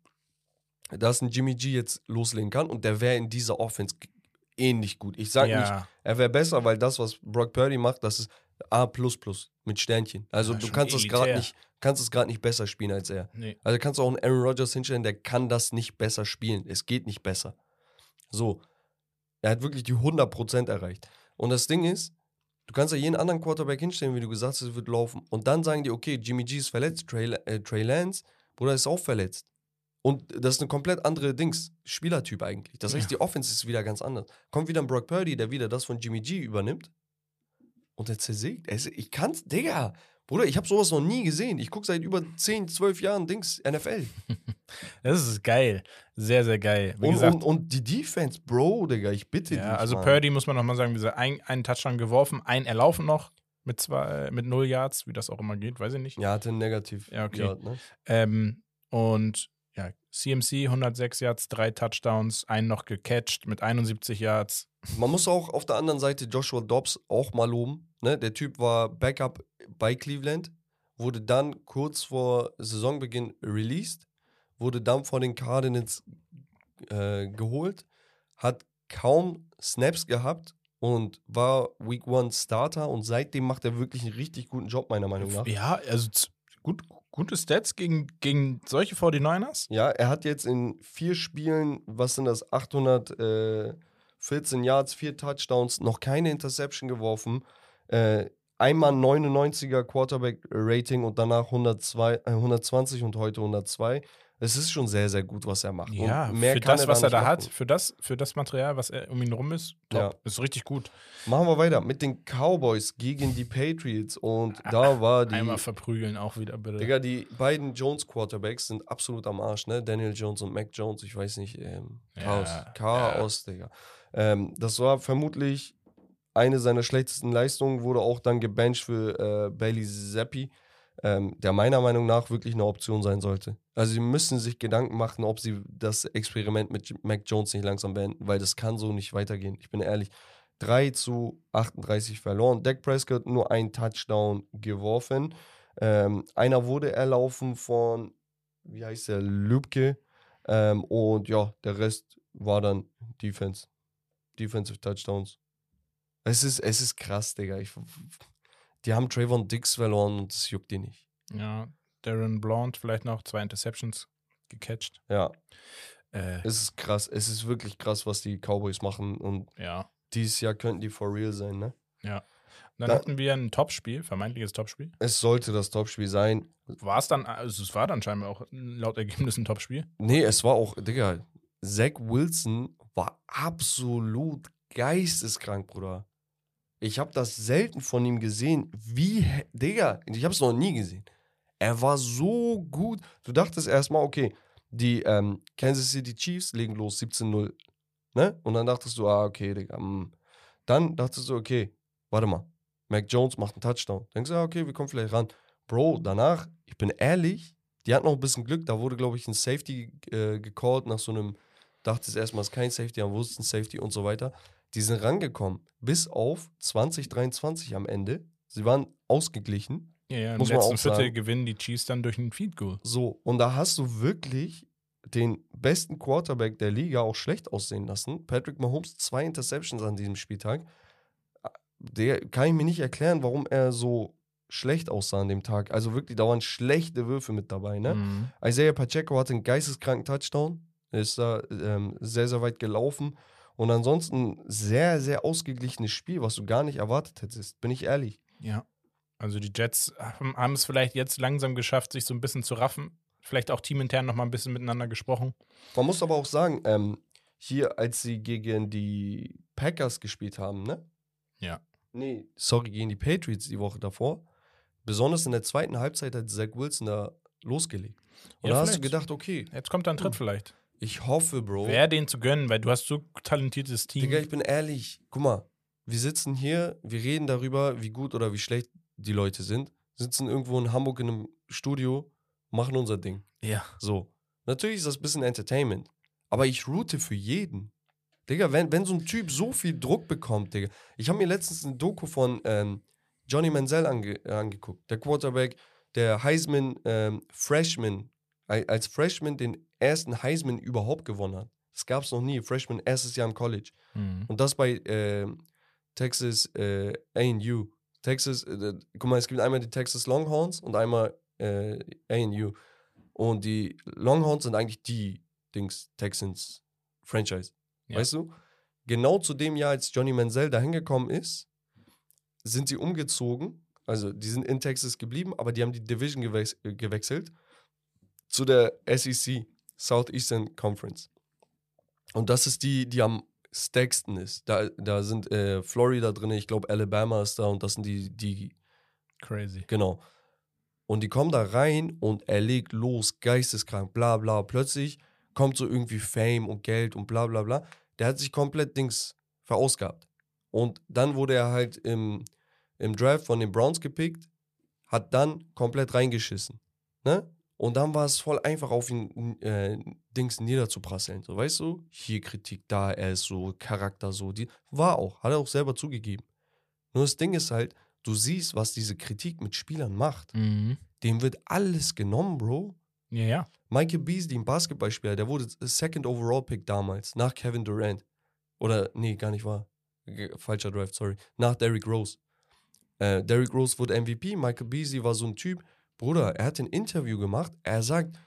C: dass ein Jimmy G jetzt loslegen kann und der wäre in dieser Offense ähnlich gut. Ich sag nicht,
B: ja,
C: er wäre besser, weil das, was Brock Purdy macht, das ist A mit Sternchen. Also
B: Ja,
C: du kannst es gerade
B: elitär.
C: nicht, kannst es gerade nicht besser spielen als er.
B: nee.
C: Also kannst du auch einen Aaron Rodgers hinstellen, der kann das nicht besser spielen. Es geht nicht besser. So. Er hat wirklich die 100% erreicht. Und das Ding ist, du kannst ja jeden anderen Quarterback hinstellen, wie du gesagt hast, es wird laufen. Und dann sagen die, okay, Jimmy G ist verletzt, Trey, äh, Trey Lance, Bruder ist auch verletzt. Und das ist eine komplett andere Dings, Spielertyp eigentlich. Das heißt, die Offense ist wieder ganz anders. Kommt wieder ein Brock Purdy, der wieder das von Jimmy G übernimmt. Und der zersägt. Ich kann's, Digga. Bruder, ich habe sowas noch nie gesehen. Ich gucke seit über 10, 12 Jahren Dings NFL.
B: Das ist geil. Sehr, sehr geil.
C: Und, und, und die Defense, Bro, Digga, ich bitte dich.
B: ja, also
C: Mann.
B: Purdy muss man nochmal sagen, ein, einen Touchdown geworfen, einen erlaufen noch mit zwei, mit null Yards, wie das auch immer geht, weiß ich nicht.
C: Ja, hatte ein Negativ.
B: Ja, okay.
C: Yard, ne?
B: Ähm, und ja, CMC 106 Yards, drei Touchdowns, einen noch gecatcht mit 71 Yards.
C: Man muss auch auf der anderen Seite Joshua Dobbs auch mal loben. Ne? Der Typ war Backup bei Cleveland, wurde dann kurz vor Saisonbeginn released, wurde dann von den Cardinals äh, geholt, hat kaum Snaps gehabt und war Week One Starter und seitdem macht er wirklich einen richtig guten Job, meiner Meinung nach.
B: Ja, also gut, gute Stats gegen, gegen solche 49ers.
C: Ja, er hat jetzt in vier Spielen, was sind das, 814 Yards, vier Touchdowns, noch keine Interception geworfen. Äh, einmal 99er Quarterback-Rating und danach 102, äh, 120 und heute 102. Es ist schon sehr, sehr gut, was er macht.
B: Ja, für das, was er da hat,
C: machen.
B: für das, für das Material, was er um ihn rum ist, top.
C: Ja.
B: Ist richtig gut.
C: Machen wir weiter mit den Cowboys gegen die Patriots. Und da war die.
B: Einmal verprügeln auch wieder, bitte.
C: Digga, die beiden Jones-Quarterbacks sind absolut am Arsch, ne? Daniel Jones und Mac Jones, ich weiß nicht, ähm, Chaos.
B: Ja,
C: Chaos, Digga. Ähm, das war vermutlich eine seiner schlechtesten Leistungen, wurde auch dann gebencht für äh, Bailey Zappi, ähm, der meiner Meinung nach wirklich eine Option sein sollte. Also sie müssen sich Gedanken machen, ob sie das Experiment mit Mac Jones nicht langsam beenden, weil das kann so nicht weitergehen. Ich bin ehrlich. 3 zu 38 verloren. Dak Prescott nur ein Touchdown geworfen. Ähm, einer wurde erlaufen von, wie heißt der, Lübke. Ähm, und ja, der Rest war dann Defense. Defensive Touchdowns. Es ist, es ist krass, Digga. Ich, die haben Trayvon Dix verloren und das juckt die nicht.
B: Ja, Darren Blount vielleicht noch zwei Interceptions gecatcht.
C: Ja,
B: Äh,
C: es ist krass. Es ist wirklich krass, was die Cowboys machen. Und
B: ja.
C: dieses Jahr könnten die for real sein, ne?
B: Und dann
C: Da-
B: hatten wir ein Topspiel, vermeintliches Topspiel.
C: Es sollte das Topspiel sein.
B: War es dann, also es war dann scheinbar auch laut Ergebnis ein Topspiel.
C: Nee, es war auch, Digga, Zach Wilson war absolut geisteskrank, Bruder. Ich habe das selten von ihm gesehen. Wie, Digga, ich habe es noch nie gesehen. Er war so gut. Du dachtest erstmal, okay, die ähm, Kansas City Chiefs legen los 17-0. Ne? Und dann dachtest du, ah, okay, Digga. mm. Dann dachtest du, okay, warte mal. Mac Jones macht einen Touchdown. Denkst du, ah, okay, wir kommen vielleicht ran. Bro, danach, ich bin ehrlich, die hatten noch ein bisschen Glück. Da wurde, glaube ich, ein Safety äh, gecallt nach so einem, dachte es erstmal, es ist kein Safety, dann wussten Safety und so weiter. Die sind rangekommen bis auf 2023 am Ende. Sie waren ausgeglichen.
B: Ja, ja, im
C: Muss
B: letzten Viertel gewinnen die Chiefs dann durch einen Feed Goal.
C: So, und da hast du wirklich den besten Quarterback der Liga auch schlecht aussehen lassen. Patrick Mahomes, zwei Interceptions an diesem Spieltag. Der kann ich mir nicht erklären, warum er so schlecht aussah an dem Tag. Also wirklich, da waren schlechte Würfe mit dabei, ne?
B: Mhm.
C: Isaiah Pacheco hatte einen geisteskranken Touchdown. Ist da ähm, sehr, sehr weit gelaufen. Und ansonsten sehr, sehr ausgeglichenes Spiel, was du gar nicht erwartet hättest, bin ich ehrlich.
B: Ja. Also die Jets haben, es vielleicht jetzt langsam geschafft, sich so ein bisschen zu raffen. Vielleicht auch teamintern noch mal ein bisschen miteinander gesprochen.
C: Man muss aber auch sagen, ähm, hier, als sie gegen die Packers gespielt haben, ne?
B: Ja.
C: Nee, sorry, gegen die Patriots die Woche davor. Besonders in der zweiten Halbzeit hat Zach Wilson da losgelegt. Und
B: Ja,
C: da hast du gedacht, okay,
B: Jetzt kommt da ein Tritt vielleicht.
C: Ich hoffe, Bro.
B: Wäre den zu gönnen, weil du hast so talentiertes Team.
C: Digga, ich bin ehrlich. Guck mal, wir sitzen hier, wir reden darüber, wie gut oder wie schlecht die Leute sind. Sitzen irgendwo in Hamburg in einem Studio, machen unser Ding.
B: ja.
C: So. Natürlich ist das ein bisschen Entertainment. Aber ich route für jeden. Digga, wenn, wenn so ein Typ so viel Druck bekommt, Digga. Ich habe mir letztens ein Doku von ähm, Johnny Manziel ange, äh, angeguckt. Der Quarterback, der Heisman ähm, Freshman, al- als Freshman den ersten Heisman überhaupt gewonnen hat. Das gab es noch nie. Freshman, erstes Jahr im College.
B: Mhm.
C: Und das bei ähm, Texas äh, A&U. Texas, äh, guck mal, es gibt einmal die Texas Longhorns und einmal äh, A&U. Und die Longhorns sind eigentlich die Dings Texans Franchise.
B: Ja.
C: Weißt du? Genau zu dem Jahr, als Johnny Manziel da hingekommen ist, sind sie umgezogen. Also, die sind in Texas geblieben, aber die haben die Division äh, gewechselt zu der SEC, Southeastern Conference. Und das ist die, die am stärksten ist. Da, da sind äh, Florida drin, ich glaube Alabama ist da und das sind die, die
B: Crazy.
C: Genau. Und die kommen da rein und er legt los, geisteskrank, bla bla. Plötzlich kommt so irgendwie Fame und Geld und bla bla bla. Der hat sich komplett Dings verausgabt. Und dann wurde er halt im, im Draft von den Browns gepickt, hat dann komplett reingeschissen. Ne? Und dann war es voll einfach auf ihn äh, Dings niederzuprasseln. So, weißt du? Hier Kritik, da, er ist so, Charakter so. Die, war auch, hat er auch selber zugegeben. Nur das Ding ist halt, du siehst, was diese Kritik mit Spielern macht.
B: Mhm.
C: Dem wird alles genommen, Bro.
B: Ja, ja.
C: Michael Beasley, ein Basketballspieler, der wurde Second Overall Pick damals, nach Kevin Durant. Oder, nee, gar nicht wahr. Falscher Draft, sorry. Nach Derrick Rose. Äh, Derrick Rose wurde MVP, Michael Beasley war so ein Typ. Bruder, er hat ein Interview gemacht. Er sagt,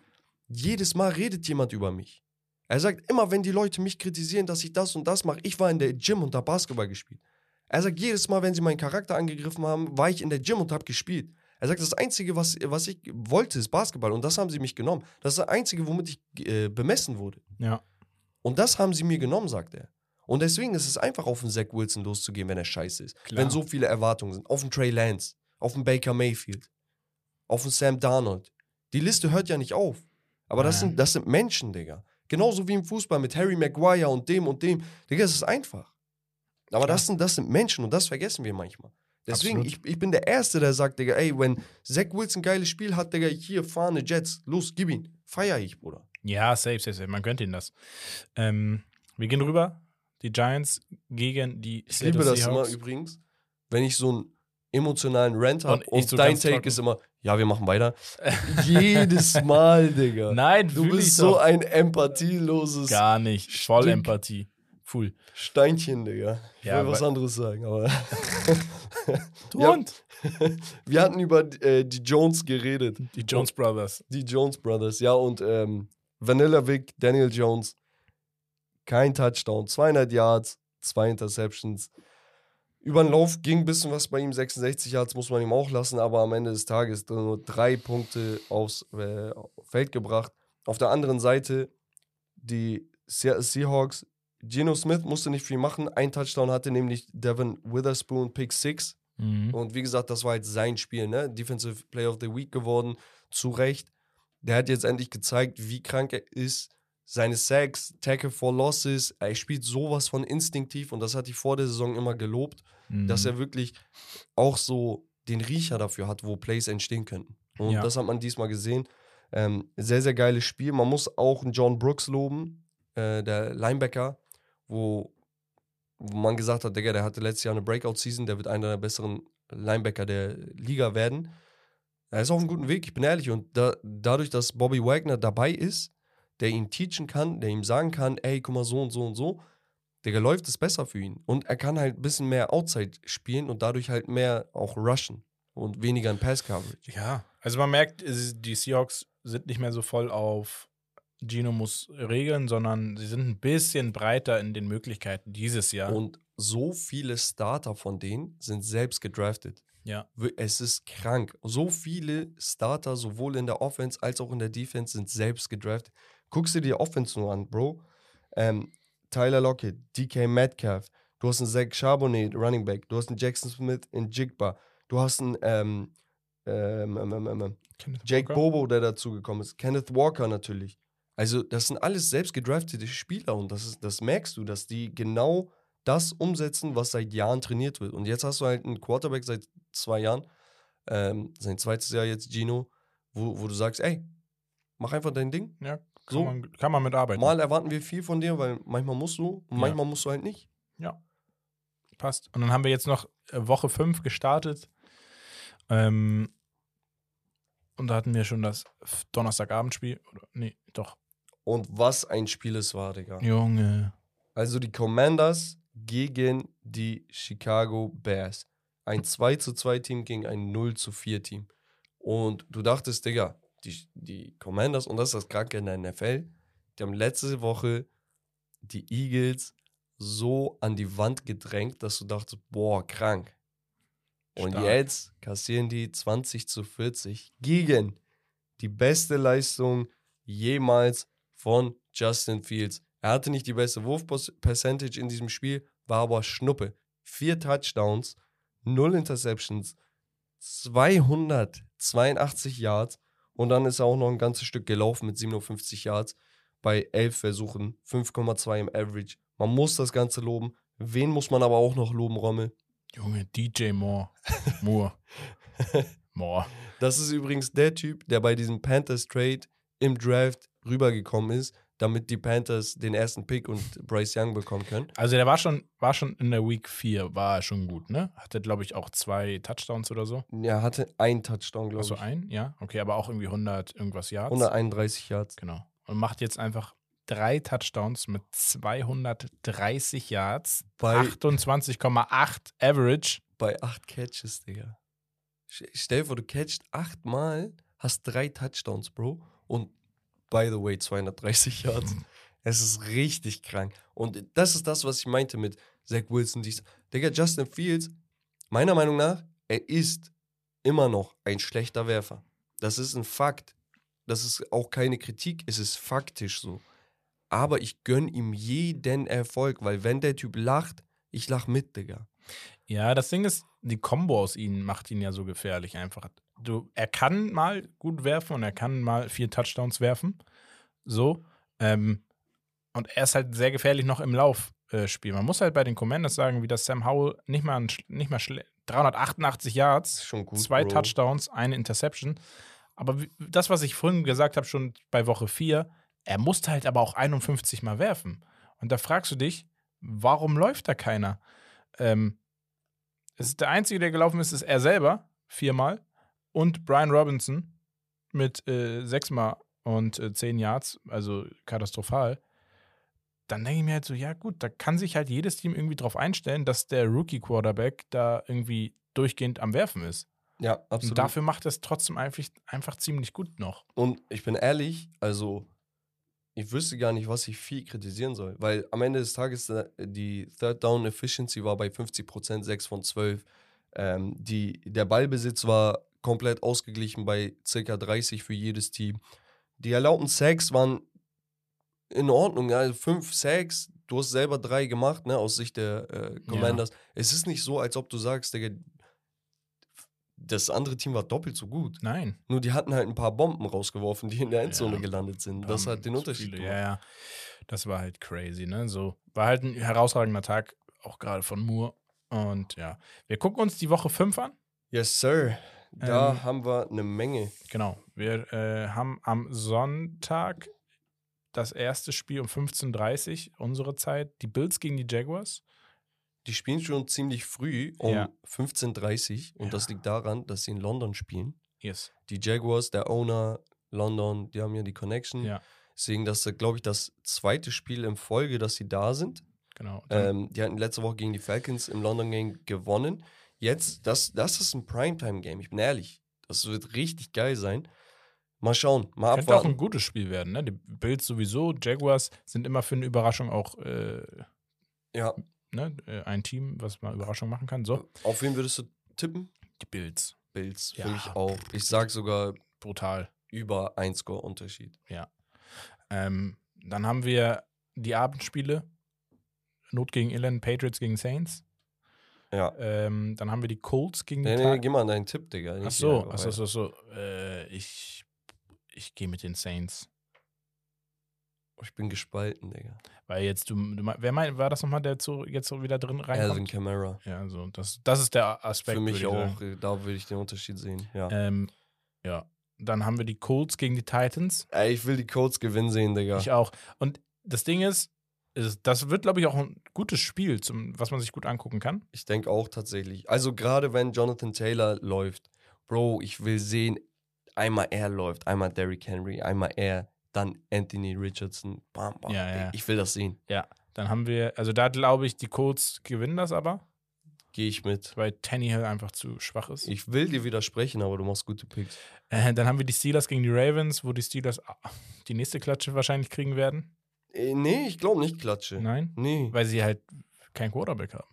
C: jedes Mal redet jemand über mich. Er sagt, immer wenn die Leute mich kritisieren, dass ich das und das mache, ich war in der Gym und habe Basketball gespielt. Er sagt, jedes Mal, wenn sie meinen Charakter angegriffen haben, war ich in der Gym und habe gespielt. Er sagt, das Einzige, was, was ich wollte, ist Basketball. Und das haben sie mich genommen. Das ist das Einzige, womit ich äh, bemessen wurde.
B: Ja.
C: Und das haben sie mir genommen, sagt er. Und deswegen ist es einfach, auf den Zach Wilson loszugehen, wenn er scheiße ist.
B: Klar.
C: Wenn so viele Erwartungen sind. Auf den Trey Lance, auf den Baker Mayfield, auf den Sam Darnold. Die Liste hört ja nicht auf. Aber das sind, das sind Menschen, Digga. Genauso wie im Fußball mit Harry Maguire und dem und dem. Digga, es ist einfach. Aber das sind, das sind Menschen und das vergessen wir manchmal. Deswegen, ich,
B: Absolut.
C: ich bin der Erste, der sagt, Digga, ey, wenn Zach Wilson ein geiles Spiel hat, Digga, hier, fahrne Jets, los, gib ihn. Feier ich, Bruder.
B: Ja, safe, safe, safe. Man gönnt ihnen das. Ähm, wir gehen rüber. Die Giants gegen die
C: Ich liebe das immer übrigens, wenn ich so einen emotionalen Rant habe
B: Und
C: und,
B: so
C: dein
B: ganz
C: Take
B: trocken.
C: ist immer, ja, wir machen weiter. Jedes Mal, Digga.
B: Nein,
C: du bist so ein empathieloses
B: Gar nicht. Voll
C: Stück.
B: Empathie. Full.
C: Steinchen, Digga. Ich
B: Ja,
C: wollte was anderes sagen, aber
B: Du
C: Ja.
B: und
C: wir hatten über äh, die Jones geredet.
B: die Jones Brothers.
C: Die Jones Brothers, ja, und ähm, Vanilla Vic, Daniel Jones, kein Touchdown, 200 Yards, zwei Interceptions. Über den Lauf ging ein bisschen was bei ihm, 66 Yards muss man ihm auch lassen, aber am Ende des Tages nur drei Punkte aufs äh, Feld gebracht. Auf der anderen Seite die Se Seahawks, Geno Smith musste nicht viel machen, ein Touchdown hatte nämlich Devin Witherspoon, Pick 6.
B: Mhm.
C: Und wie gesagt, das war jetzt sein Spiel, ne? Defensive Player of the Week geworden, zu Recht. Der hat jetzt endlich gezeigt, wie krank er ist. Seine Sacks, Tackle for Losses, er spielt sowas von instinktiv und das hatte ich vor der Saison immer gelobt,
B: Mhm.
C: dass er wirklich auch so den Riecher dafür hat, wo Plays entstehen könnten. Und
B: Ja.
C: das hat man diesmal gesehen. Ähm, sehr, sehr geiles Spiel. Man muss auch einen John Brooks loben, äh, der Linebacker, wo, wo man gesagt hat, Digga, der hatte letztes Jahr eine Breakout-Season, der wird einer der besseren Linebacker der Liga werden. Er ist auf einem guten Weg, ich bin ehrlich. Und da, dadurch, dass Bobby Wagner dabei ist, der ihn teachen kann, der ihm sagen kann, ey, guck mal, so und so und so, Digga, läuft es besser für ihn. Und er kann halt ein bisschen mehr Outside spielen und dadurch halt mehr auch rushen und weniger in Pass-Coverage.
B: Ja, also man merkt, die Seahawks sind nicht mehr so voll auf Gino muss regeln, sondern sie sind ein bisschen breiter in den Möglichkeiten dieses Jahr.
C: Und so viele Starter von denen sind selbst gedraftet.
B: ja.
C: Es ist krank. So viele Starter, sowohl in der Offense als auch in der Defense, sind selbst gedraftet. Guckst du dir Offense nur an, Bro. Ähm, Tyler Lockett, DK Metcalf, du hast einen Zach Charbonnet, Running Back, du hast einen Jackson Smith in Jigba, du hast einen ähm, ähm, ähm, ähm, ähm, Jake
B: Walker?
C: Bobo, der dazugekommen ist, Kenneth Walker natürlich. Also, das sind alles selbst gedraftete Spieler und das, ist, das merkst du, dass die genau das umsetzen, was seit Jahren trainiert wird. Und jetzt hast du halt einen Quarterback seit zwei Jahren, ähm, sein zweites Jahr jetzt Gino, wo, wo du sagst, ey, mach einfach dein Ding.
B: Ja, kann,
C: So.
B: man, kann man mitarbeiten.
C: Mal erwarten wir viel von dir, weil manchmal musst du und
B: Ja.
C: manchmal musst du halt nicht.
B: Ja. Passt. Und dann haben wir jetzt noch äh, Woche 5 gestartet. Ähm, und da hatten wir schon das Donnerstagabendspiel. Oder, nee, doch.
C: Und was ein Spiel es war, Digga.
B: Junge.
C: Also die Commanders gegen die Chicago Bears. Ein 2 zu 2 Team gegen ein 0 zu 4 Team. Und du dachtest, Digga, die, die Commanders, und das ist das Kranke in der NFL, die haben letzte Woche die Eagles so an die Wand gedrängt, dass du dachtest, boah, krank. Und
B: Stark.
C: jetzt kassieren die 20 zu 40 gegen die beste Leistung jemals von Justin Fields. Er hatte nicht die beste Wurf-Percentage in diesem Spiel, war aber Schnuppe. Vier Touchdowns, null Interceptions, 282 Yards und dann ist er auch noch ein ganzes Stück gelaufen mit 57 Yards bei 11 Versuchen, 5,2 im Average. Man muss das Ganze loben. Wen muss man aber auch noch loben, Rommel?
B: Junge, DJ Moore. Moore. Moore.
C: Das ist übrigens der Typ, der bei diesem Panthers Trade im Draft rübergekommen ist, damit die Panthers den ersten Pick und Bryce Young bekommen können.
B: Also der war schon, war schon in der Week 4, war er schon gut, ne? Hatte, glaube ich, auch zwei Touchdowns oder so.
C: Er hatte einen Touchdown, glaube
B: Also
C: ich.
B: ein, ja. Okay, aber auch irgendwie 100 irgendwas Yards.
C: 131 Yards.
B: Genau. Und macht jetzt einfach drei Touchdowns mit 230 Yards,
C: Bei,
B: 28,8 Average.
C: bei acht Catches, Digga. Stell dir vor, du catchst achtmal, hast drei Touchdowns, Bro. Und by the way, 230 Yards. Es ist richtig krank. Und das ist das, was ich meinte mit Zach Wilson. Dies. Digga, Justin Fields, meiner Meinung nach, er ist immer noch ein schlechter Werfer. Das ist ein Fakt. Das ist auch keine Kritik, es ist faktisch so. Aber ich gönn ihm jeden Erfolg, weil wenn der Typ lacht, ich lach mit, Digga.
B: Ja, das Ding ist, die Combo aus ihm macht ihn ja so gefährlich einfach. Du, er kann mal gut werfen und er kann mal vier Touchdowns werfen. So. Ähm, und er ist halt sehr gefährlich noch im Laufspiel. Man muss halt bei den Commanders sagen, wie das Sam Howell nicht mal, ein, nicht mal schle- 388 Yards,
C: schon gut.
B: zwei
C: Bro.
B: Touchdowns, eine Interception. Aber wie, das, was ich vorhin gesagt habe, schon bei Woche 4, er musste halt aber auch 51 Mal werfen. Und da fragst du dich, warum läuft da keiner? Ähm, es ist der Einzige, der gelaufen ist, ist er selber, viermal. Und Brian Robinson mit äh, sechsmal und äh, zehn Yards, also katastrophal. Dann denke ich mir halt so, ja gut, da kann sich halt jedes Team irgendwie drauf einstellen, dass der Rookie-Quarterback da irgendwie durchgehend am Werfen ist.
C: Ja, absolut.
B: Und dafür macht er es trotzdem einfach, einfach ziemlich gut noch.
C: Und ich bin ehrlich, also ich wüsste gar nicht, was ich viel kritisieren soll, weil am Ende des Tages äh, die Third Down Efficiency war bei 50%, 6 von 12. Ähm, die, der Ballbesitz war komplett ausgeglichen bei circa 30 für jedes Team. Die erlaubten Sacks waren in Ordnung, also 5 Sacks, du hast selber drei gemacht, ne, aus Sicht der äh, Commanders. Es ist nicht so, als ob du sagst, Digga, das andere Team war doppelt so gut.
B: Nein.
C: Nur die hatten halt ein paar Bomben rausgeworfen, die in der Endzone
B: Ja.
C: gelandet sind. Das
B: Ähm,
C: hat den Unterschied
B: viele,
C: gemacht.
B: Ja, ja. Das war halt crazy, ne? So, war halt ein herausragender Tag, auch gerade von Moore. Und ja, wir gucken uns die Woche 5 an.
C: Yes, sir. Da
B: Ähm,
C: haben wir eine Menge.
B: Genau. Wir äh, haben am Sonntag das erste Spiel um 15.30 Uhr, unsere Zeit. Die Bills gegen die Jaguars.
C: Die spielen schon ziemlich früh um
B: Ja.
C: 15.30 Uhr und das
B: Ja.
C: liegt daran, dass sie in London spielen.
B: Yes.
C: Die Jaguars, der Owner, London, die haben ja die Connection.
B: Ja.
C: Deswegen, das ist, glaube ich, das zweite Spiel in Folge, dass sie da sind.
B: Genau.
C: Ähm, die hatten letzte Woche gegen die Falcons im London Game gewonnen. Jetzt, das, das ist ein Primetime-Game, ich bin ehrlich. Das wird richtig geil sein. Mal schauen, mal
B: könnte auch ein
C: abwarten.
B: gutes Spiel werden, ne? Die Bills sowieso, Jaguars sind immer für eine Überraschung auch äh,
C: Ja,
B: ne? äh, ein Team, was mal Überraschung machen kann. So,
C: auf wen würdest du tippen?
B: die Bills.
C: Bills, für
B: Ja.
C: mich auch. Ich sag sogar
B: Brutal.
C: über ein Score-Unterschied.
B: Ähm, dann haben wir die Abendspiele. Not gegen Irland, Patriots gegen Saints.
C: Ja.
B: Ähm, dann haben wir die Colts gegen die
C: Nee, nee,
B: Tar-
C: geh mal an deinen Tipp, Digga.
B: Ach so, ach so, so, so. Äh, ich ich gehe mit den Saints.
C: Ich bin gespalten, Digga.
B: Weil jetzt, du, du wer mein, war das nochmal, der zu, jetzt so wieder drin reinkommt?
C: Alvin Kamara.
B: Ja, so, das, das ist der Aspekt.
C: Für mich auch,
B: sagen.
C: da würde ich den Unterschied sehen. Ja.
B: Ähm, ja. Dann haben wir die Colts gegen die Titans.
C: Ey, ich will die Colts gewinnen sehen, Digga.
B: Ich auch. Und das Ding ist das wird, glaube ich, auch ein gutes Spiel, zum, was man sich gut angucken kann.
C: Ich denke auch tatsächlich. Also gerade wenn Jonathan Taylor läuft, Bro, ich will sehen, einmal er läuft, einmal Derrick Henry, einmal er, dann Anthony Richardson. Bam, bam.
B: Ja, ja.
C: Ich will das sehen.
B: Dann haben wir, also da glaube ich, die Colts gewinnen das aber,
C: Gehe ich mit.
B: weil Tannehill einfach zu schwach ist.
C: Ich will dir widersprechen, aber du machst gute Picks.
B: Äh, dann haben wir die Steelers gegen die Ravens, wo die Steelers ah, die nächste Klatsche wahrscheinlich kriegen werden.
C: Äh, nee, ich glaube nicht Klatsche.
B: Nein,
C: Nee.
B: weil sie halt kein Quarterback haben.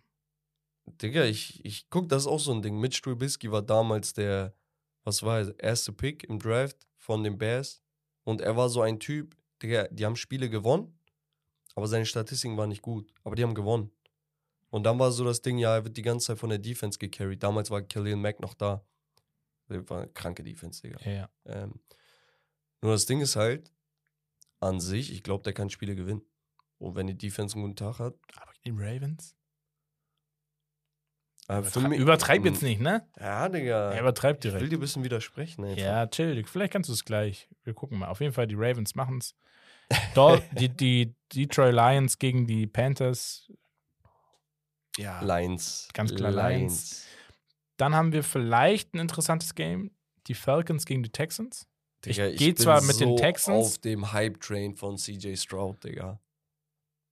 C: Digga, ich, ich guck, das ist auch so ein Ding. Mitch Trubisky war damals der, was war er, erste Pick im Draft von den Bears. Und er war so ein Typ, Digga, die haben Spiele gewonnen, aber seine Statistiken waren nicht gut. Aber die haben gewonnen. Und dann war so das Ding, ja, er wird die ganze Zeit von der Defense gecarried. Damals war Killian Mack noch da. Das war eine kranke Defense, Digga.
B: Ja, ja.
C: Ähm, nur das Ding ist halt, an sich, ich glaube, der kann Spiele gewinnen. Und wenn die Defense einen guten Tag hat.
B: Aber die Ravens?
C: Äh,
B: Übertreib,
C: mich-
B: übertreib jetzt nicht, ne?
C: Ja, Digga.
B: Er übertreibt
C: ich will
B: direkt.
C: dir ein bisschen widersprechen, ey.
B: Ja, chill. Vielleicht kannst du es gleich. Wir gucken mal. Auf jeden Fall, die Ravens machen es. die, die Detroit Lions gegen die Panthers. Ja.
C: Lions.
B: Ganz klar Lions. Dann haben wir vielleicht ein interessantes Game. Die Falcons gegen die Texans.
C: Digga,
B: Ich geh
C: bin
B: zwar mit den
C: so
B: Texans-
C: auf dem Hype-Train von CJ Stroud, Digga.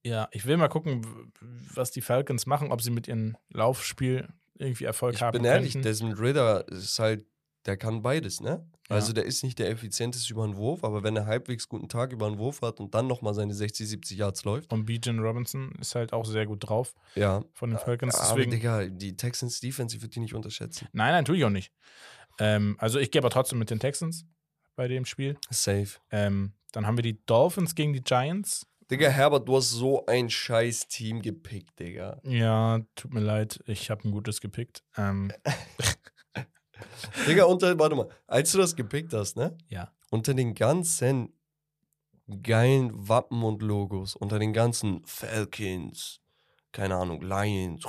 B: Ja, ich will mal gucken, was die Falcons machen, ob sie mit ihrem Laufspiel irgendwie Erfolg
C: Ich
B: haben
C: bin ehrlich,
B: könnten.
C: Desmond Ritter ist halt, der kann beides, ne?
B: Ja.
C: Also der ist nicht der effizienteste über den Wurf, aber wenn er halbwegs guten Tag über den Wurf hat und dann nochmal seine 60, 70 Yards läuft,
B: Und Bijan Robinson ist halt auch sehr gut drauf
C: ja.
B: von den Falcons.
C: Aber
B: Deswegen,
C: Digga, die Texans Defense, ich würde die nicht unterschätzen.
B: nein, nein, tue ich auch nicht. Ähm, also ich gehe aber trotzdem mit den Texans bei dem Spiel.
C: Safe.
B: Ähm, dann haben wir die Dolphins gegen die Giants.
C: Digga, Herbert, du hast so ein scheiß Team gepickt, Digga.
B: Ja, tut mir leid, ich habe ein gutes gepickt. Ähm,
C: Digga, unter, warte mal, als du das gepickt hast, ne?
B: ja.
C: Unter den ganzen geilen Wappen und Logos, unter den ganzen Falcons, keine Ahnung, Lions,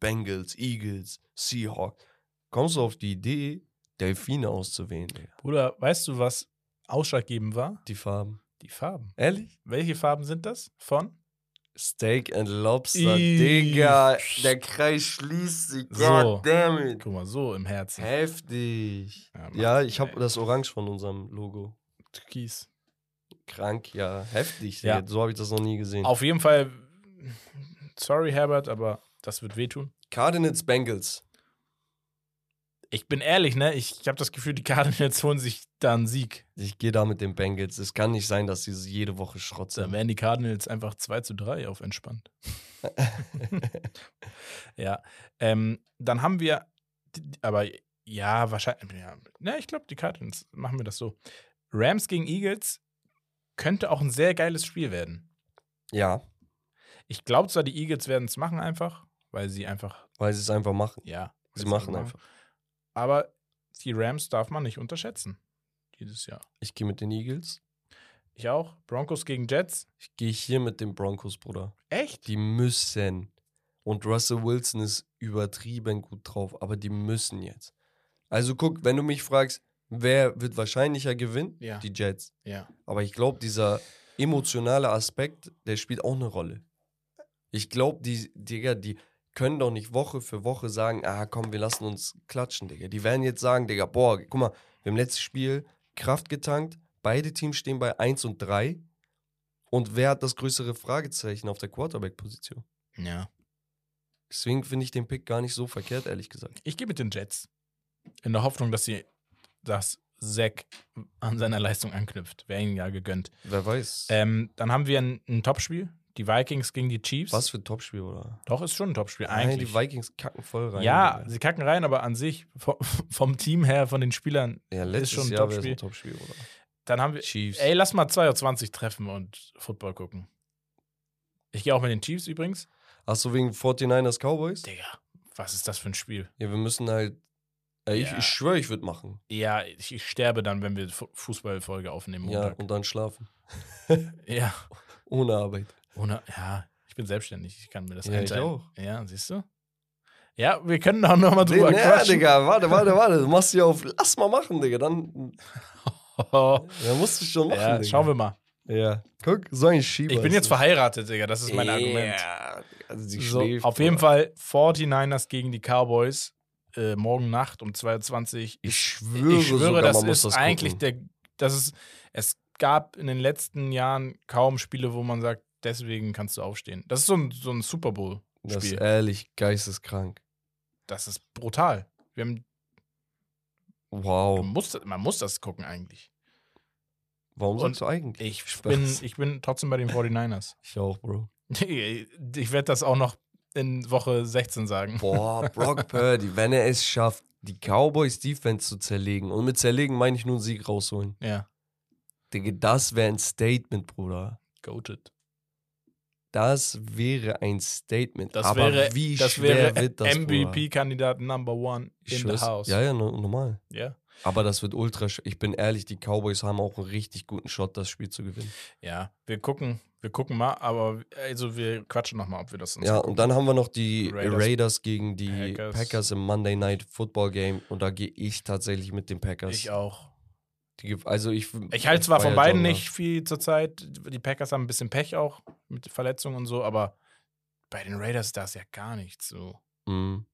C: Bengals, Eagles, Seahawks, kommst du auf die Idee, Delfine auszuwählen, Digga.
B: Bruder, weißt du, was ausschlaggebend war?
C: Die Farben.
B: Die Farben.
C: Ehrlich?
B: Welche Farben sind das? Von?
C: Steak and Lobster,
B: Ih.
C: Digga. Der Kreis schließt sich.
B: So.
C: God damn it.
B: Guck mal, so im Herzen.
C: Heftig.
B: Ja, Mann.
C: Ja, ich habe das Orange von unserem Logo.
B: Türkis.
C: Krank, ja. Heftig.
B: Ja.
C: Digga. So habe ich das noch nie gesehen.
B: Auf jeden Fall, sorry Herbert, aber das wird wehtun.
C: Cardinals Bengals.
B: Ich bin ehrlich, ne? Ich, ich habe das Gefühl, die Cardinals holen sich da einen Sieg.
C: Ich gehe da mit den Bengals. Es kann nicht sein, dass sie jede Woche Schrott
B: Dann wären die Cardinals einfach 2 zu 3 auf entspannt. ja. Ähm, dann haben wir, aber ja, wahrscheinlich, ja, ne, ich glaube, die Cardinals machen wir das so. Rams gegen Eagles könnte auch ein sehr geiles Spiel werden.
C: Ja,
B: Ich glaube zwar, die Eagles werden es machen einfach, weil sie einfach,
C: weil sie es einfach machen.
B: ja.
C: Sie machen einfach.
B: Aber die Rams darf man nicht unterschätzen. Dieses Jahr.
C: Ich gehe mit den Eagles.
B: Ich auch. Broncos gegen Jets.
C: Ich gehe hier mit den Broncos, Bruder.
B: Echt?
C: Die müssen. Und Russell Wilson ist übertrieben gut drauf, aber die müssen jetzt. Also guck, wenn du mich fragst, wer wird wahrscheinlicher gewinnen?
B: Ja.
C: Die Jets.
B: Ja.
C: Aber ich glaube, dieser emotionale Aspekt, der spielt auch eine Rolle. Ich glaube, die, Digga, die können doch nicht Woche für Woche sagen, ah komm, wir lassen uns klatschen, Digga. Die werden jetzt sagen, Digga, boah, guck mal, wir haben letztes Spiel Kraft getankt, beide Teams stehen bei 1 und 3. Und wer hat das größere Fragezeichen auf der Quarterback-Position?
B: Ja.
C: Deswegen finde ich den Pick gar nicht so verkehrt, ehrlich gesagt.
B: Ich gehe mit den Jets. In der Hoffnung, dass sie, dass Zack an seiner Leistung anknüpft. Wäre ihnen ja gegönnt.
C: Wer weiß.
B: Ähm, dann haben wir ein, ein Topspiel. Die Vikings gegen die Chiefs.
C: Was für ein Topspiel, oder?
B: Doch, ist schon ein Topspiel
C: Nein,
B: eigentlich.
C: die Vikings kacken voll rein.
B: ja,
C: Digga.
B: sie kacken rein, aber an sich, vom, vom Team her, von den Spielern,
C: ja letztes
B: schon ein
C: Jahr
B: Topspiel.
C: ein Topspiel, oder?
B: dann haben wir.
C: Chiefs.
B: Ey, lass mal 2.20 Uhr treffen und Football gucken. Ich gehe auch mit den Chiefs übrigens.
C: Hast du wegen 49ers Cowboys?
B: Digga, was ist das für ein Spiel?
C: Ja, wir müssen halt. Ich,
B: Ja.
C: ich schwöre, ich würde machen.
B: Ja, ich, ich sterbe dann, wenn wir Fu- Fußballfolge aufnehmen.
C: Ja,
B: Montag.
C: und dann schlafen.
B: Ja.
C: Ohne Arbeit.
B: Ohne, ja, ich bin selbstständig. Ich kann mir das
C: Ja, ich
B: einteilen.
C: auch.
B: Ja, siehst du? Ja, wir können auch noch mal
C: Nee,
B: drüber
C: nee,
B: quatschen.
C: Digga, warte, warte, warte. Du machst hier auf. Lass mal machen, Digga. Dann. Ja, musst du schon machen.
B: ja,
C: Digga.
B: schauen wir mal.
C: Ja. Guck, so ein Schieber.
B: Ich bin jetzt verheiratet, Digga. Das ist mein Argument.
C: Ja, also sie
B: So,
C: schläft,
B: auf jeden. Fall 49ers gegen die Cowboys. Äh, morgen Nacht um 22
C: Ich schwöre,
B: ich schwöre,
C: sogar,
B: das ist
C: das
B: eigentlich der. Das ist, es gab in den letzten Jahren kaum Spiele, wo man sagt, deswegen kannst du aufstehen. Das ist so ein, so ein Super Bowl-Spiel.
C: Das ist ehrlich geisteskrank.
B: Das ist brutal. Wir haben,
C: Wow.
B: man, muss, man muss das gucken eigentlich.
C: Warum
B: Und
C: sagst du eigentlich?
B: Ich bin, ich bin trotzdem bei den 49ers.
C: Ich auch, Bro.
B: Ich werde das auch noch in Woche 16 sagen.
C: Boah, Brock Purdy, wenn er es schafft, die Cowboys Defense zu zerlegen, und mit zerlegen meine ich nur einen Sieg rausholen.
B: Ja,
C: Digga, das wäre ein Statement, Bruder.
B: goated.
C: Das wäre ein Statement.
B: Das
C: Aber
B: wäre,
C: wie
B: das
C: schwer
B: wäre
C: wird das?
B: MVP-Kandidat Number One in the house.
C: Ja, ja, no, normal.
B: ja.
C: Aber das wird ultra. Ich bin ehrlich, die Cowboys haben auch einen richtig guten Shot, das Spiel zu gewinnen.
B: Ja, wir gucken, wir gucken mal, aber also wir quatschen nochmal, ob wir das uns
C: Ja,
B: angucken.
C: und dann haben wir noch die
B: Raiders.
C: Raiders, gegen die
B: Packers.
C: Packers. im Monday Night Football Game. Und da gehe ich tatsächlich mit den Packers.
B: ich auch.
C: Die, also ich,
B: Ich halte zwar von beiden nicht viel zurzeit. Die Packers haben ein bisschen Pech auch mit Verletzungen und so, aber bei den Raiders da ist ja gar nichts so.
C: Mhm.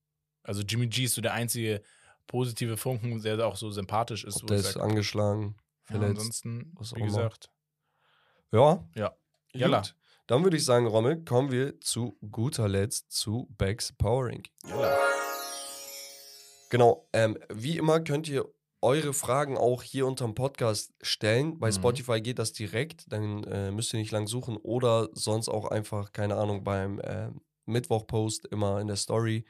B: Also Jimmy G ist so der einzige positive Funken, der auch so sympathisch ist.
C: Ob der ist
B: sag,
C: angeschlagen,
B: ja,
C: verletzt.
B: ansonsten,
C: was auch
B: wie gesagt,
C: Ja.
B: Ja. Jalla.
C: Gut. Dann würde ich sagen, Rommel, kommen wir zu guter Letzt zu Becks Power Ranking.
B: jalla.
C: Genau, ähm, wie immer könnt ihr eure Fragen auch hier unterm Podcast stellen. Bei
B: Mhm.
C: Spotify geht das direkt, dann äh, müsst ihr nicht lang suchen oder sonst auch einfach, keine Ahnung, beim äh, Mittwoch-Post immer in der Story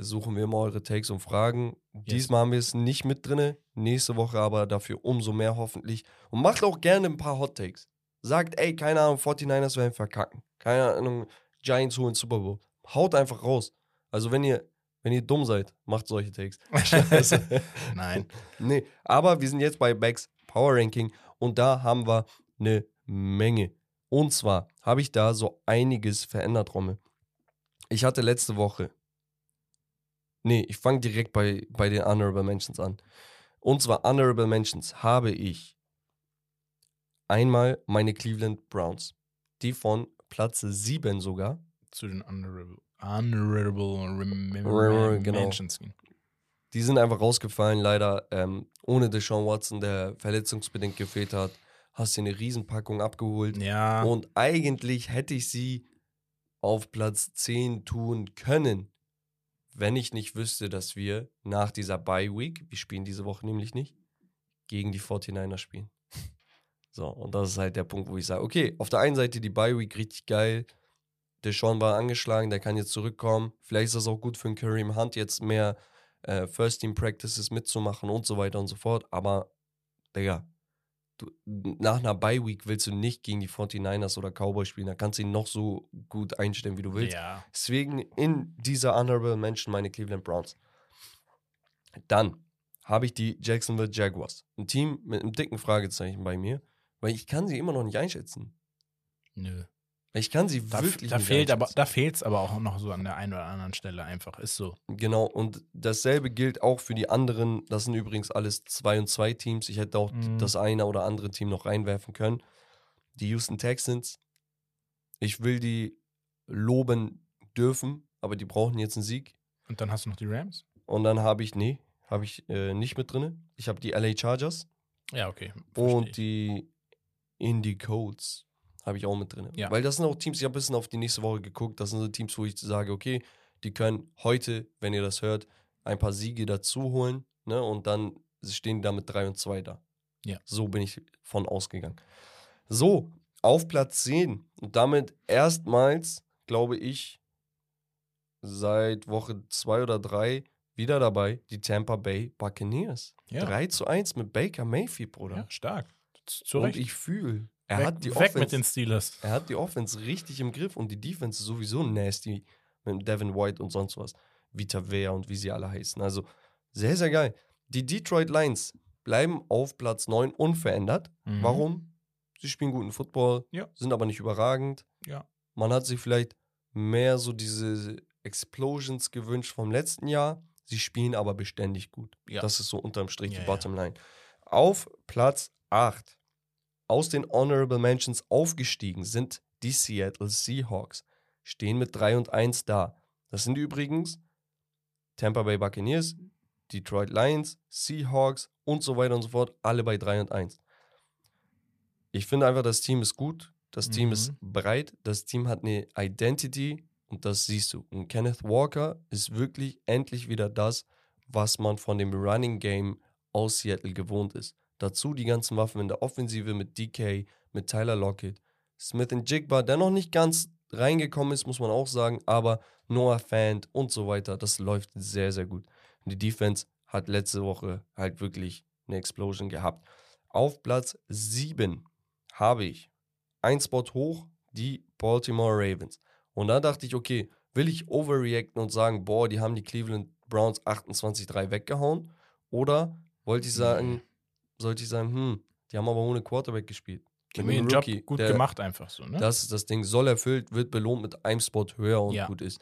C: suchen wir immer eure Takes und Fragen. Diesmal haben wir es nicht mit drinne, nächste Woche aber dafür umso mehr hoffentlich. Und macht auch gerne ein paar Hot Takes. Sagt, ey, keine Ahnung, 49ers werden verkacken. Keine Ahnung, Giants holen Super Bowl. Haut einfach raus. Also wenn ihr, wenn ihr dumm seid, macht solche Takes.
B: Nein.
C: nee, aber wir sind jetzt bei Becks Power Ranking und da haben wir eine Menge. Und zwar habe ich da so einiges verändert, Rommel. Ich hatte letzte Woche. Nee, ich fange direkt bei, bei den Honorable Mentions an. Und zwar Honorable Mentions habe ich einmal meine Cleveland Browns. Die von Platz 7 sogar.
B: Zu den Honorable, honorable rem
C: Rem- genau.
B: Mentions.
C: Die sind einfach rausgefallen, leider. Ähm, ohne Deshaun Watson, der verletzungsbedingt gefehlt hat, hast du eine Riesenpackung abgeholt.
B: Ja.
C: Und eigentlich hätte ich sie auf Platz 10 tun können, wenn ich nicht wüsste, dass wir nach dieser Bye Week, wir spielen diese Woche nämlich nicht, gegen die 49ers spielen. So, und das ist halt der Punkt, wo ich sage, okay, auf der einen Seite die Bye Week richtig geil. Der Sean war angeschlagen, der kann jetzt zurückkommen. Vielleicht ist das auch gut für einen Kareem Hunt, jetzt mehr äh, First Team Practices mitzumachen und so weiter und so fort. Aber, Digga, du, nach einer Bye Week willst du nicht gegen die 49ers oder Cowboys spielen. Da kannst du ihn noch so gut einstellen, wie du willst.
B: ja.
C: Deswegen in dieser Honorable Mention meine Cleveland Browns. Dann habe ich die Jacksonville Jaguars. Ein Team mit einem dicken Fragezeichen bei mir, weil ich kann sie immer noch nicht einschätzen.
B: Nö.
C: Ich kann sie
B: Da,
C: wirklich
B: da
C: nicht
B: fehlt aber, da fehlt es aber auch noch so an der einen oder anderen Stelle einfach. Ist so.
C: Genau, und dasselbe gilt auch für die anderen. Das sind übrigens alles zwei und zwei Teams. Ich hätte auch
B: Mhm.
C: das eine oder andere Team noch reinwerfen können. Die Houston Texans. Ich will die loben dürfen, aber die brauchen jetzt einen Sieg.
B: Und dann hast du noch die Rams?
C: Und dann habe ich, nee, habe ich äh, nicht mit drin. Ich habe die LA Chargers
B: Ja, okay.
C: und
B: versteh ich.
C: die Indie Codes habe ich auch mit drin.
B: Ja.
C: Weil das sind auch Teams, ich habe ein bisschen auf die nächste Woche geguckt. Das sind so Teams, wo ich sage, okay, die können heute, wenn ihr das hört, ein paar Siege dazu holen. Ne? Und dann stehen die da mit 3 und 2 da.
B: Ja.
C: So bin ich von ausgegangen. So, auf Platz 10 und damit erstmals, glaube ich, seit Woche 2 oder 3 wieder dabei, die Tampa Bay Buccaneers.
B: Ja.
C: 3 zu 1 mit Baker Mayfield, Bruder.
B: ja, stark. Zu
C: und
B: Recht.
C: ich fühle, er
B: weg,
C: hat die
B: weg
C: Offense,
B: mit den Steelers.
C: er hat die Offense richtig im Griff und die Defense ist sowieso nasty mit Devin White und sonst was. Vita Vea und wie sie alle heißen. Also sehr, sehr geil. Die Detroit Lions bleiben auf Platz 9 unverändert.
B: Mhm.
C: Warum? Sie spielen guten Football,
B: Ja.
C: sind aber nicht überragend.
B: Ja.
C: Man hat sich vielleicht mehr so diese Explosions gewünscht vom letzten Jahr. Sie spielen aber beständig gut.
B: Ja.
C: Das ist so unterm Strich die. Bottomline. Auf Platz 8 aus den Honorable Mentions aufgestiegen sind die Seattle Seahawks. Stehen mit 3 und 1 da. Das sind übrigens Tampa Bay Buccaneers, Detroit Lions, Seahawks und so weiter und so fort. Alle bei 3 und 1. Ich finde einfach, das Team ist gut. Das Team
B: Mhm.
C: ist breit. Das Team hat eine Identity und das siehst du. Und Kenneth Walker ist wirklich endlich wieder das, was man von dem Running Game aus Seattle gewohnt ist. Dazu die ganzen Waffen in der Offensive mit DK, mit Tyler Lockett, Smith und Jigba, der noch nicht ganz reingekommen ist, muss man auch sagen, aber Noah Fant und so weiter, das läuft sehr, sehr gut. Und die Defense hat letzte Woche halt wirklich eine Explosion gehabt. Auf Platz 7 habe ich ein Spot hoch die Baltimore Ravens. Und da dachte ich, okay, will ich overreacten und sagen, boah, die haben die Cleveland Browns 28-3 weggehauen? Oder wollte ich sagen, sollte ich sagen, hm, die haben aber ohne Quarterback gespielt. Mit
B: den Job gut
C: der-
B: gemacht einfach so, ne?
C: Das ist das Ding. Soll erfüllt, wird belohnt mit einem Spot höher und
B: Ja.
C: gut ist.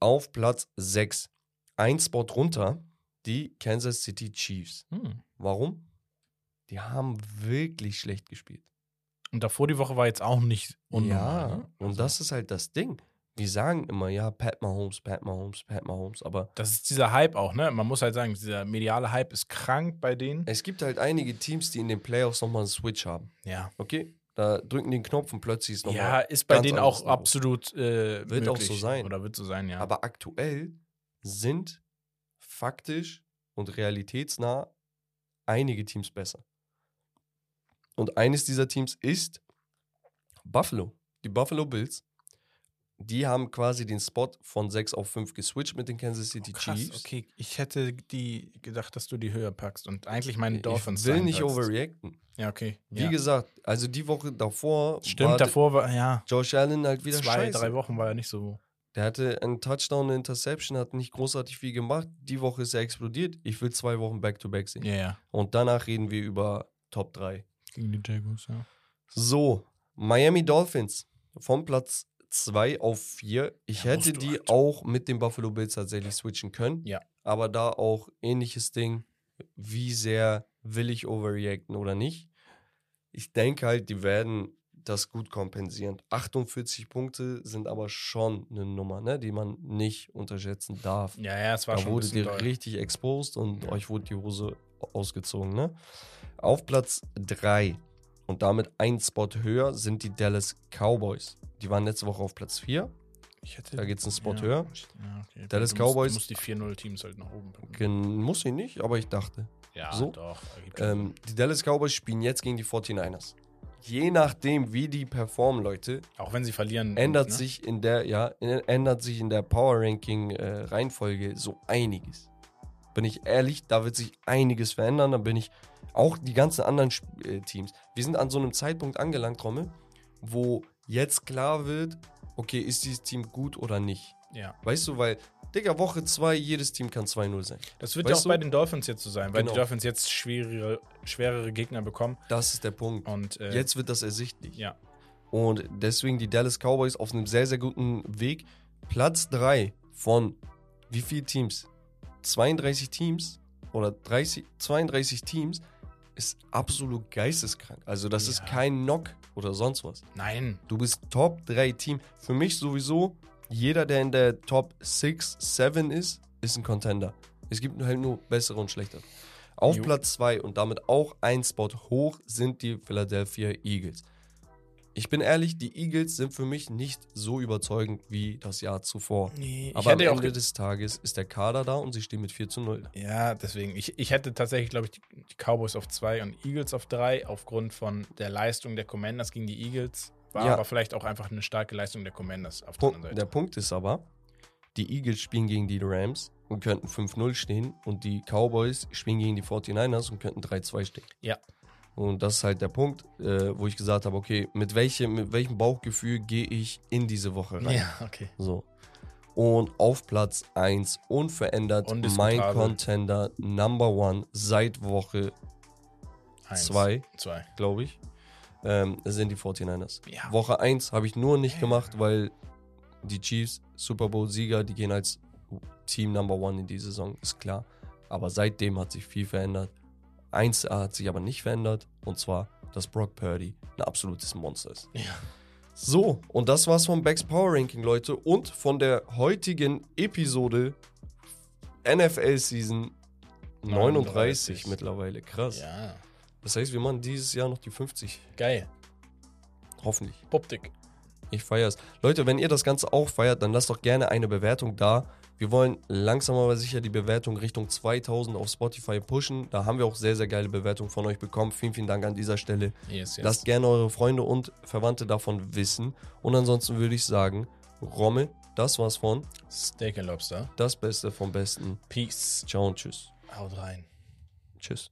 C: Auf Platz 6. Ein Spot runter, die Kansas City Chiefs.
B: Hm.
C: Warum? Die haben wirklich schlecht gespielt.
B: Und davor die Woche war jetzt auch nicht unnormal.
C: ja,
B: ne?
C: und
B: Also,
C: das ist halt das Ding. Wir sagen immer, ja, Pat Mahomes, Pat Mahomes, Pat Mahomes, aber
B: Das ist dieser Hype auch, ne? Man muss halt sagen, dieser mediale Hype ist krank bei denen.
C: es gibt halt einige Teams, die in den Playoffs nochmal einen Switch haben.
B: Ja.
C: Okay? Da drücken die den Knopf und plötzlich ist nochmal.
B: Ja, ist bei denen auch
C: Niveau.
B: absolut äh,
C: Wird auch
B: möglich.
C: so sein.
B: Oder wird so sein, ja.
C: Aber aktuell sind faktisch und realitätsnah einige Teams besser. Und eines dieser Teams ist Buffalo. Die Buffalo Bills. Die haben quasi den Spot von 6 auf 5 geswitcht mit den Kansas City
B: Krass,
C: Chiefs.
B: okay. Ich hätte die gedacht, dass du die höher packst und eigentlich meine Dolphins
C: ich will nicht
B: sollst.
C: overreacten.
B: Ja, okay.
C: Wie
B: ja.
C: gesagt, also die Woche davor
B: Stimmt,
C: war
B: davor war, ja,
C: Josh Allen halt wieder
B: zwei,
C: scheiße.
B: drei Wochen war er nicht so.
C: Der hatte einen Touchdown, eine Interception, hat nicht großartig viel gemacht. Die Woche ist er explodiert. Ich will zwei Wochen Back-to-Back sehen.
B: Ja, ja.
C: Und danach reden wir über Top 3.
B: Gegen die Jaguars, ja.
C: So, Miami Dolphins von Platz 2 auf 4. Ich
B: Ja,
C: hätte die
B: halt.
C: auch mit den Buffalo Bills tatsächlich switchen können.
B: Ja.
C: Aber da auch ähnliches Ding. Wie sehr will ich overreacten oder nicht? Ich denke halt, die werden das gut kompensieren. 48 Punkte sind aber schon eine Nummer, ne, die man nicht unterschätzen darf.
B: Ja, ja, es war
C: Da
B: schon ein
C: wurde dir
B: doll.
C: richtig exposed und
B: Ja.
C: euch wurde die Hose ausgezogen. Ne? Auf Platz 3 und damit ein Spot höher sind die Dallas Cowboys. Die waren letzte Woche auf Platz 4.
B: Ich hätte,
C: Da geht's einen Spot
B: ja,
C: höher.
B: Ja, okay.
C: Dallas
B: du musst,
C: Cowboys-
B: Du musst die 4-0-Teams halt nach oben packen.
C: Gen- Muss ich nicht, aber ich dachte.
B: Ja,
C: so.
B: doch.
C: Ähm, die Dallas Cowboys spielen jetzt gegen die 49ers. Je nachdem, wie die performen, Leute.
B: Auch wenn sie verlieren.
C: ändert
B: ne?
C: sich in der, ja, ändert sich in der Power Ranking äh, Reihenfolge so einiges. Bin ich ehrlich, da wird sich einiges verändern. Da bin ich auch die ganzen anderen äh, Teams. Wir sind an so einem Zeitpunkt angelangt, Rommel, wo jetzt klar wird, okay, ist dieses Team gut oder nicht.
B: Ja.
C: Weißt du, weil, Digga, Woche 2, jedes Team kann 2-0 sein.
B: Das wird
C: Weißt
B: ja auch
C: du?
B: bei den Dolphins jetzt so sein, weil
C: Genau.
B: die Dolphins jetzt schwerere, schwerere Gegner bekommen.
C: Das ist der Punkt.
B: Und äh,
C: Jetzt wird das ersichtlich.
B: Ja.
C: Und deswegen die Dallas Cowboys auf einem sehr, sehr guten Weg. Platz 3 von wie viel Teams? 32 Teams oder 30, 32 Teams ist absolut geisteskrank. Also das ist
B: Ja.
C: kein Knock oder sonst was.
B: Nein.
C: Du bist Top 3 Team. Für mich sowieso, jeder, der in der Top 6, 7 ist, ist ein Contender. Es gibt halt nur bessere und schlechtere. Auf
B: Jo.
C: Platz 2 und damit auch ein Spot hoch sind die Philadelphia Eagles. Ich bin ehrlich, die Eagles sind für mich nicht so überzeugend wie das Jahr zuvor.
B: Nee,
C: Aber am Ende des Tages ist der Kader da und sie stehen mit 4 zu 0. da.
B: Ja, deswegen. Ich, ich hätte tatsächlich, glaube ich, die, Cowboys auf 2 und Eagles auf 3 aufgrund von der Leistung der Commanders gegen die Eagles. War
C: Ja.
B: aber vielleicht auch einfach eine starke Leistung der Commanders auf der
C: Punkt,
B: anderen
C: der
B: Seite.
C: Punkt ist aber, die Eagles spielen gegen die Rams und könnten 5-0 stehen und die Cowboys spielen gegen die 49ers und könnten 3-2 stehen.
B: Ja.
C: Und das ist halt der Punkt, äh, wo ich gesagt habe, okay, mit welchem, mit welchem Bauchgefühl gehe ich in diese Woche rein?
B: Ja, okay.
C: So. Und auf Platz 1 unverändert mein Contender Number One seit Woche
B: Eins,
C: 2,
B: Zwei.
C: glaube ich, ähm, sind die 49ers.
B: Ja.
C: Woche 1 habe ich nur nicht gemacht, weil die Chiefs, Super Bowl-Sieger, die gehen als Team Number One in die Saison, ist klar. Aber seitdem hat sich viel verändert. Eins hat sich aber nicht verändert, und zwar, dass Brock Purdy ein absolutes Monster ist.
B: Ja.
C: So, und das war's vom Becks Power Ranking, Leute, und von der heutigen Episode NFL Season 39,
B: 39.
C: mittlerweile. Krass.
B: Ja.
C: Das heißt, wir machen dieses Jahr noch die 50.
B: Geil.
C: Hoffentlich.
B: Poptik.
C: Ich feier's. Leute, wenn ihr das Ganze auch feiert, dann lasst doch gerne eine Bewertung da. Wir wollen langsam aber sicher die Bewertung Richtung 2000 auf Spotify pushen. Da haben wir auch sehr, sehr geile Bewertungen von euch bekommen. Vielen, vielen Dank an dieser Stelle.
B: Yes, yes.
C: Lasst gerne eure Freunde und Verwandte davon wissen. Und ansonsten würde ich sagen, Romme, das war's von
B: Steak and Lobster.
C: das Beste vom Besten.
B: Peace.
C: Ciao und tschüss.
B: Haut rein.
C: Tschüss.